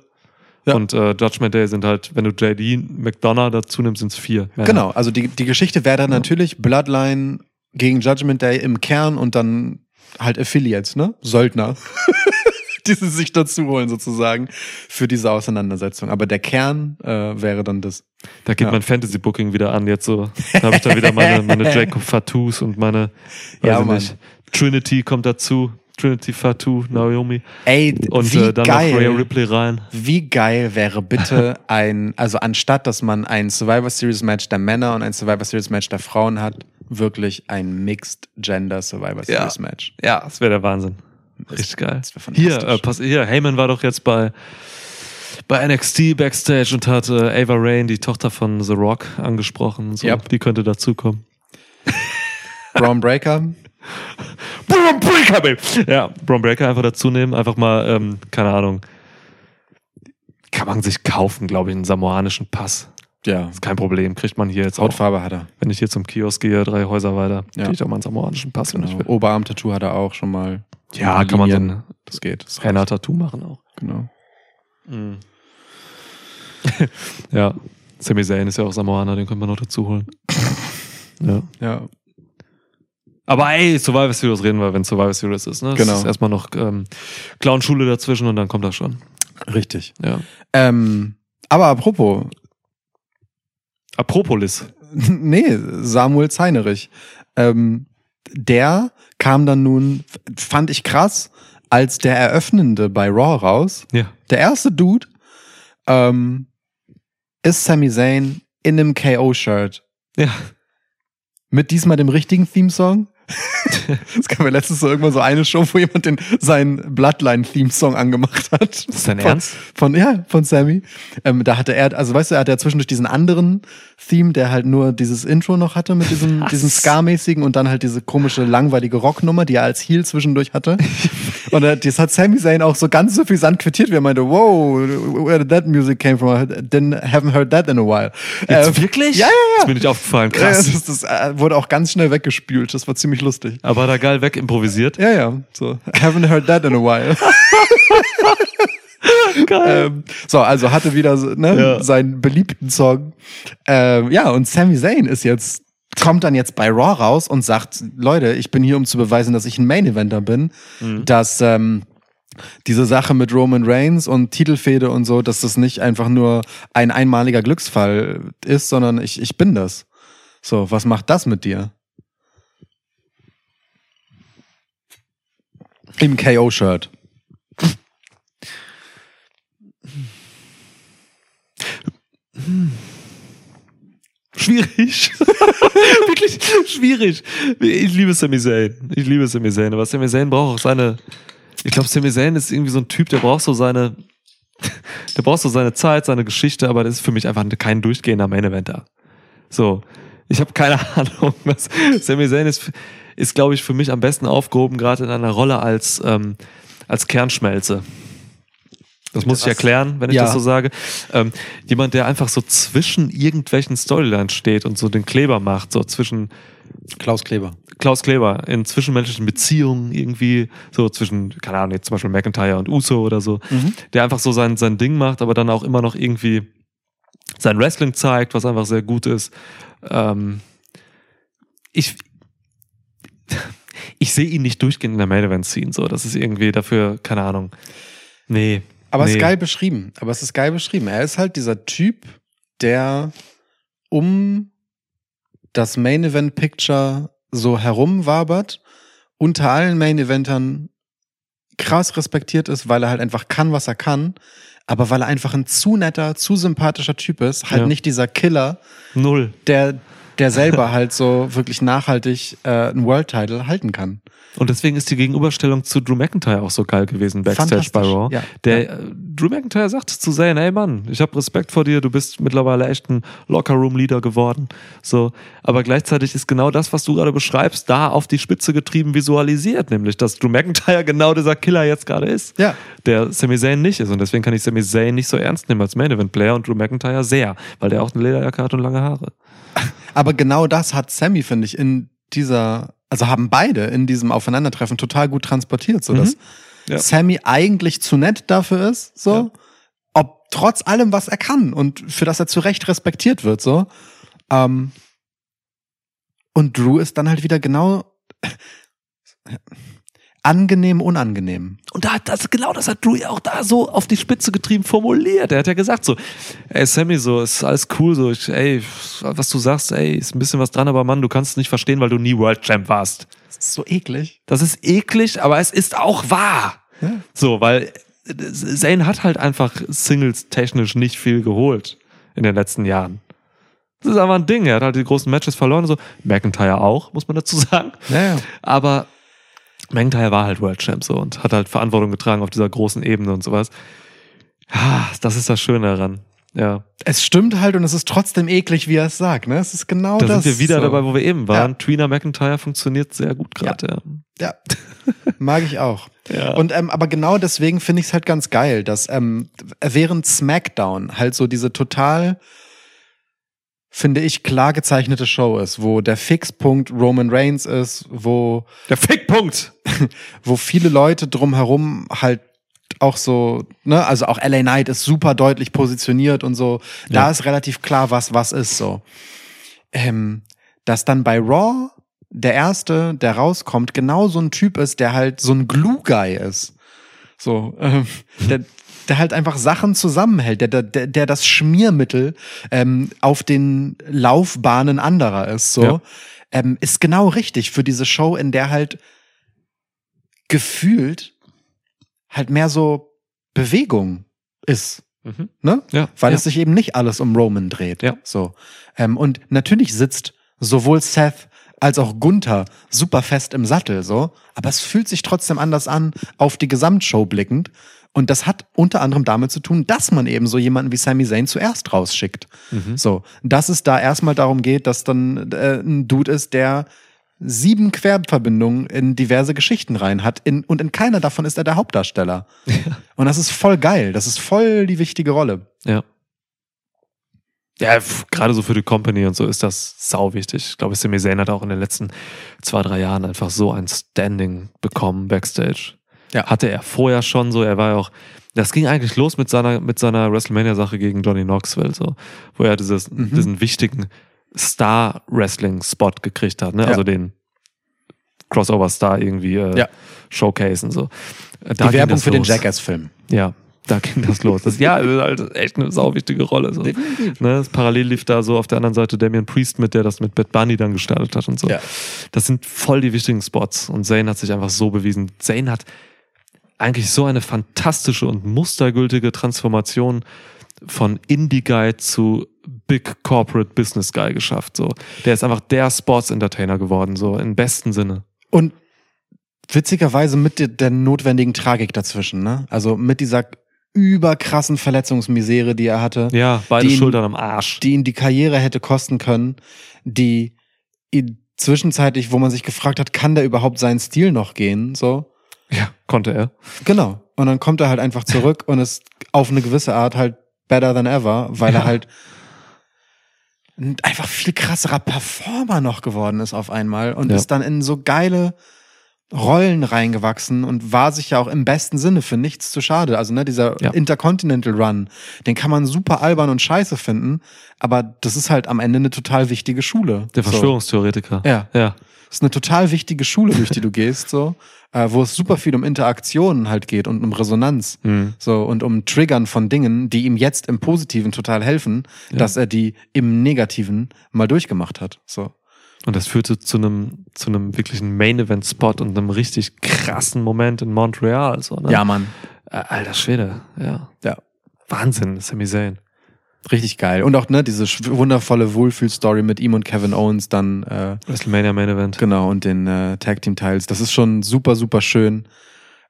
Ja. Und äh, Judgment Day sind halt, wenn du JD McDonough dazu nimmst, sind es vier. Männer. Genau, also die, die Geschichte wäre dann natürlich Bloodline gegen Judgment Day im Kern und dann halt Affiliates, ne? Söldner. die sie sich dazu holen sozusagen für diese Auseinandersetzung. Aber der Kern äh, wäre dann das. Da geht Ja. mein Fantasy-Booking wieder an. Jetzt so, da habe ich da wieder meine, meine Jacob Fatus und meine, weiß Ja, ich nicht, Trinity kommt dazu. Trinity Fatu, Naomi. Ey, Und wie äh, dann geil. noch Rhea Ripley rein. Wie geil wäre bitte ein, also anstatt dass man ein Survivor Series Match der Männer und ein Survivor Series Match der Frauen hat, wirklich ein Mixed Gender Survivor Ja. Series Match. Ja, das wäre der Wahnsinn. Richtig geil. Hier, äh, pass, hier, Heyman war doch jetzt bei, bei NXT Backstage und hat äh, Ava Rain, die Tochter von The Rock, angesprochen. So, Yep. Die könnte dazukommen. Braun Breaker. Braun Breaker, baby. Ja, Braun Breaker einfach dazu nehmen. Einfach mal, ähm, keine Ahnung. Kann man sich kaufen, glaube ich, einen samoanischen Pass. Ja. Ist kein Problem, kriegt man hier jetzt auch. Hautfarbe hat er. Wenn ich hier zum Kiosk gehe, drei Häuser weiter, Ja. kriege ich auch mal einen samoanischen Pass, Genau. Oberarm-Tattoo hat er auch schon mal. Ja, kann man so ein Das geht. Das reicht. Henna-Tattoo machen auch. Genau. ja, Sami Zayn ist ja auch Samoaner, den können wir noch dazu holen. ja. Ja. Aber ey, Survivor Series reden wir, wenn Survivor Series ist. Ne? Genau. Es ist erstmal noch ähm, Clown-Schule dazwischen und dann kommt das schon. Richtig. Ja. Ähm, aber apropos, Apropolis. nee, Samuel Zeinerich. Ähm, der kam dann nun, fand ich krass, als der Eröffnende bei Raw raus. Ja. Der erste Dude ähm, ist Sami Zayn in einem KO-Shirt. Ja. Mit diesmal dem richtigen Theme-Song. Es gab ja letztens so irgendwann so eine Show, wo jemand den seinen Bloodline-Theme-Song angemacht hat. Ist dein Von- Ernst? Von, ja, von Sammy. Ähm, da hatte er, also weißt du, er hatte ja zwischendurch diesen anderen Theme, der halt nur dieses Intro noch hatte mit diesem, Was? diesem Ska-mäßigen und dann halt diese komische, langweilige Rocknummer, die er als Heel zwischendurch hatte. und äh, das hat Sammy Zayn auch so ganz suffisant quittiert, wie er meinte, wow, where did that music came from? I didn't, haven't heard that in a while. Jetzt Äh, wirklich? Ja, ja, ja. Ist mir nicht aufgefallen. Krass. das, das äh, wurde auch ganz schnell weggespült. Das war ziemlich lustig. Aber da geil wegimprovisiert. Ja, ja. So, haven't heard that in a while. Geil. ähm, so, also hatte wieder ne, Ja. seinen beliebten Song. Ähm, ja, und Sami Zayn ist jetzt, kommt dann jetzt bei Raw raus und sagt, Leute, ich bin hier, um zu beweisen, dass ich ein Main Eventer bin, dass ähm, diese Sache mit Roman Reigns und Titelfehde und so, dass das nicht einfach nur ein einmaliger Glücksfall ist, sondern ich, ich bin das. So, was macht das mit dir? Im KO-Shirt. Schwierig. Wirklich schwierig. Ich liebe Sami Zayn. Ich liebe Sami Zayn. Aber Sami Zayn braucht auch seine. Ich glaube, Sami Zayn ist irgendwie so ein Typ, der braucht so seine. Der braucht so seine Zeit, seine Geschichte, aber das ist für mich einfach kein durchgehender Main Eventer. So. Ich habe keine Ahnung, was. Sami Zayn ist, ist glaube ich, für mich am besten aufgehoben, gerade in einer Rolle als, ähm, als Kernschmelze. Das muss ich erklären, wenn ich Ja. das so sage. Ähm, jemand, der einfach so zwischen irgendwelchen Storylines steht und so den Kleber macht, so zwischen Klaus Kleber. Klaus Kleber in zwischenmenschlichen Beziehungen irgendwie, so zwischen, keine Ahnung, jetzt zum Beispiel McIntyre und Uso oder so, der einfach so sein, sein Ding macht, aber dann auch immer noch irgendwie sein Wrestling zeigt, was einfach sehr gut ist. Ähm, ich, ich sehe ihn nicht durchgehend in der Main Event ziehen, so, das ist irgendwie dafür, keine Ahnung. Nee. Aber es nee. ist geil beschrieben. Aber es ist geil beschrieben. Er ist halt dieser Typ, der um das Main Event Picture so herumwabert, unter allen Main Eventern krass respektiert ist, weil er halt einfach kann, was er kann. Aber weil er einfach ein zu netter, zu sympathischer Typ ist, halt Ja. nicht dieser Killer, Null. der, der selber halt so wirklich nachhaltig äh, einen World Title halten kann. Und deswegen ist die Gegenüberstellung zu Drew McIntyre auch so geil gewesen, Backstage bei Raw. ja. Der äh, Drew McIntyre sagt zu Zayn, ey Mann, ich habe Respekt vor dir, du bist mittlerweile echt ein Locker-Room-Leader geworden. So, aber gleichzeitig ist genau das, was du gerade beschreibst, da auf die Spitze getrieben visualisiert, nämlich, dass Drew McIntyre genau dieser Killer jetzt gerade ist. Ja. Der Sami Zayn nicht ist. Und deswegen kann ich Sami Zayn nicht so ernst nehmen als Main-Event-Player und Drew McIntyre sehr, weil der auch eine Lederjacke hat und lange Haare. Aber genau das hat Sammy, finde ich, in dieser, also haben beide in diesem Aufeinandertreffen total gut transportiert, so dass Mhm. Ja. Sammy eigentlich zu nett dafür ist, so, Ja. ob trotz allem, was er kann und für das er zu Recht respektiert wird, so. Ähm, und Drew ist dann halt wieder genau angenehm, unangenehm. Und da hat das, genau das hat Drew ja auch da so auf die Spitze getrieben formuliert. Er hat ja gesagt so, ey Sammy, so, ist alles cool, so, ich, ey, was du sagst, ey, ist ein bisschen was dran, aber Mann, du kannst es nicht verstehen, weil du nie World Champ warst. Das ist so eklig. Das ist eklig, aber es ist auch wahr. Ja. So, weil äh, Zane hat halt einfach Singles technisch nicht viel geholt in den letzten Jahren. Das ist aber ein Ding. Er hat halt die großen Matches verloren, und so. McIntyre auch, muss man dazu sagen. Ja, ja. Aber McIntyre war halt World Champ so und hat halt Verantwortung getragen auf dieser großen Ebene und sowas. Ja, das ist das Schöne daran. Ja, Es stimmt halt und es ist trotzdem eklig, wie er es sagt, ne? Es ist genau da das. sind wir wieder so. dabei, wo wir eben waren. Ja. Trina McIntyre funktioniert sehr gut gerade. Ja, mag ich auch. Ja. Und ähm, aber genau deswegen finde ich es halt ganz geil, dass ähm, während SmackDown halt so diese total finde ich, klar gezeichnete Show ist, wo der Fixpunkt Roman Reigns ist, wo, Der Fickpunkt! wo viele Leute drumherum halt auch so, ne, also auch LA Knight ist super deutlich positioniert und so. Da Ja. ist relativ klar, was was ist so. Ähm, dass dann bei Raw der erste, der rauskommt, genau so ein Typ ist, der halt so ein Glue-Guy ist. So, ähm, der, der halt einfach Sachen zusammenhält, der, der, der, das Schmiermittel ähm, auf den Laufbahnen anderer ist, so, Ja. ähm, ist genau richtig für diese Show, in der halt gefühlt halt mehr so Bewegung ist. Mhm. Ne? Ja. Weil ja. es sich eben nicht alles um Roman dreht. Ja. So. Ähm, und natürlich sitzt sowohl Seth als auch Gunther super fest im Sattel, so. Aber es fühlt sich trotzdem anders an, auf die Gesamtshow blickend. Und das hat unter anderem damit zu tun, dass man eben so jemanden wie Sami Zayn zuerst rausschickt. Mhm. So, dass es da erstmal darum geht, dass dann äh, ein Dude ist, der sieben Querverbindungen in diverse Geschichten rein hat in, und in keiner davon ist er der Hauptdarsteller. Und das ist voll geil. Das ist voll die wichtige Rolle. Ja. Ja, gerade so für die Company und so ist das sau wichtig. Ich glaube, Sami Zayn hat auch in den letzten zwei, drei Jahren einfach so ein Standing bekommen backstage. Ja. Hatte er vorher schon so, er war ja auch, das ging eigentlich los mit seiner, mit seiner WrestleMania-Sache gegen Johnny Knoxville, so, wo er dieses, Mhm. diesen wichtigen Star-Wrestling-Spot gekriegt hat, ne? Ja. Also den Crossover-Star irgendwie äh, Ja. showcasen, so. Da die Werbung für den los. Jackass-Film. Ja, da ging das los. Das, ja, halt echt eine sau wichtige Rolle. So. Ne, das parallel lief da so auf der anderen Seite Damian Priest mit, der das mit Bad Bunny dann gestartet hat und so. Ja. Das sind voll die wichtigen Spots. Und Zayn hat sich einfach so bewiesen. Zayn hat eigentlich so eine fantastische und mustergültige Transformation von Indie-Guy zu Big Corporate Business Guy geschafft. So. Der ist einfach der Sports-Entertainer geworden, so im besten Sinne. Und witzigerweise mit der, notwendigen Tragik dazwischen, ne? Also mit dieser überkrassen Verletzungsmisere, die er hatte, Ja, beide Die- Schultern am Arsch. die ihn die Karriere hätte kosten können, die ihn zwischenzeitlich, wo man sich gefragt hat, kann der überhaupt seinen Stil noch gehen, so? ja, konnte er. Genau. Und dann kommt er halt einfach zurück und ist auf eine gewisse Art halt better than ever, weil Ja. er halt ein einfach viel krasserer Performer noch geworden ist auf einmal und Ja. ist dann in so geile Rollen reingewachsen und war sich ja auch im besten Sinne für nichts zu schade. Also ne, dieser Ja. Intercontinental Run, den kann man super albern und scheiße finden, aber das ist halt am Ende eine total wichtige Schule. Der So. Verschwörungstheoretiker. Ja. Ja. Das ist eine total wichtige Schule, durch die du gehst, so, äh, wo es super viel um Interaktionen halt geht und um Resonanz. Mhm. So, und um Triggern von Dingen, die ihm jetzt im Positiven total helfen, Ja. dass er die im Negativen mal durchgemacht hat. So. Und das führte zu einem, zu einem wirklichen Main-Event-Spot und einem richtig krassen Moment in Montreal. So, ne? Mann. Äh, Alter Schwede, ja. Ja. Wahnsinn, Sami Zayn. Richtig geil. Und auch, ne, diese wundervolle Wohlfühl-Story mit ihm und Kevin Owens dann, äh, WrestleMania Main Event. genau, und den äh, Tag-Team-Teils. Das ist schon super, super schön.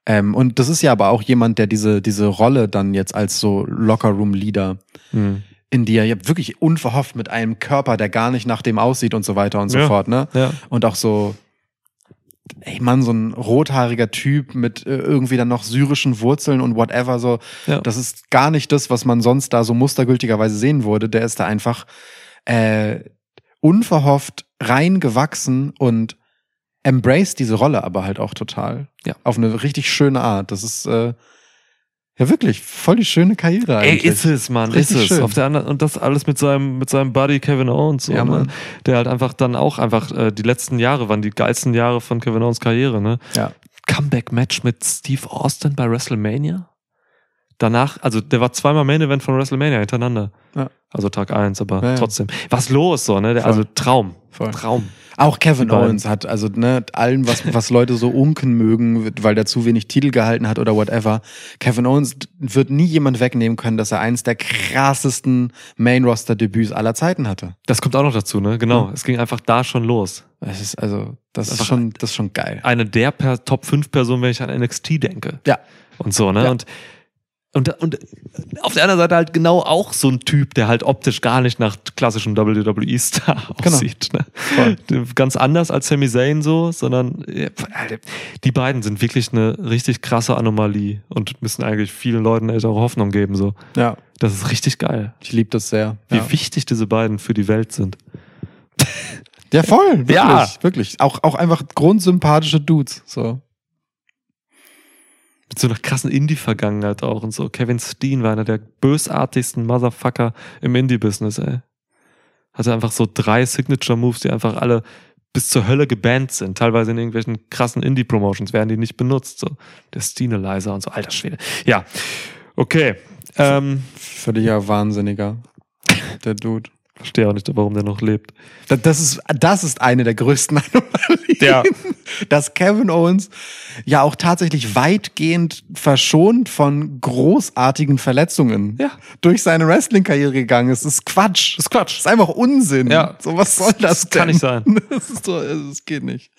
Ähm, und das ist ja aber auch jemand, der diese, diese Rolle dann jetzt als so Locker-Room-Leader Mhm. in die er ja wirklich unverhofft mit einem Körper, der gar nicht nach dem aussieht und so weiter und so Ja. fort, ne? Ja. Und auch so, ey Mann, so ein rothaariger Typ mit äh, irgendwie dann noch syrischen Wurzeln und whatever, so. Ja. Das ist gar nicht das, was man sonst da so mustergültigerweise sehen würde. Der ist da einfach äh, unverhofft reingewachsen und embraced diese Rolle aber halt auch total. Ja. Auf eine richtig schöne Art. Das ist äh, ja wirklich voll die schöne Karriere Ey, eigentlich. ist es, Mann, Richtig ist es. schön. Auf der anderen, und das alles mit seinem, mit seinem Buddy Kevin Owens, Ja? Mann. der halt einfach dann auch einfach, äh, die letzten Jahre waren die geilsten Jahre von Kevin Owens Karriere, ne? Ja. Comeback-Match mit Steve Austin bei WrestleMania. Danach, also der war zweimal Main Event von WrestleMania hintereinander. Ja. Also Tag eins, aber Ja, ja. trotzdem. Was los so, ne? Der, also Traum. Voll. Traum. Auch Kevin. Owens hat, also ne, allen, was, was Leute so unken mögen, weil der zu wenig Titel gehalten hat oder whatever. Kevin Owens wird nie jemand wegnehmen können, dass er eins der krassesten Main-Roster-Debüts aller Zeiten hatte. Das kommt auch noch dazu, ne? Genau. Ja. Es ging einfach da schon los. Das ist also, das ist Einfach- schon, das ist schon geil. Eine der per Top 5 Personen, wenn ich an NXT denke. Ja. Und so, ne? Ja. Und Und, und auf der anderen Seite halt genau auch so ein Typ, der halt optisch gar nicht nach klassischem WWE-Star Genau. aussieht. Ne? Ganz anders als Sami Zayn so, sondern ja, die beiden sind wirklich eine richtig krasse Anomalie und müssen eigentlich vielen Leuten echt auch Hoffnung geben. So. Ja, Das ist richtig geil, ich liebe das sehr. wie ja. wichtig diese beiden für die Welt sind. ja, voll. Wirklich, Ja. wirklich. Auch, auch einfach grundsympathische Dudes. So. Mit so einer krassen Indie-Vergangenheit auch und so. Kevin Steen war einer der bösartigsten Motherfucker im Indie-Business, ey. Hatte einfach so drei Signature-Moves, die einfach alle bis zur Hölle gebannt sind. Teilweise in irgendwelchen krassen Indie-Promotions werden die nicht benutzt. So der Steenalizer und so. Alter Schwede. Ja. Okay. Ähm, Völliger Wahnsinniger. Der Dude. Verstehe auch nicht, warum der noch lebt. Da- Das ist, das ist eine der größten Anomalien. Ja. Dass Kevin Owens ja auch tatsächlich weitgehend verschont von großartigen Verletzungen Ja. durch seine Wrestling-Karriere gegangen ist. Das ist Quatsch. Das ist Quatsch. Das ist einfach Unsinn. Ja. So, was soll das, Das kann denn? nicht sein. Das ist so, das geht nicht.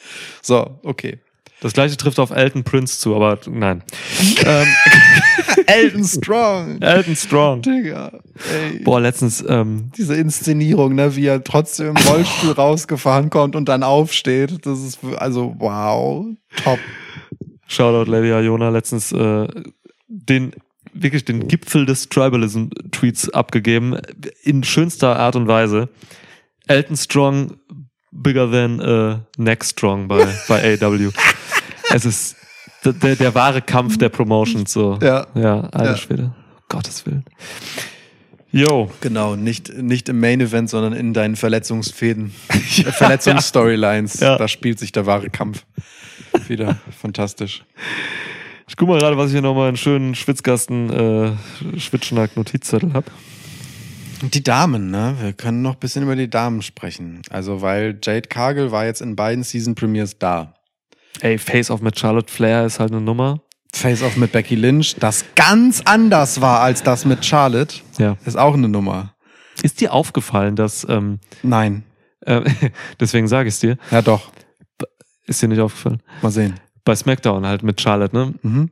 So, okay. Das gleiche trifft auf Elton Prince zu, aber nein. ähm, Elton Strong. Elton Strong. Digga. Ey. Boah, letztens, ähm, Diese Inszenierung, ne, wie er trotzdem im Rollstuhl rausgefahren kommt und dann aufsteht. Das ist, also, wow. Top. Shoutout Lady Iona letztens äh, den wirklich den Gipfel des Tribalism-Tweets abgegeben, in schönster Art und Weise. Elton Strong bigger than äh, Neck Strong bei, bei AW. es ist der, der, wahre Kampf der Promotions. So. Ja. Ja, alter Ja. Schwede. Um Gottes Willen. Yo. Genau, nicht, nicht im Main Event, sondern in deinen Verletzungsfäden. Äh, Verletzungsstorylines. Ja. Da spielt sich der wahre Kampf. Wieder fantastisch. Ich guck mal gerade, was ich hier nochmal einen schönen Schwitzgasten äh, Schwitzschnack-Notizzettel hab. Die Damen, ne? Wir können noch ein bisschen über die Damen sprechen. Also, weil Jade Cargill war jetzt in beiden Season Premiers da. Ey, Face-Off mit Charlotte Flair ist halt eine Nummer. Face-Off mit Becky Lynch, das ganz anders war als das mit Charlotte, Ja. ist auch eine Nummer. Ist dir aufgefallen, dass, ähm, Nein. äh, deswegen sage ich es dir, Ja, doch. ist dir nicht aufgefallen? Mal sehen. Bei SmackDown halt mit Charlotte, ne? Mhm.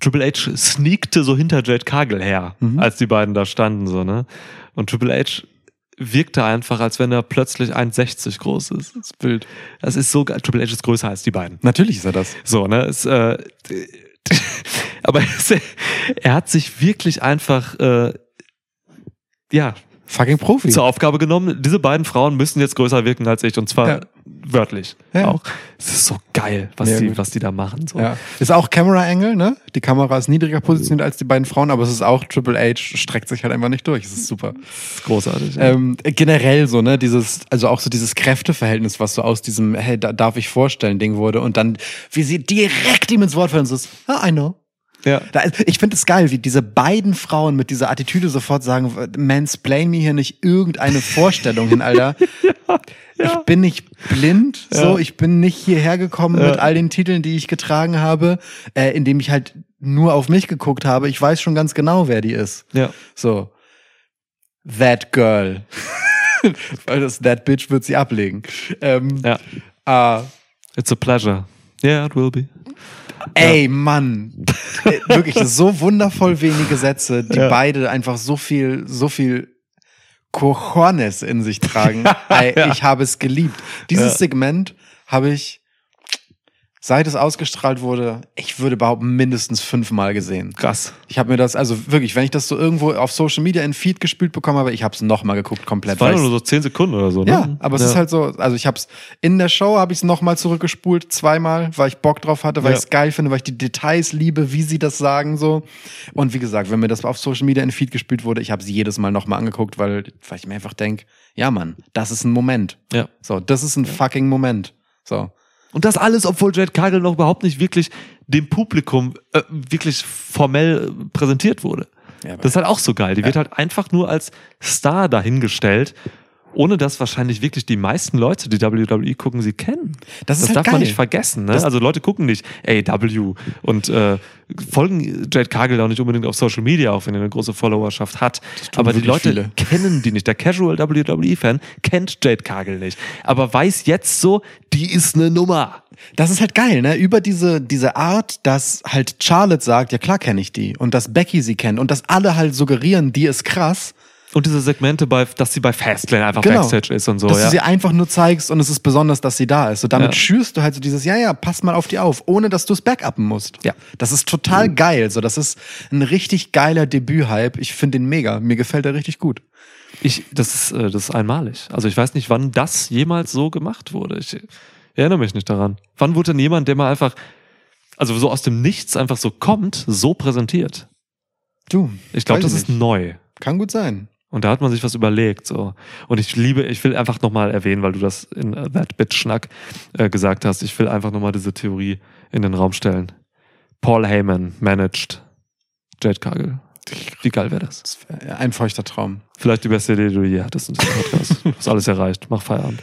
Triple H sneakte so hinter Jade Cargill her, Mhm. als die beiden da standen, so, ne? Und Triple H wirkte einfach, als wenn er plötzlich 1,60 groß ist. Das ist wild. Das ist so. Triple H ist größer als die beiden. Natürlich ist er das. So, ne? Es, äh, aber es, er hat sich wirklich einfach, äh, ja, Fucking Profi. zur Aufgabe genommen, diese beiden Frauen müssen jetzt größer wirken als ich und zwar Ja. wörtlich Ja. auch. Es ist so geil, was Ja, die, gut. was die da machen. So. Ja. Ist auch Camera Angle, ne? Die Kamera ist niedriger positioniert als die beiden Frauen, aber es ist auch Triple H, streckt sich halt einfach nicht durch. Es ist super. Das ist großartig. Ähm, generell so, ne, dieses, also auch so dieses Kräfteverhältnis, was so aus diesem, hey, da darf ich vorstellen, Ding wurde und dann, wie sie direkt ihm ins Wort fallen, so ist, ah, I know. Ja. Ich finde es geil, wie diese beiden Frauen mit dieser Attitüde sofort sagen, mansplain mir hier nicht irgendeine Vorstellung hin, Alter. Ich bin nicht blind, so, Ja. ich bin nicht hierher gekommen Ja. mit all den Titeln, die ich getragen habe, äh, indem ich halt nur auf mich geguckt habe. Ich weiß schon ganz genau, wer die ist. ja. So. That girl. Weil das That bitch wird sie ablegen. Ähm, Ja. ah, It's a pleasure. Yeah, it will be. Ey, Mann. Äh, Wirklich, so wundervoll wenige Sätze, die Ja. beide einfach so viel, so viel Cojones in sich tragen. Ey. Ich habe es geliebt. Dieses. Segment habe ich, seit es ausgestrahlt wurde, ich würde behaupten, mindestens fünfmal gesehen. Krass. Ich habe mir das, also wirklich, wenn ich das so irgendwo auf Social Media in Feed gespielt bekommen habe, ich habe es nochmal geguckt, komplett. Das waren nur so 10 Sekunden oder so, ne? ja, aber es ist halt so, also ich habe es in der Show, habe ich es nochmal zurückgespult, zweimal, weil ich Bock drauf hatte, weil Ja. ich es geil finde, weil ich die Details liebe, wie sie das sagen so. Und wie gesagt, wenn mir das auf Social Media in Feed gespielt wurde, ich habe es jedes Mal nochmal angeguckt, weil, weil ich mir einfach denk, ja Mann, das ist ein Moment. Ja. So, das ist ein fucking Moment. So. Und das alles, obwohl Jade Cargill noch überhaupt nicht wirklich dem Publikum äh, wirklich formell äh, präsentiert wurde. Ja, das ist halt auch so geil. Die wird halt einfach nur als Star dahingestellt ohne dass wahrscheinlich wirklich die meisten Leute, die WWE gucken, sie kennen. Das ist das halt darf man geil. nicht vergessen. Ne? Das- also Leute gucken nicht AW und äh, folgen Jade Cargill auch nicht unbedingt auf Social Media, auch wenn er eine große Followerschaft hat. Aber die Leute viele. kennen die nicht. Der Casual WWE-Fan kennt Jade Cargill nicht. Aber weiß jetzt so, die ist eine Nummer. Das ist halt geil, ne? Über diese, diese Art, dass halt Charlotte sagt, ja klar kenne ich die. Und dass Becky sie kennt. Und dass alle halt suggerieren, die ist krass. Und diese Segmente, bei, dass sie bei Fastlane einfach Genau. Backstage ist und so. dass ja. du sie einfach nur zeigst und es ist besonders, dass sie da ist. So damit Ja. schürst du halt so dieses, ja, ja, pass mal auf die auf, ohne dass du es backuppen musst. Ja. Das ist total geil. So, das ist ein richtig geiler Debüt-Hype. Ich finde den mega. Mir gefällt er richtig gut. Ich, das ist, äh, das ist einmalig. Also ich weiß nicht, wann das jemals so gemacht wurde. Ich erinnere mich nicht daran. Wann wurde denn jemand, der mal einfach, also so aus dem Nichts einfach so kommt, so präsentiert? Du. Ich glaube, das ist nicht. neu. Kann gut sein. Und da hat man sich was überlegt. So. Und ich liebe, ich will einfach nochmal erwähnen, weil du das in äh, That Bit Schnack äh, gesagt hast, ich will einfach nochmal diese Theorie in den Raum stellen. Paul Heyman managed Jade Cargill. Wie geil wäre das? Das wär ein feuchter Traum. Vielleicht die beste Idee, die du je hattest in diesem Podcast. Du hast alles erreicht. Mach Feierabend.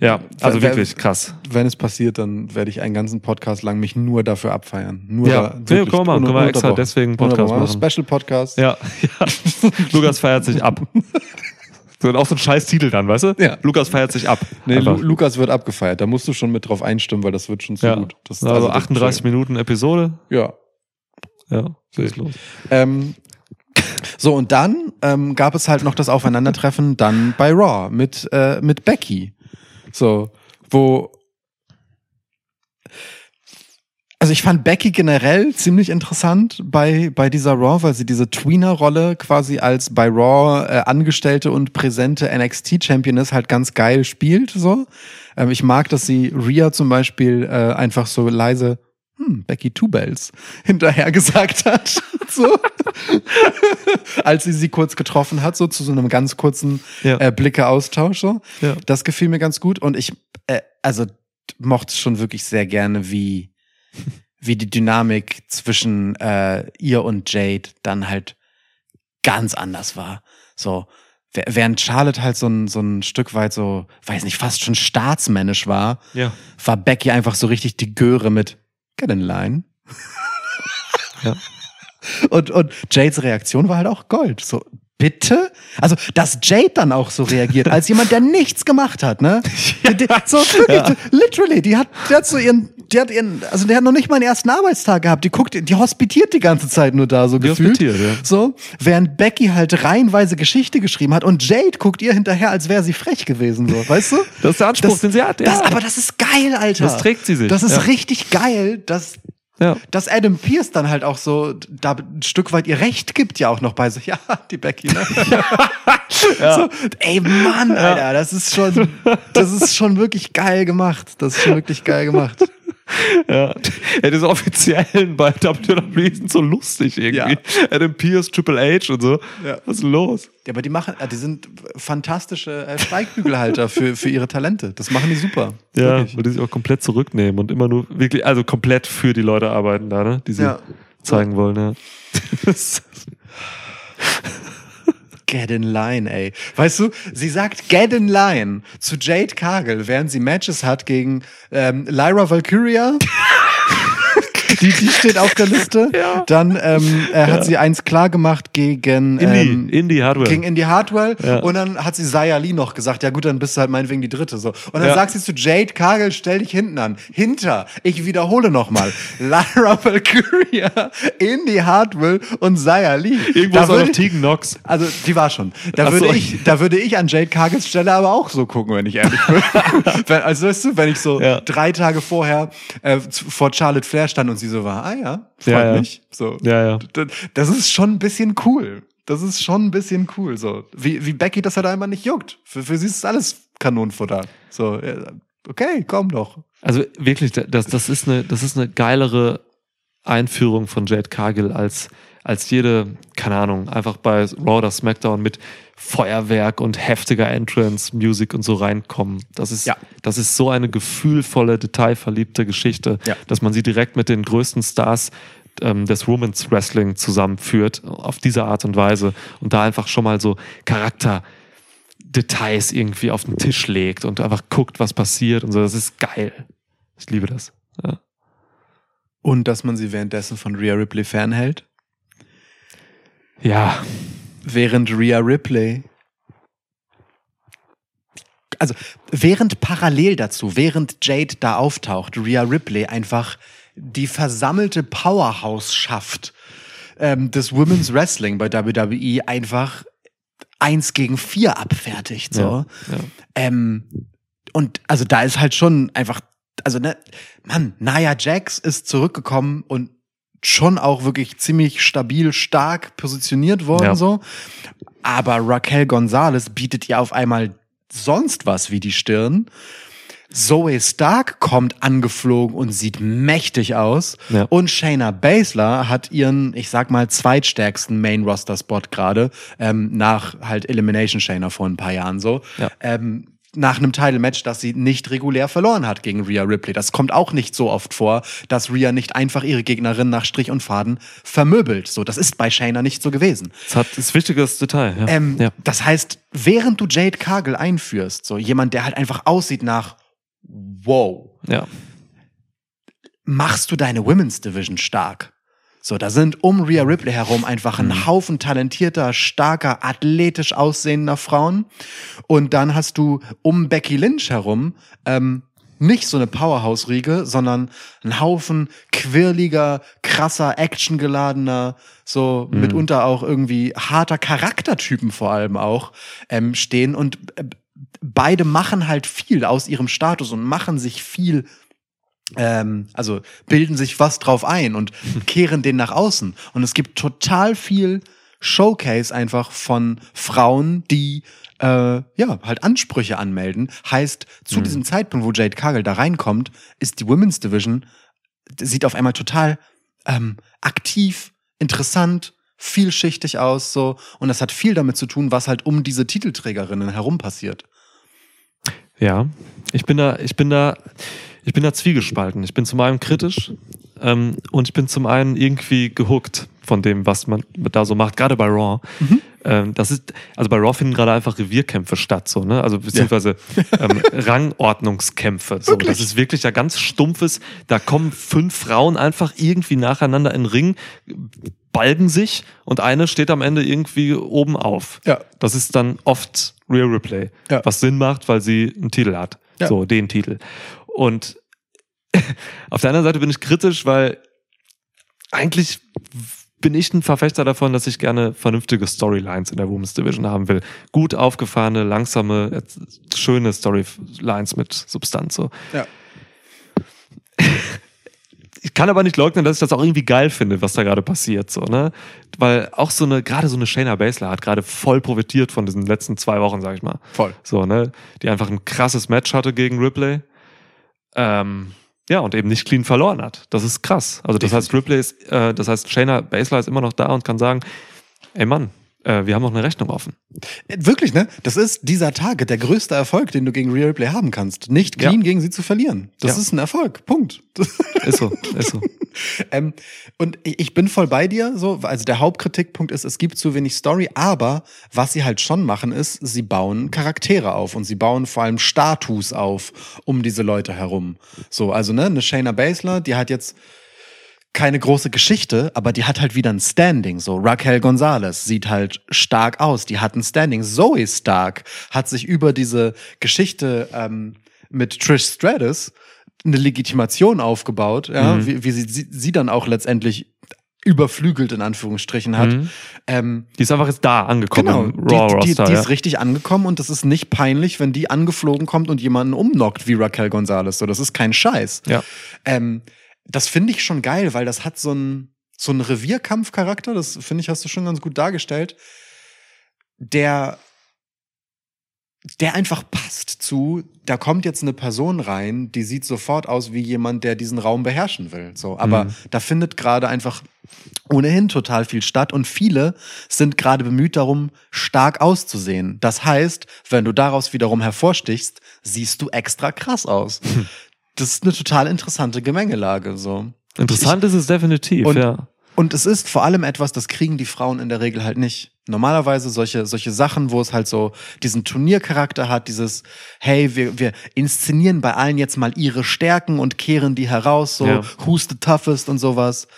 Ja, also Wer- wirklich krass. Wenn es passiert, dann werde ich einen ganzen Podcast lang mich nur dafür abfeiern. Nur Ja, da, nee, wir machen. Können wir extra deswegen einen Podcast machen. Special Podcast. Ja, ja. Lukas feiert sich ab. So, und auch so ein scheiß Titel dann, weißt du? Ja. Lukas feiert sich ab. Nee, Lu. Lukas wird abgefeiert. Da musst du schon mit drauf einstimmen, weil das wird schon zu ja. gut. Das, also, das- 38 Minuten Episode. Ja. Ja, so ist los. Ähm, so, und dann ähm, gab es halt noch das Aufeinandertreffen dann bei Raw mit, äh, mit Becky. So, wo. Also ich fand Becky generell ziemlich interessant bei, bei dieser Raw, weil sie diese Tweener-Rolle quasi als bei Raw äh, angestellte und präsente NXT-Champion ist, halt ganz geil spielt. So, ähm, Ich mag, dass sie Rhea zum Beispiel äh, einfach so leise hm, Becky Two Bells hinterher gesagt hat. so. Als sie sie kurz getroffen hat, so zu so einem ganz kurzen Ja. äh, Blicke-Austausch. So. Ja. Das gefiel mir ganz gut. Und ich, äh, also mochte schon wirklich sehr gerne, wie, wie die Dynamik zwischen äh, ihr und Jade dann halt ganz anders war. So. Während Charlotte halt so ein, so ein Stück weit so, weiß nicht, fast schon staatsmännisch war, Ja. war Becky einfach so richtig die Göre mit Get in line. Ja. Und, und Jades Reaktion war halt auch Gold. So, bitte? Also, dass Jade dann auch so reagiert, als jemand, der nichts gemacht hat, ne? Die- So, wirklich, literally, die hat, die hat so ihren, die hat ihren, also der hat noch nicht mal einen ersten Arbeitstag gehabt. Die guckt, die hospitiert die ganze Zeit nur da, so Die gefühlt. ja. So, während Becky halt reihenweise Geschichte geschrieben hat und Jade guckt ihr hinterher, als wäre sie frech gewesen, so, weißt du? Das ist der Anspruch, Das- den sie hat. Ja. Das, aber das ist geil, Alter. Das trägt sie sich, Das ist ja. richtig geil, dass, ja. dass Adam Pierce dann halt auch so da ein Stück weit ihr Recht gibt, ja auch noch bei so, ja, die Becky, ne? so, ey, Mann, Alter, das ist schon, das ist schon wirklich geil gemacht. Das ist schon wirklich geil gemacht. Ja. ja, diese offiziellen bei WWE sind so lustig irgendwie. Adam Pierce, Triple H und so. Ja. Was ist los? Ja, aber die machen, äh, die sind fantastische äh, Steigbügelhalter für, für ihre Talente. Das machen die super. Ja, Wirklich. wo die sich auch komplett zurücknehmen und immer nur wirklich, also komplett für die Leute arbeiten da, ne? Die sie Ja. zeigen wollen, ja. Get in line, ey. Weißt du, sie sagt Get in line zu Jade Cargill, während sie Matches hat gegen ähm, Lyra Valkyria. die, die steht auf der Liste. Ja. Dann ähm, äh, hat sie eins klar gemacht gegen Indie, ähm, Indie Hardware. gegen Indie Hardware Ja. und dann hat sie Zaya Lee noch gesagt, ja gut, dann bist du halt meinetwegen die dritte so. Und dann Ja. sagt sie zu Jade Cargill, stell dich hinten an. Hinter, ich wiederhole nochmal, Lyra Valkyria, Indie Hardware und Zaya Lee. Irgendwo Da ist auch noch Tegan Nox. also die war schon. Da Ach würde so. ich, da würde ich an Jade Cargills Stelle aber auch so gucken, wenn ich ehrlich bin. also weißt du, wenn ich so Ja. drei Tage vorher äh, vor Charlotte Flair stand und sie so war, ah ja, freut Ja, ja. mich. So, Ja, ja. Das ist schon ein bisschen cool. Das ist schon ein bisschen cool. So wie, wie Becky das halt einfach nicht juckt. Für, für sie ist alles Kanonenfutter. So okay, komm doch. Also wirklich, das, das, ist eine, das ist eine geilere Einführung von Jade Cargill als, als jede, keine Ahnung, einfach bei Raw oder SmackDown mit Feuerwerk und heftiger Entrance, Musik und so reinkommen. Das ist, Ja. das ist so eine gefühlvolle, detailverliebte Geschichte, Ja. dass man sie direkt mit den größten Stars ähm, des Women's Wrestling zusammenführt, auf diese Art und Weise und da einfach schon mal so Charakter Details irgendwie auf den Tisch legt und einfach guckt, was passiert und so. Das ist geil. Ich liebe das. Ja. Und dass man sie währenddessen von Rhea Ripley fernhält. Ja. Während Rhea Ripley. Also, während parallel dazu, während Jade da auftaucht, Rhea Ripley einfach die versammelte Powerhouse schafft ähm, des Women's Wrestling bei WWE einfach eins gegen vier abfertigt. So. Ja, ja. Ähm, und also da ist halt schon einfach, also ne, Mann, Nia Jax ist zurückgekommen und schon auch wirklich ziemlich stabil, stark positioniert worden Ja. so. Aber Raquel Gonzalez bietet ihr auf einmal sonst was wie die Stirn. Zoe Stark kommt angeflogen und sieht mächtig aus. Ja. Und Shayna Baszler hat ihren, ich sag mal, zweitstärksten Main-Roster-Spot gerade, ähm, nach halt Elimination Shayna vor ein paar Jahren so. Ja. Ähm, nach einem Title-Match, das sie nicht regulär verloren hat gegen Rhea Ripley. Das kommt auch nicht so oft vor, dass Rhea nicht einfach ihre Gegnerin nach Strich und Faden vermöbelt. So, das ist bei Shayna nicht so gewesen. Das hat das wichtiges Detail. Ja. Ähm, ja. Das heißt, während du Jade Cargill einführst, so jemand, der halt einfach aussieht nach wow, ja. machst du deine Women's Division stark. So, da sind um Rhea Ripley herum einfach ein Haufen talentierter, starker, athletisch aussehender Frauen. Und dann hast du um Becky Lynch herum ähm, nicht so eine Powerhouse-Riege, sondern ein Haufen quirliger, krasser, actiongeladener, so mitunter auch irgendwie harter Charaktertypen vor allem auch ähm, stehen. Und äh, beide machen halt viel aus ihrem Status und machen sich viel ähm, also bilden sich was drauf ein und kehren den nach außen. Und es gibt total viel Showcase einfach von Frauen, die äh, ja halt Ansprüche anmelden. Heißt, zu diesem Zeitpunkt, wo Jade Cargill da reinkommt, ist die Women's Division sieht auf einmal total ähm, aktiv, interessant, vielschichtig aus so und das hat viel damit zu tun, was halt um diese Titelträgerinnen herum passiert. Ja, ich bin da, ich bin da, ich bin da zwiegespalten. Ich bin zum einen kritisch ähm, und ich bin zum einen irgendwie gehuckt von dem, was man da so macht, gerade bei Raw. Ähm, das ist, also bei Raw finden gerade einfach Revierkämpfe statt, so, ne? Also beziehungsweise ähm, Rangordnungskämpfe. So. Wirklich? Das ist wirklich ja ganz stumpfes. Da kommen fünf Frauen einfach irgendwie nacheinander in den Ring, balgen sich und eine steht am Ende irgendwie oben auf. Ja. Das ist dann oft Real Replay, Ja. was Sinn macht, weil sie einen Titel hat. Ja. So, den Titel. Und auf der anderen Seite bin ich kritisch, weil eigentlich bin ich ein Verfechter davon, dass ich gerne vernünftige Storylines in der Women's Division haben will. Gut aufgefahrene, langsame, schöne Storylines mit Substanz. So. Ja. Ich kann aber nicht leugnen, dass ich das auch irgendwie geil finde, was da gerade passiert, so, ne? Weil auch so eine, gerade so eine Shayna Baszler hat gerade voll profitiert von diesen letzten zwei Wochen, sag ich mal. Voll. So, ne? Die einfach ein krasses Match hatte gegen Ripley. Ähm, ja, und eben nicht clean verloren hat. Das ist krass. Also, das heißt, Ripley ist, äh, das heißt, Shayna Baszler ist immer noch da und kann sagen, ey Mann, äh, wir haben noch eine Rechnung offen. Äh, Wirklich, ne? Das ist dieser Tage der größte Erfolg, den du gegen Real Play haben kannst. Nicht clean Ja. gegen sie zu verlieren. Das Ja. ist ein Erfolg. Punkt. Ist so, ist so. ähm, und ich ich bin voll bei dir. So, also der Hauptkritikpunkt ist, es gibt zu wenig Story. Aber was sie halt schon machen, ist, sie bauen Charaktere auf und sie bauen vor allem Status auf um diese Leute herum. So, also ne, eine Shayna Baszler, die hat jetzt keine große Geschichte, aber die hat halt wieder ein Standing. So Raquel Gonzalez sieht halt stark aus, die hat ein Standing. Zoe Stark hat sich über diese Geschichte ähm, mit Trish Stratus eine Legitimation aufgebaut, ja, Mhm. wie, wie sie, sie, sie dann auch letztendlich überflügelt in Anführungsstrichen hat. Mhm. Ähm, Die ist einfach jetzt da angekommen Genau, die, die, Roster. die ja. ist richtig angekommen und das ist nicht peinlich, wenn die angeflogen kommt und jemanden umnockt wie Raquel Gonzalez. So, das ist kein Scheiß. ja. Ähm, das finde ich schon geil, weil das hat so einen so einen Revierkampfcharakter, das finde ich, hast du schon ganz gut dargestellt, der der einfach passt zu, da kommt jetzt eine Person rein, die sieht sofort aus wie jemand, der diesen Raum beherrschen will. So, aber Mhm. da findet gerade einfach ohnehin total viel statt und viele sind gerade bemüht darum, stark auszusehen. Das heißt, wenn du daraus wiederum hervorstichst, siehst du extra krass aus. Das ist eine total interessante Gemengelage, so. Interessant ist es definitiv, Und- ja. Und es ist vor allem etwas, das kriegen die Frauen in der Regel halt nicht. Normalerweise solche, solche Sachen, wo es halt so diesen Turniercharakter hat, dieses, hey, wir, wir inszenieren bei allen jetzt mal ihre Stärken und kehren die heraus, so, Ja. who's the toughest und sowas.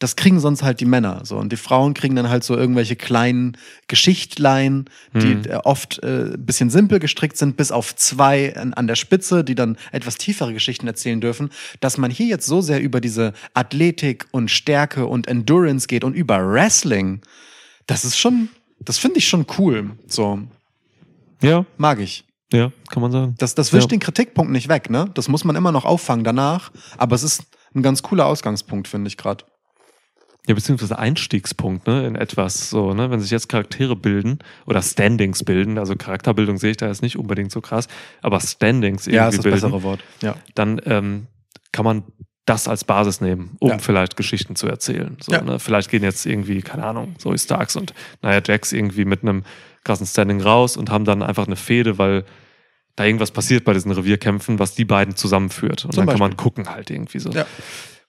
Das kriegen sonst halt die Männer, so. Und die Frauen kriegen dann halt so irgendwelche kleinen Geschichtlein, die Mhm. oft äh, bisschen simpel gestrickt sind, bis auf zwei an, an der Spitze, die dann etwas tiefere Geschichten erzählen dürfen, dass man hier jetzt so sehr über diese Athletik und Stärke und Endurance geht und über Wrestling, das ist schon, das finde ich schon cool. So, Ja, mag ich. ja, kann man sagen. Das, das wischt Ja. den Kritikpunkt nicht weg, ne? Das muss man immer noch auffangen danach, aber es ist ein ganz cooler Ausgangspunkt, finde ich gerade. Ja, beziehungsweise Einstiegspunkt, ne, in etwas so, ne, wenn sich jetzt Charaktere bilden oder Standings bilden, also Charakterbildung sehe ich da jetzt nicht unbedingt so krass, aber Standings irgendwie Ja, ist das bilden, bessere Wort. Ja. dann ähm, kann man das als Basis nehmen, um Ja. vielleicht Geschichten zu erzählen. So, Ja. ne? Vielleicht gehen jetzt irgendwie, keine Ahnung, Zoe Starks und Nia Jax irgendwie mit einem krassen Standing raus und haben dann einfach eine Fehde, weil da irgendwas passiert bei diesen Revierkämpfen, was die beiden zusammenführt. Und Zum dann kann man Beispiel. gucken halt irgendwie so. Ja.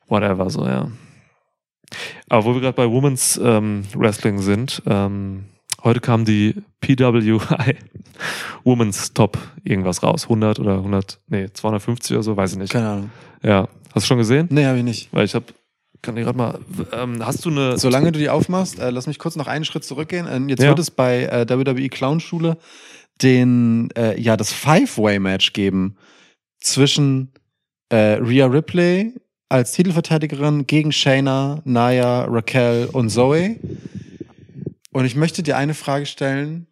Whatever, so, ja. Aber wo wir gerade bei Women's ähm, Wrestling sind, ähm, heute kam die PWI Women's Top irgendwas raus. 100 oder 100, nee, 250 oder so, weiß ich nicht. Keine Ahnung. Ja. Hast du schon gesehen? Nee, habe ich nicht. Weil ich habe, kann ich gerade mal, ähm, hast du eine. Solange du die aufmachst, äh, lass mich kurz noch einen Schritt zurückgehen. Äh, jetzt Ja. wird es bei äh, WWE Clownschule den, äh, ja, das Five-Way-Match geben zwischen äh, Rhea Ripley als Titelverteidigerin gegen Shayna, Naya, Raquel und Zoe. Und ich möchte dir eine Frage stellen.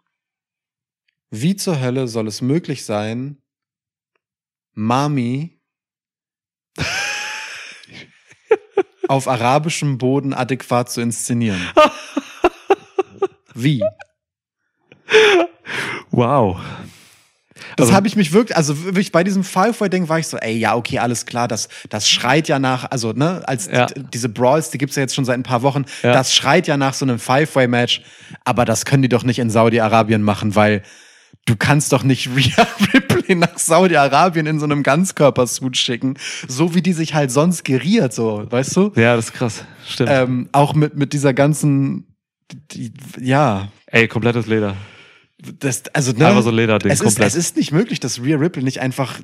Wie zur Hölle soll es möglich sein, Mami auf arabischem Boden adäquat zu inszenieren? Wie? Wow. Das Also- habe ich mich wirklich, also wirklich bei diesem Firefly-Ding war ich so, ey, ja, okay, alles klar, das, das schreit ja nach, also, ne, als Ja. diese Brawls, die gibt's ja jetzt schon seit ein paar Wochen, Ja. das schreit ja nach so einem Firefly-Match, aber das können die doch nicht in Saudi-Arabien machen, weil du kannst doch nicht Rhea Ripley nach Saudi-Arabien in so einem Ganzkörpersuit schicken, so wie die sich halt sonst geriert, so, weißt du? Ja, das ist krass. Stimmt. Ähm, auch mit, mit dieser ganzen, die, ja, Ey, komplettes Leder. Das, also, ne, Einfach so Lederding, es ist, komplett. es ist nicht möglich, dass Rhea Ripley nicht einfach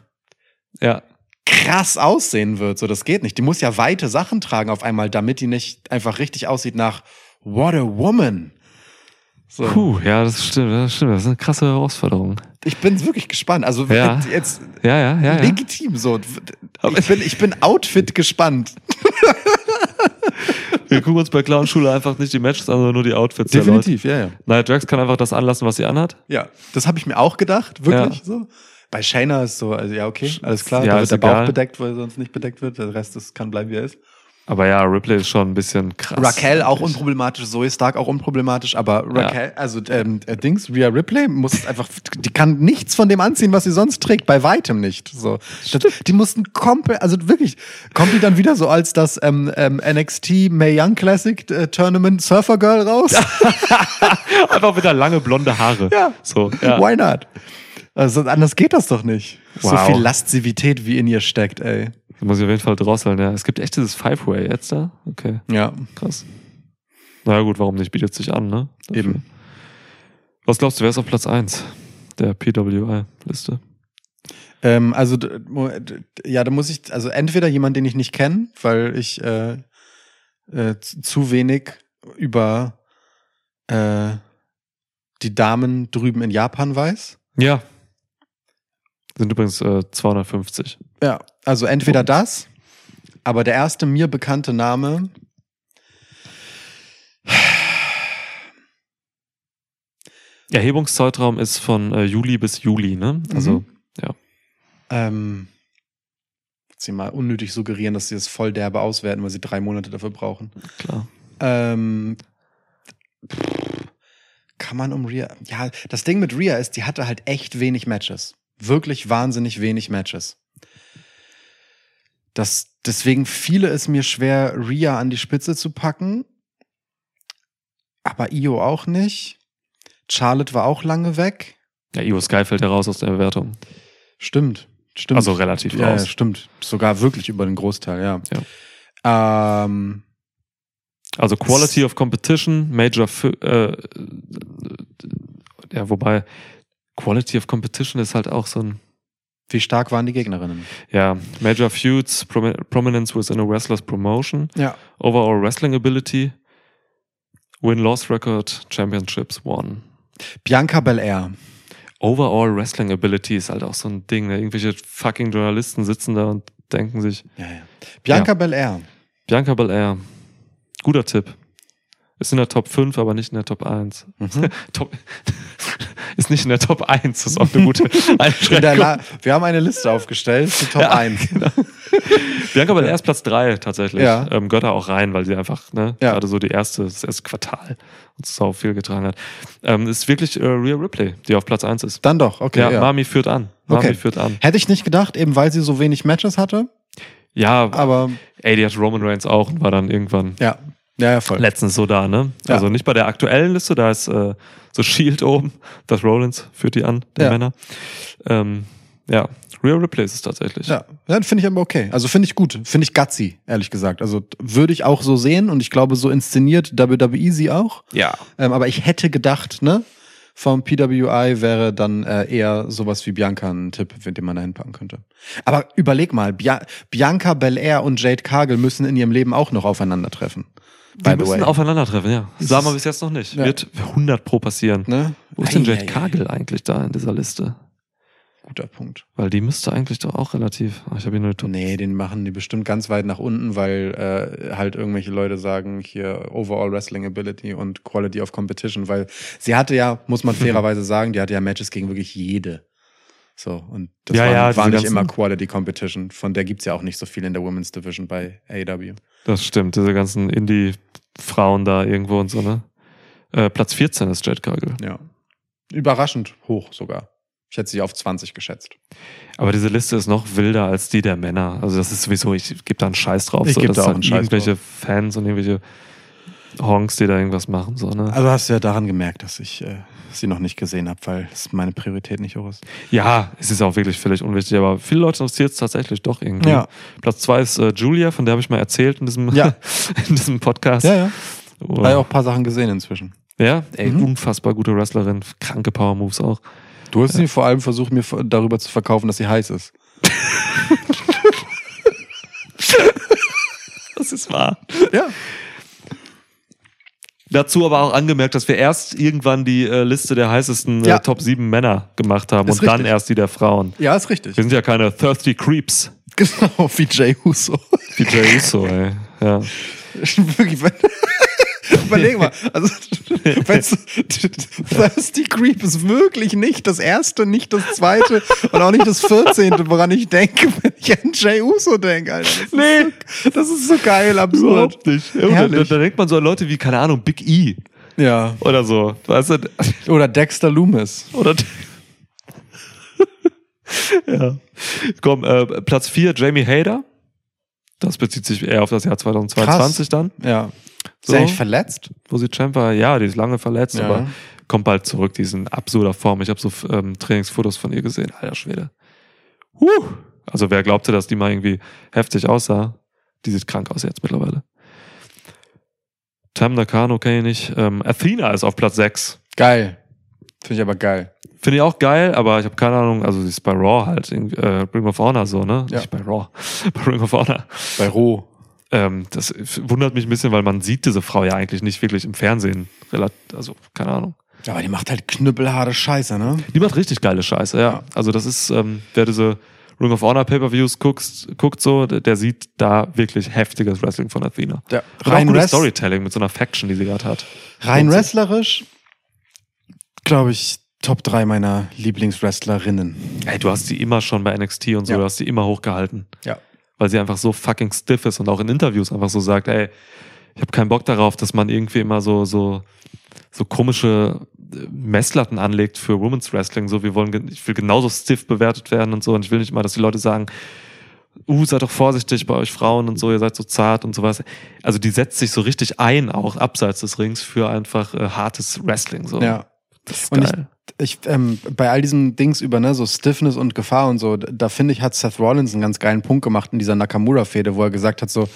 ja. krass aussehen wird. So, das geht nicht. Die muss ja weite Sachen tragen auf einmal, damit die nicht einfach richtig aussieht nach What a Woman. So. Puh, ja, das stimmt, das stimmt. Das ist eine krasse Herausforderung. Ich bin wirklich gespannt. Also Ja. jetzt Ja, ja, ja. ja. legitim so. Ich bin, ich bin Outfit gespannt. Wir gucken uns bei Clownschule einfach nicht die Matches an, sondern nur die Outfits der Leute. ja, ja. Nia Jax kann einfach das anlassen, was sie anhat. Ja, das habe ich mir auch gedacht, wirklich Ja. so. Bei Shayna ist so, also ja, okay, alles klar, Ja, da wird ist der Bauch egal. bedeckt, weil sonst nicht bedeckt wird. Der Rest ist, kann bleiben, wie er ist. Aber ja, Ripley ist schon ein bisschen krass. Raquel auch eigentlich. unproblematisch, Zoe Stark auch unproblematisch, aber Raquel, also ähm, äh, Dings, Rhea Ripley muss einfach, die kann nichts von dem anziehen, was sie sonst trägt, bei weitem nicht. So, das, die mussten komplett, also wirklich, kommt die dann wieder so als das ähm, ähm, NXT Mae Young Classic äh, Tournament Surfer Girl raus? Einfach wieder lange blonde Haare. Ja. So, ja. Why not? Also anders geht das doch nicht. So Wow. viel Lastivität wie in ihr steckt, ey. Da muss ich auf jeden Fall drosseln, ja. Es gibt echt dieses Five-Way jetzt da. Okay, Ja, krass. Na ja, gut, warum nicht? Bietet sich an, ne? Dafür. eben. Was glaubst du, wer ist auf Platz 1 der PWI-Liste? Ähm, also ja, da muss ich, also entweder jemand, den ich nicht kenne, weil ich äh, äh, zu wenig über äh, die Damen drüben in Japan weiß. Ja. Sind übrigens äh, 250. Ja, also entweder das, aber der erste mir bekannte Name. Erhebungszeitraum ist von äh, Juli bis Juli, ne? Also, Mhm. Ähm, sie mal unnötig suggerieren, dass sie es voll derbe auswerten, weil sie drei Monate dafür brauchen. klar. Ähm, pff, kann man um Rhea. Ja, das Ding mit Rhea ist, die hatte halt echt wenig Matches. Wirklich wahnsinnig wenig Matches. Das, deswegen fiele es mir schwer, Rhea an die Spitze zu packen. Aber Io auch nicht. Charlotte war auch lange weg. Ja, Io Sky fällt ja raus aus der Bewertung. Stimmt. Stimmt. Also relativ ja, raus. Ja, stimmt. Sogar wirklich über den Großteil, ja. Ähm, Also Quality of Competition, Major, äh, ja, wobei Quality of Competition ist halt auch so ein, Wie stark waren die Gegnerinnen? ja, Major Feuds, Promi Prominence within a Wrestler's Promotion, Ja. Overall Wrestling Ability, Win-Loss Record, Championships won. Bianca Belair. Overall Wrestling Ability ist halt auch so ein Ding. Ne? Irgendwelche fucking Journalisten sitzen da und denken sich, Ja, ja. Bianca Belair. Bianca Belair, guter Tipp. Ist in der Top 5, aber nicht in der Top 1. Mhm. Top, ist nicht in der Top 1, das ist auch eine gute Einschränkung. Wir haben eine Liste aufgestellt, die Top Ja, 1. Bianca Belair ist Platz 3 tatsächlich. Ja. Ähm, gehört da auch rein, weil sie einfach, ne, Ja. gerade so die erste, das erste Quartal uns sau viel getragen hat. Ähm, ist wirklich äh, Rhea Ripley, die auf Platz 1 ist. Dann doch, okay. ja, Ja, Mami führt an. Mami Okay. führt an. Hätte ich nicht gedacht, eben weil sie so wenig Matches hatte. Ja, Aber ey, die hat Roman Reigns auch und war dann irgendwann ja, ja, ja voll. letztens so da, ne? Ja. Also nicht bei der aktuellen Liste, da ist äh, so Shield oben, das Rollins führt die an, die Ja. Männer. Ähm, ja, Rhea Ripley ist es tatsächlich. Ja, ja finde ich aber okay. Also finde ich gut. Finde ich gutsy, ehrlich gesagt. Also würde ich auch so sehen und ich glaube, so inszeniert WWE sie auch. ja. Ähm, aber ich hätte gedacht, ne, vom PWI wäre dann äh, eher sowas wie Bianca ein Tipp, den man da hinpacken könnte. Aber überleg mal, Bia Bianca Belair und Jade Cargill müssen in ihrem Leben auch noch aufeinandertreffen. Die müssen aufeinandertreffen, ja. Das wir ist- bis jetzt noch nicht. Ja. Wird 100 pro passieren. ne? Wo ist denn Ei, Jade ei, ei. Cargill eigentlich da in dieser Liste? Guter Punkt. Weil die müsste eigentlich doch auch relativ. Ah, Ich habe hier nur Top. Nee, den machen die bestimmt ganz weit nach unten, weil äh, halt irgendwelche Leute sagen, hier Overall Wrestling Ability und Quality of Competition, weil sie hatte ja, muss man fairerweise sagen, die hatte ja Matches gegen wirklich jede. So, und das Ja, war, ja, war nicht immer Quality Competition. Von der gibt's ja auch nicht so viel in der Women's Division bei AEW. Das stimmt, diese ganzen Indie-Frauen da irgendwo und so, ne? Äh, Platz 14 ist Jade Cargill. Ja. Überraschend hoch sogar. Ich hätte sie auf 20 geschätzt. Aber diese Liste ist noch wilder als die der Männer. Also das ist sowieso, ich gebe da einen Scheiß drauf. Ich so, geb das da auch halt einen Scheiß irgendwelche Fans und irgendwelche Honks, die da irgendwas machen. So, ne? Also hast du ja daran gemerkt, dass ich äh, sie noch nicht gesehen habe, weil es meine Priorität nicht hoch ist. Ja, es ist auch wirklich völlig unwichtig, aber viele Leute interessiert es tatsächlich doch irgendwie. Ja. Platz zwei ist äh, Julia, von der habe ich mal erzählt in diesem, Ja. in diesem Podcast. Ja, ja. Oh. Habe ja auch ein paar Sachen gesehen inzwischen. ja? Ey, Mhm. unfassbar gute Wrestlerin, kranke Power Moves auch. Du hast sie vor allem versucht, mir darüber zu verkaufen, dass sie heiß ist. Das ist wahr. Ja. Dazu aber auch angemerkt, dass wir erst irgendwann die äh, Liste der heißesten Ja. äh, Top 7 Männer gemacht haben Ist und dann richtig. erst die der Frauen. Ja, ist richtig. Wir sind ja keine thirsty creeps. Genau, wie Jay Uso. Wie Jay Uso, ey. Ja. Wirklich, überleg mal, also Thirsty Creep ist wirklich nicht das erste, nicht das zweite und auch nicht das vierzehnte, woran ich denke, wenn ich an Jay Uso denke, Alter. Das Nee, ist so, das ist so geil, absurd. überhaupt nicht. Da, da denkt man so an Leute wie, keine Ahnung, Big E Ja. oder so. Weißt du? Oder Dexter Loomis. Oder. ja. Komm, äh, Platz 4, Jamie Hader. Das bezieht sich eher auf das Jahr 2022 dann, Ja. Ist So. er eigentlich verletzt? wo sie war. Ja, die ist lange verletzt, Ja. aber kommt bald zurück. Die ist in absurder Form. Ich habe so ähm, Trainingsfotos von ihr gesehen. Alter Schwede. Huh. Also wer glaubte, dass die mal irgendwie heftig aussah, die sieht krank aus jetzt mittlerweile. Tam Nakano kenne ich nicht. Ähm, Athena ist auf Platz 6. Geil. Finde ich aber geil. Finde ich auch geil, aber ich habe keine Ahnung, also sie ist bei Raw halt, äh, Ring of Honor so, ne? Ja. Nicht bei Raw, bei Ring of Honor. Bei Ro. Ähm, das wundert mich ein bisschen, weil man sieht diese Frau ja eigentlich nicht wirklich im Fernsehen. Also, keine Ahnung. Aber die macht halt knüppelharte Scheiße, ne? Die macht richtig geile Scheiße, ja. Ja. Also das ist, ähm, wer diese Ring of Honor Pay-Per-Views guckt, guckt so, der, sieht da wirklich heftiges Wrestling von Athena. Ja. Auch Rein, gutes Rest Storytelling mit so einer Faction, die sie gerade hat. rein wrestlerisch, glaube ich, Top 3 meiner Lieblingswrestlerinnen. Ey, du hast die immer schon bei NXT und so, Ja. du hast die immer hochgehalten. Ja. Weil sie einfach so fucking stiff ist und auch in Interviews einfach so sagt, ey, ich habe keinen Bock darauf, dass man irgendwie immer so so so komische äh, Messlatten anlegt für Women's Wrestling, so wir wollen ich will genauso stiff bewertet werden und so und ich will nicht mal, dass die Leute sagen, uh, seid doch vorsichtig bei euch Frauen und so, ihr seid so zart und sowas. Also die setzt sich so richtig ein, auch abseits des Rings, für einfach äh, hartes Wrestling. So. Ja. Das ist Und geil. Ich ähm, bei all diesen Dings über ne, so Stiffness und Gefahr und so, da finde ich, hat Seth Rollins einen ganz geilen Punkt gemacht in dieser Nakamura-Fehde, wo er gesagt hat so,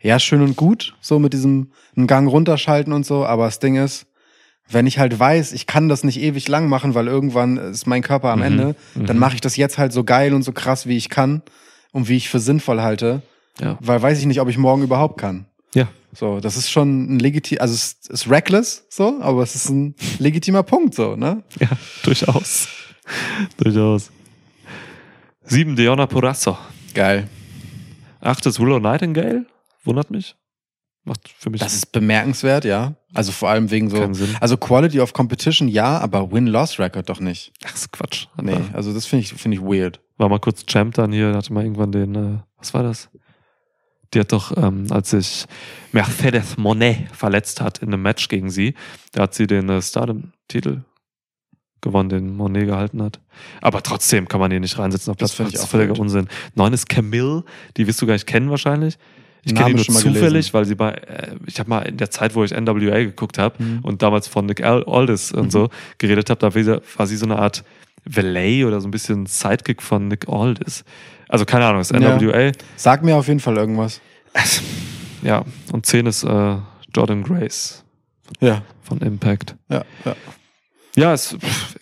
ja, schön und gut, so mit diesem einen Gang runterschalten und so, aber das Ding ist, wenn ich halt weiß, ich kann das nicht ewig lang machen, weil irgendwann ist mein Körper am Mhm, Ende, dann mache ich das jetzt halt so geil und so krass, wie ich kann und wie ich für sinnvoll halte, Ja. weil weiß ich nicht, ob ich morgen überhaupt kann. Ja. So, das ist schon ein legitim, also es ist reckless, so, aber es ist ein legitimer Punkt, so, ne? Ja, durchaus. durchaus. Sieben Diona Porrasso. Geil. Achtes Willow Nightingale. Wundert mich. Macht für mich Das ist bemerkenswert, ja. Also vor allem wegen so, Sinn. also Quality of Competition ja, aber Win-Loss-Record doch nicht. Ach, ist Quatsch. Nee, also das finde ich, finde ich weird. War mal kurz Champ dann hier, hatte mal irgendwann den, äh, was war das? Die hat doch, ähm, als sich Mercedes Monet verletzt hat in einem Match gegen sie, da hat sie den äh, Stardom-Titel gewonnen, den Monet gehalten hat. Aber trotzdem kann man hier nicht reinsetzen auf Das Platz finde ich Das ist auch völliger. Unsinn. Neun ist Camille, die wirst du gar nicht kennen wahrscheinlich. Ich kenne die nur zufällig, gelesen. weil sie bei, äh, ich habe mal in der Zeit, wo ich NWA geguckt habe Mhm. und damals von Nick Al- Aldis und so geredet habe, da war sie- war sie so eine Art Valet oder so ein bisschen Sidekick von Nick Aldis. Also keine Ahnung, ist Ja. NWA. Sag mir auf jeden Fall irgendwas. Ja, und 10 ist äh, Jordan Grace Ja, von Impact. ja, ja. Ja, ist,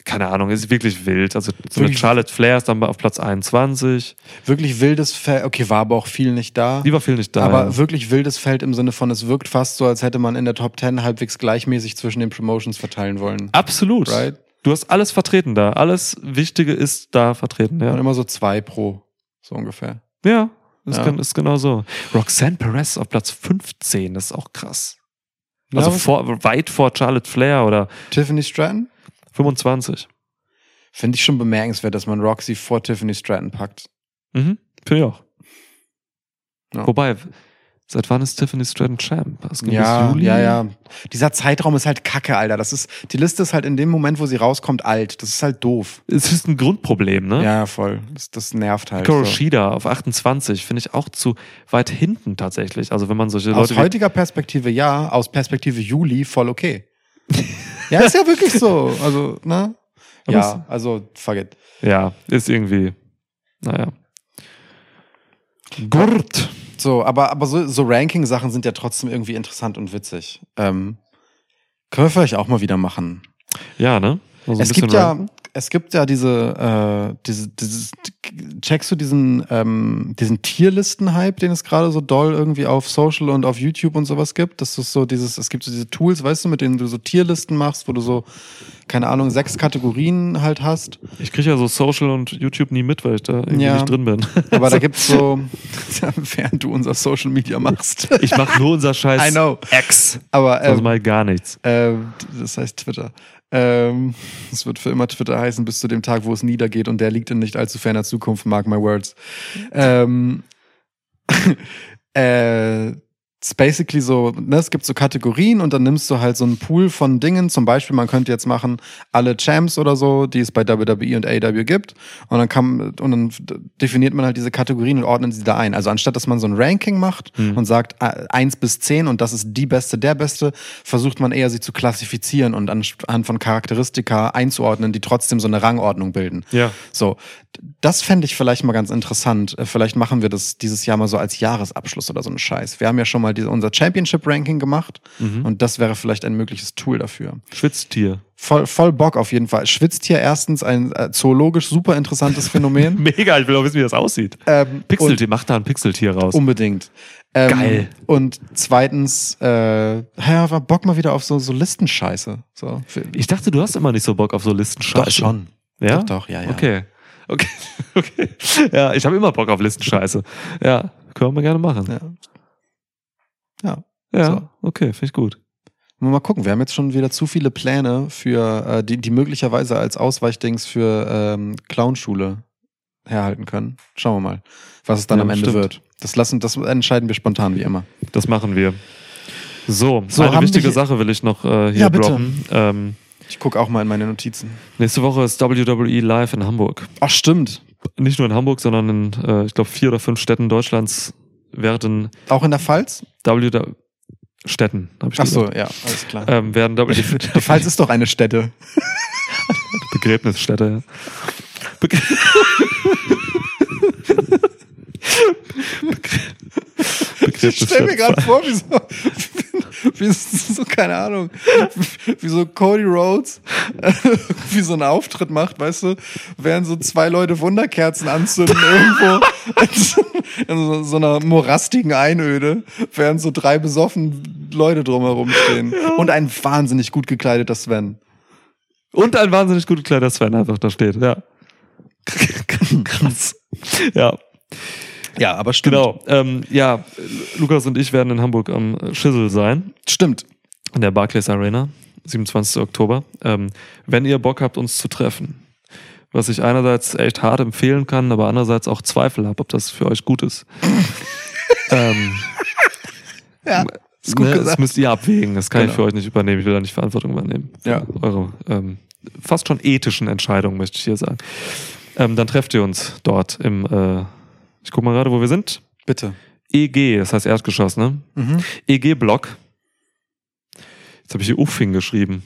keine Ahnung, ist wirklich wild. Also so Wirklich- Charlotte Flair ist dann auf Platz 21. Wirklich wildes Feld, okay, war aber auch viel nicht da. Die war viel nicht da. aber ja. wirklich wildes Feld im Sinne von, es wirkt fast so, als hätte man in der Top 10 halbwegs gleichmäßig zwischen den Promotions verteilen wollen. Absolut. Right? Du hast alles vertreten da. Alles Wichtige ist da vertreten, Und ja. immer so zwei pro, so ungefähr. Ja, ist, Ja. ist genau so. Roxanne Perez auf Platz 15, das ist auch krass. Also Ja, vor, weit vor Charlotte Flair oder Tiffany Stratton? 25. Finde ich schon bemerkenswert, dass man Roxy vor Tiffany Stratton packt. Mhm. Finde ich auch. Ja. Wobei, seit wann ist Tiffany Stratton Champ? Ja, ja, ja. Dieser Zeitraum ist halt kacke, Alter. Das ist, die Liste ist halt in dem Moment, wo sie rauskommt, alt. Das ist halt doof. Es ist ein Grundproblem, ne? Ja, voll. Das, das nervt halt. Hikaru So. Shida auf 28 finde ich auch zu weit hinten tatsächlich. Also wenn man solche Aus Leute wie, heutiger Perspektive ja, aus Perspektive Juli voll okay. ja, ist ja wirklich so. Also, ne? Aber Ja, also, fuck it. ja, ist irgendwie, naja. Gurt. So, aber, aber so, so Ranking-Sachen sind ja trotzdem irgendwie interessant und witzig. Ähm, können wir vielleicht auch mal wieder machen. Ja, ne? So ein es gibt ja. Es gibt ja diese, äh, diese, dieses, checkst du diesen, ähm, diesen Tierlisten-Hype, den es gerade so doll irgendwie auf Social und auf YouTube und sowas gibt? Das ist so dieses, es gibt so diese Tools, weißt du, mit denen du so Tierlisten machst, wo du so, keine Ahnung, sechs Kategorien halt hast. Ich kriege ja so Social und YouTube nie mit, weil ich da irgendwie Ja. nicht drin bin. Aber da gibt's so, während du unser Social Media machst. Ich mache nur unser Scheiß I know. X. Aber Also ähm, mal gar nichts. Ähm, das heißt Twitter. Ähm, es wird für immer Twitter heißen, bis zu dem Tag, wo es niedergeht und der liegt in nicht allzu ferner Zukunft, mark my words. Ähm, äh, it's basically so, ne, es gibt so Kategorien und dann nimmst du halt so einen Pool von Dingen. Zum Beispiel, man könnte jetzt machen alle Champs oder so, die es bei WWE und AEW gibt. Und dann kann, und dann definiert man halt diese Kategorien und ordnet sie da ein. Also anstatt, dass man so ein Ranking macht Mhm. und sagt äh, eins bis zehn und das ist die beste, der beste, versucht man eher sie zu klassifizieren und anhand von Charakteristika einzuordnen, die trotzdem so eine Rangordnung bilden. Ja. So, das fände ich vielleicht mal ganz interessant. Äh, Vielleicht machen wir das dieses Jahr mal so als Jahresabschluss oder so einen Scheiß. Wir haben ja schon mal diese, unser Championship-Ranking gemacht Mhm. und das wäre vielleicht ein mögliches Tool dafür. Schwitztier. Voll, voll Bock auf jeden Fall. Schwitzt hier erstens ein äh, zoologisch super interessantes Phänomen. Mega, ich will auch wissen, wie das aussieht. ähm, Pixeltier, mach da ein Pixeltier raus. unbedingt. Ähm, Geil. Und zweitens, äh, ja, war Bock mal wieder auf so, so Listenscheiße. So, Ich dachte, du hast immer nicht so Bock auf so Listenscheiße. Doch, schon. Ja? Doch, doch, ja, ja. Okay. Okay. okay. Ja, ich habe immer Bock auf Listenscheiße. Ja, können wir gerne machen. Ja. Ja. Ja, So. okay, finde ich gut. Mal gucken, wir haben jetzt schon wieder zu viele Pläne für äh, die, die möglicherweise als Ausweichdings für ähm, Clownschule herhalten können. Schauen wir mal, was es dann Ja, am Ende stimmt. wird. Das lassen, das entscheiden wir spontan wie immer. Das machen wir. So, So, eine wichtige Sache will ich noch äh, hier Ja, bitte. droppen. Ähm, Ich gucke auch mal in meine Notizen. nächste Woche ist WWE live in Hamburg. Ach stimmt, Nicht nur in Hamburg, sondern in, äh, ich glaube, vier oder fünf Städten Deutschlands werden auch in der Pfalz? WWE Städten, habe ich Ach so, gesagt. ja, alles klar. Ähm, werden WWE Die Pfalz ist doch eine Stätte. Begräbnisstätte. Ja. Begr Ich stell mir gerade vor, wie so, wie so, keine Ahnung, wie so Cody Rhodes wie so einen Auftritt macht, weißt du, während so zwei Leute Wunderkerzen anzünden irgendwo in so, so einer morastigen Einöde, während so drei besoffen Leute drumherum stehen. Und ein wahnsinnig gut gekleideter Sven. Und ein wahnsinnig gut gekleideter Sven einfach da steht, ja. Krass. Ja, Ja, aber stimmt. genau. Ähm, ja, Lukas und ich werden in Hamburg am Schissel sein, Stimmt. in der Barclays Arena, 27. Oktober. Ähm, wenn ihr Bock habt, uns zu treffen, was ich einerseits echt hart empfehlen kann, aber andererseits auch Zweifel habe, ob das für euch gut ist. ähm, Ja, ist gut ne, das müsst ihr abwägen. Das kann ich Genau. für euch nicht übernehmen. Ich will da nicht Verantwortung übernehmen. Ja. Eure ähm, fast schon ethischen Entscheidungen, möchte ich hier sagen. Ähm, dann trefft ihr uns dort im, äh, ich guck mal gerade, wo wir sind. Bitte. EG, das heißt Erdgeschoss, ne? Mhm. EG-Block. Jetzt habe ich hier Uffing geschrieben.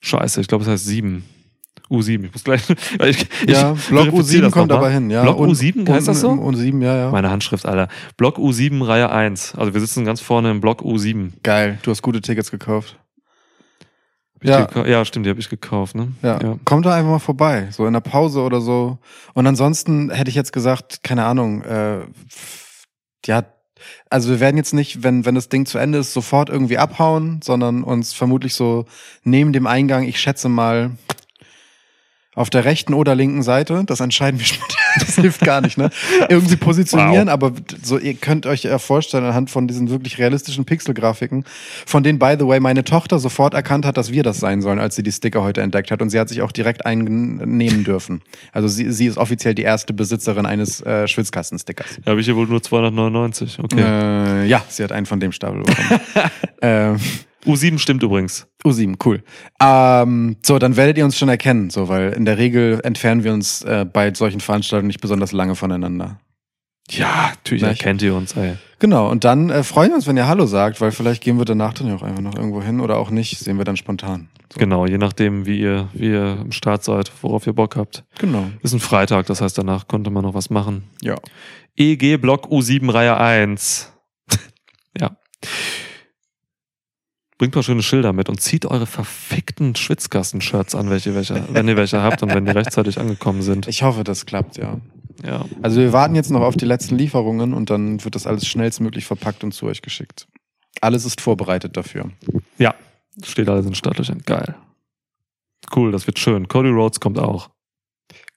Scheiße, ich glaube, es heißt 7. U7. Ich muss gleich. Ich, Ja, ich Block verifiziere U7 das kommt aber hin, ja. Block Und- U7, heißt das so? Und U7, ja, ja. Meine Handschrift, Alter. Block U7, Reihe 1. Also wir sitzen ganz vorne im Block U7. Geil, du hast gute Tickets gekauft. Ja. ja, stimmt, die habe ich gekauft, ne? Ja. ja. Kommt da einfach mal vorbei, so in der Pause oder so. Und ansonsten hätte ich jetzt gesagt, keine Ahnung, äh, ja, also wir werden jetzt nicht, wenn, wenn das Ding zu Ende ist, sofort irgendwie abhauen, sondern uns vermutlich so neben dem Eingang, ich schätze mal, auf der rechten oder linken Seite, das entscheiden wir später, das hilft gar nicht, ne? Irgendwie positionieren, aber so, ihr könnt euch ja vorstellen, anhand von diesen wirklich realistischen Pixelgrafiken, von denen, by the way, meine Tochter sofort erkannt hat, dass wir das sein sollen, als sie die Sticker heute entdeckt hat. Und sie hat sich auch direkt einen nehmen dürfen. Also sie, sie ist offiziell die erste Besitzerin eines äh, Schwitzkasten-Stickers. Da habe ich hier wohl nur 299. Okay. Äh, ja, sie hat einen von dem Stapel bekommen. ähm, U7 stimmt übrigens. U7, cool. Ähm, so, dann werdet ihr uns schon erkennen, so, weil in der Regel entfernen wir uns äh, bei solchen Veranstaltungen nicht besonders lange voneinander. Ja, natürlich Nicht? erkennt ihr uns, ey. Genau, und dann äh, freuen wir uns, wenn ihr Hallo sagt, weil vielleicht gehen wir danach dann ja auch einfach noch irgendwo hin oder auch nicht, sehen wir dann spontan. So. Genau, je nachdem, wie ihr, wie ihr im Start seid, worauf ihr Bock habt. Genau. Ist ein Freitag, das heißt, danach konnte man noch was machen. Ja. EG Block U7 Reihe 1. ja. Bringt mal schöne Schilder mit und zieht eure verfickten Schwitzkasten-Shirts an, welche, welche, wenn ihr welche habt und wenn die rechtzeitig angekommen sind. Ich hoffe, das klappt, ja. Ja. Also wir warten jetzt noch auf die letzten Lieferungen und dann wird das alles schnellstmöglich verpackt und zu euch geschickt. Alles ist vorbereitet dafür. Ja. Steht alles in Startlöchern. Geil. Cool, das wird schön. Cody Rhodes kommt auch.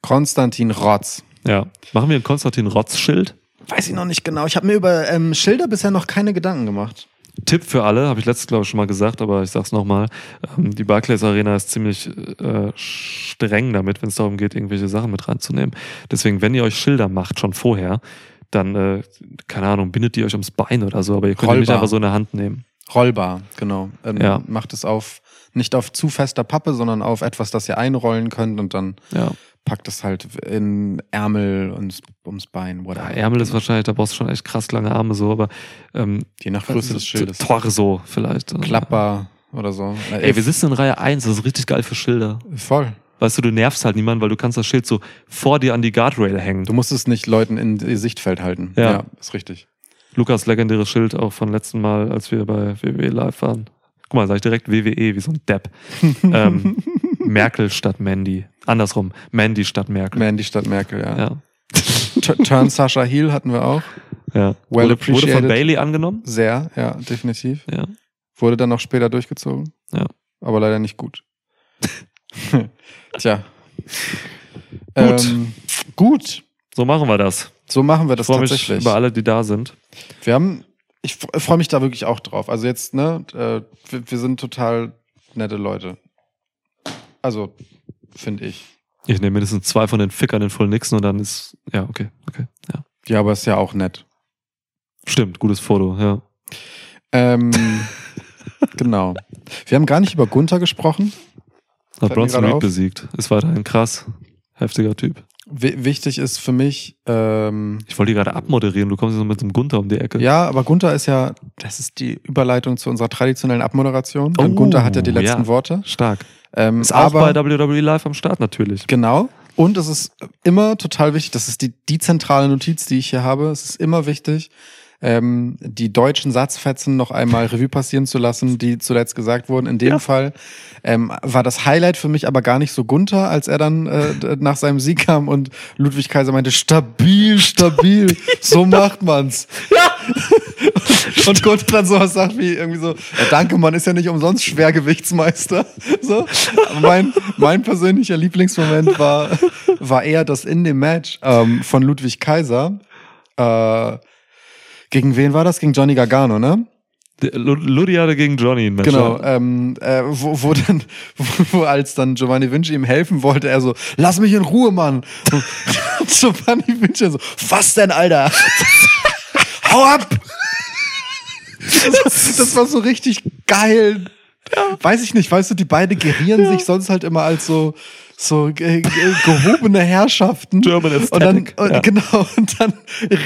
Konstantin Rotz. Ja. Machen wir ein Konstantin Rotz-Schild? Weiß ich noch nicht genau. Ich habe mir über ähm, Schilder bisher noch keine Gedanken gemacht. Tipp für alle, habe ich letztes glaube ich schon mal gesagt, aber ich sag's nochmal. Ähm, die Barclays Arena ist ziemlich äh, streng damit, wenn es darum geht, irgendwelche Sachen mit reinzunehmen. Deswegen, wenn ihr euch Schilder macht, schon vorher, dann, äh, keine Ahnung, bindet die euch ums Bein oder so, aber ihr könnt die nicht Rollbar. einfach so in der Hand nehmen. Rollbar, genau. Ähm, Ja. Macht es auf, nicht auf zu fester Pappe, sondern auf etwas, das ihr einrollen könnt und dann Ja. Packt es halt in Ärmel und ums Bein. ja Whatever. Ärmel ist wahrscheinlich, da brauchst du schon echt krass lange Arme so, aber ähm, Je nach Größe des Schildes. Torso vielleicht. Klapper oder so. Ey, wir sitzen in Reihe 1, das ist richtig geil für Schilder. Voll. Weißt du, du nervst halt niemanden, weil du kannst das Schild so vor dir an die Guardrail hängen. Du musst es nicht Leuten in ihr Sichtfeld halten. Ja. ist richtig. Lukas legendäres Schild auch von letzten Mal, als wir bei WWE live waren. Guck mal, sag ich direkt WWE, wie so ein Depp. ähm, Merkel statt Mandy. Andersrum, Mandy statt Merkel. Mandy statt Merkel, ja. ja. Turn Sasha Heel hatten wir auch. ja. Well wurde, wurde von Bailey angenommen. Sehr, ja, definitiv. Ja. Wurde dann noch später durchgezogen. Ja. Aber leider nicht gut. Tja. Gut. Ähm, gut. So machen wir das. So machen wir Ich das mich tatsächlich. über alle, die da sind. Wir haben, ich freue mich da wirklich auch drauf. Also jetzt, ne, äh, wir sind total nette Leute. Also, finde ich. Ich nehme mindestens zwei von den Fickern in Full Nixon und dann ist. Ja, okay, okay. Ja. Ja, aber ist ja auch nett. Stimmt, gutes Foto, ja. Ähm, genau. Wir haben gar nicht über Gunther gesprochen. Hat Bronson Reed auf. besiegt. Ist weiterhin krass. Heftiger Typ. W wichtig ist für mich, ähm, Ich wollte die gerade abmoderieren. Du kommst jetzt mit so einem Gunther um die Ecke. ja, aber Gunther ist ja, das ist die Überleitung zu unserer traditionellen Abmoderation. Oh, Gunther hat ja die letzten ja. Worte. Stark. Ähm, Ist auch bei WWE Live am Start natürlich. Genau. Und es ist immer total wichtig, das ist die, die zentrale Notiz, die ich hier habe. Es ist immer wichtig, ähm, die deutschen Satzfetzen noch einmal Revue passieren zu lassen, die zuletzt gesagt wurden. In dem Ja. Fall ähm, war das Highlight für mich aber gar nicht so Gunther, als er dann äh, nach seinem Sieg kam und Ludwig Kaiser meinte, stabil, stabil, so macht man's. Und Gunther dann sowas sagt wie irgendwie so, ja, danke, man ist ja nicht umsonst Schwergewichtsmeister. So. Mein, mein persönlicher Lieblingsmoment war, war eher das in dem Match ähm, von Ludwig Kaiser. Äh, gegen wen war das? Gegen Johnny Gargano, ne? Der Lu- Ludi hatte gegen Johnny ein Match. Genau, ähm, äh, wo, wo dann, wo, wo als dann Giovanni Vinci ihm helfen wollte, er so, lass mich in Ruhe, Mann. Giovanni Vinci so, was denn, Alter? Hau ab! Das, das war so richtig geil. Weiß ich nicht, weißt du, die beiden gerieren sich sonst halt immer als so, so ge ge gehobene Herrschaften. German und dann, Aesthetic, und, ja. Genau, und dann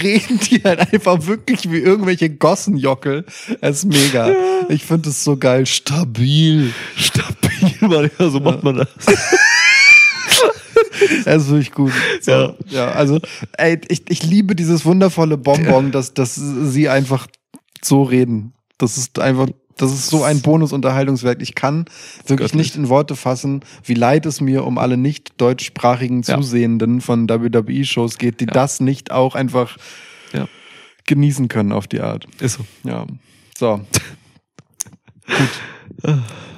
reden die halt einfach wirklich wie irgendwelche Gossenjockel. Es ist mega. Ich finde es so geil. Stabil. Stabil, Mann. Ja, so macht man das. Es ist wirklich gut. So, ja. Ja. also, ey, ich, ich liebe dieses wundervolle Bonbon, dass, dass sie einfach so reden. Das ist einfach, das ist so ein Bonus-Unterhaltungswerk. Ich kann wirklich nicht in Worte fassen, wie leid es mir um alle nicht deutschsprachigen Ja. Zusehenden von WWE-Shows geht, die Ja. das nicht auch einfach Ja. genießen können auf die Art. Ist so. Ja. So. Gut.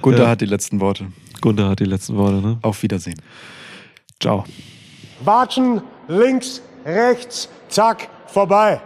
Gunther Ja. hat die letzten Worte. Gunther hat die letzten Worte, ne? Auf Wiedersehen. Ciao. Watschen, links, rechts, zack, vorbei.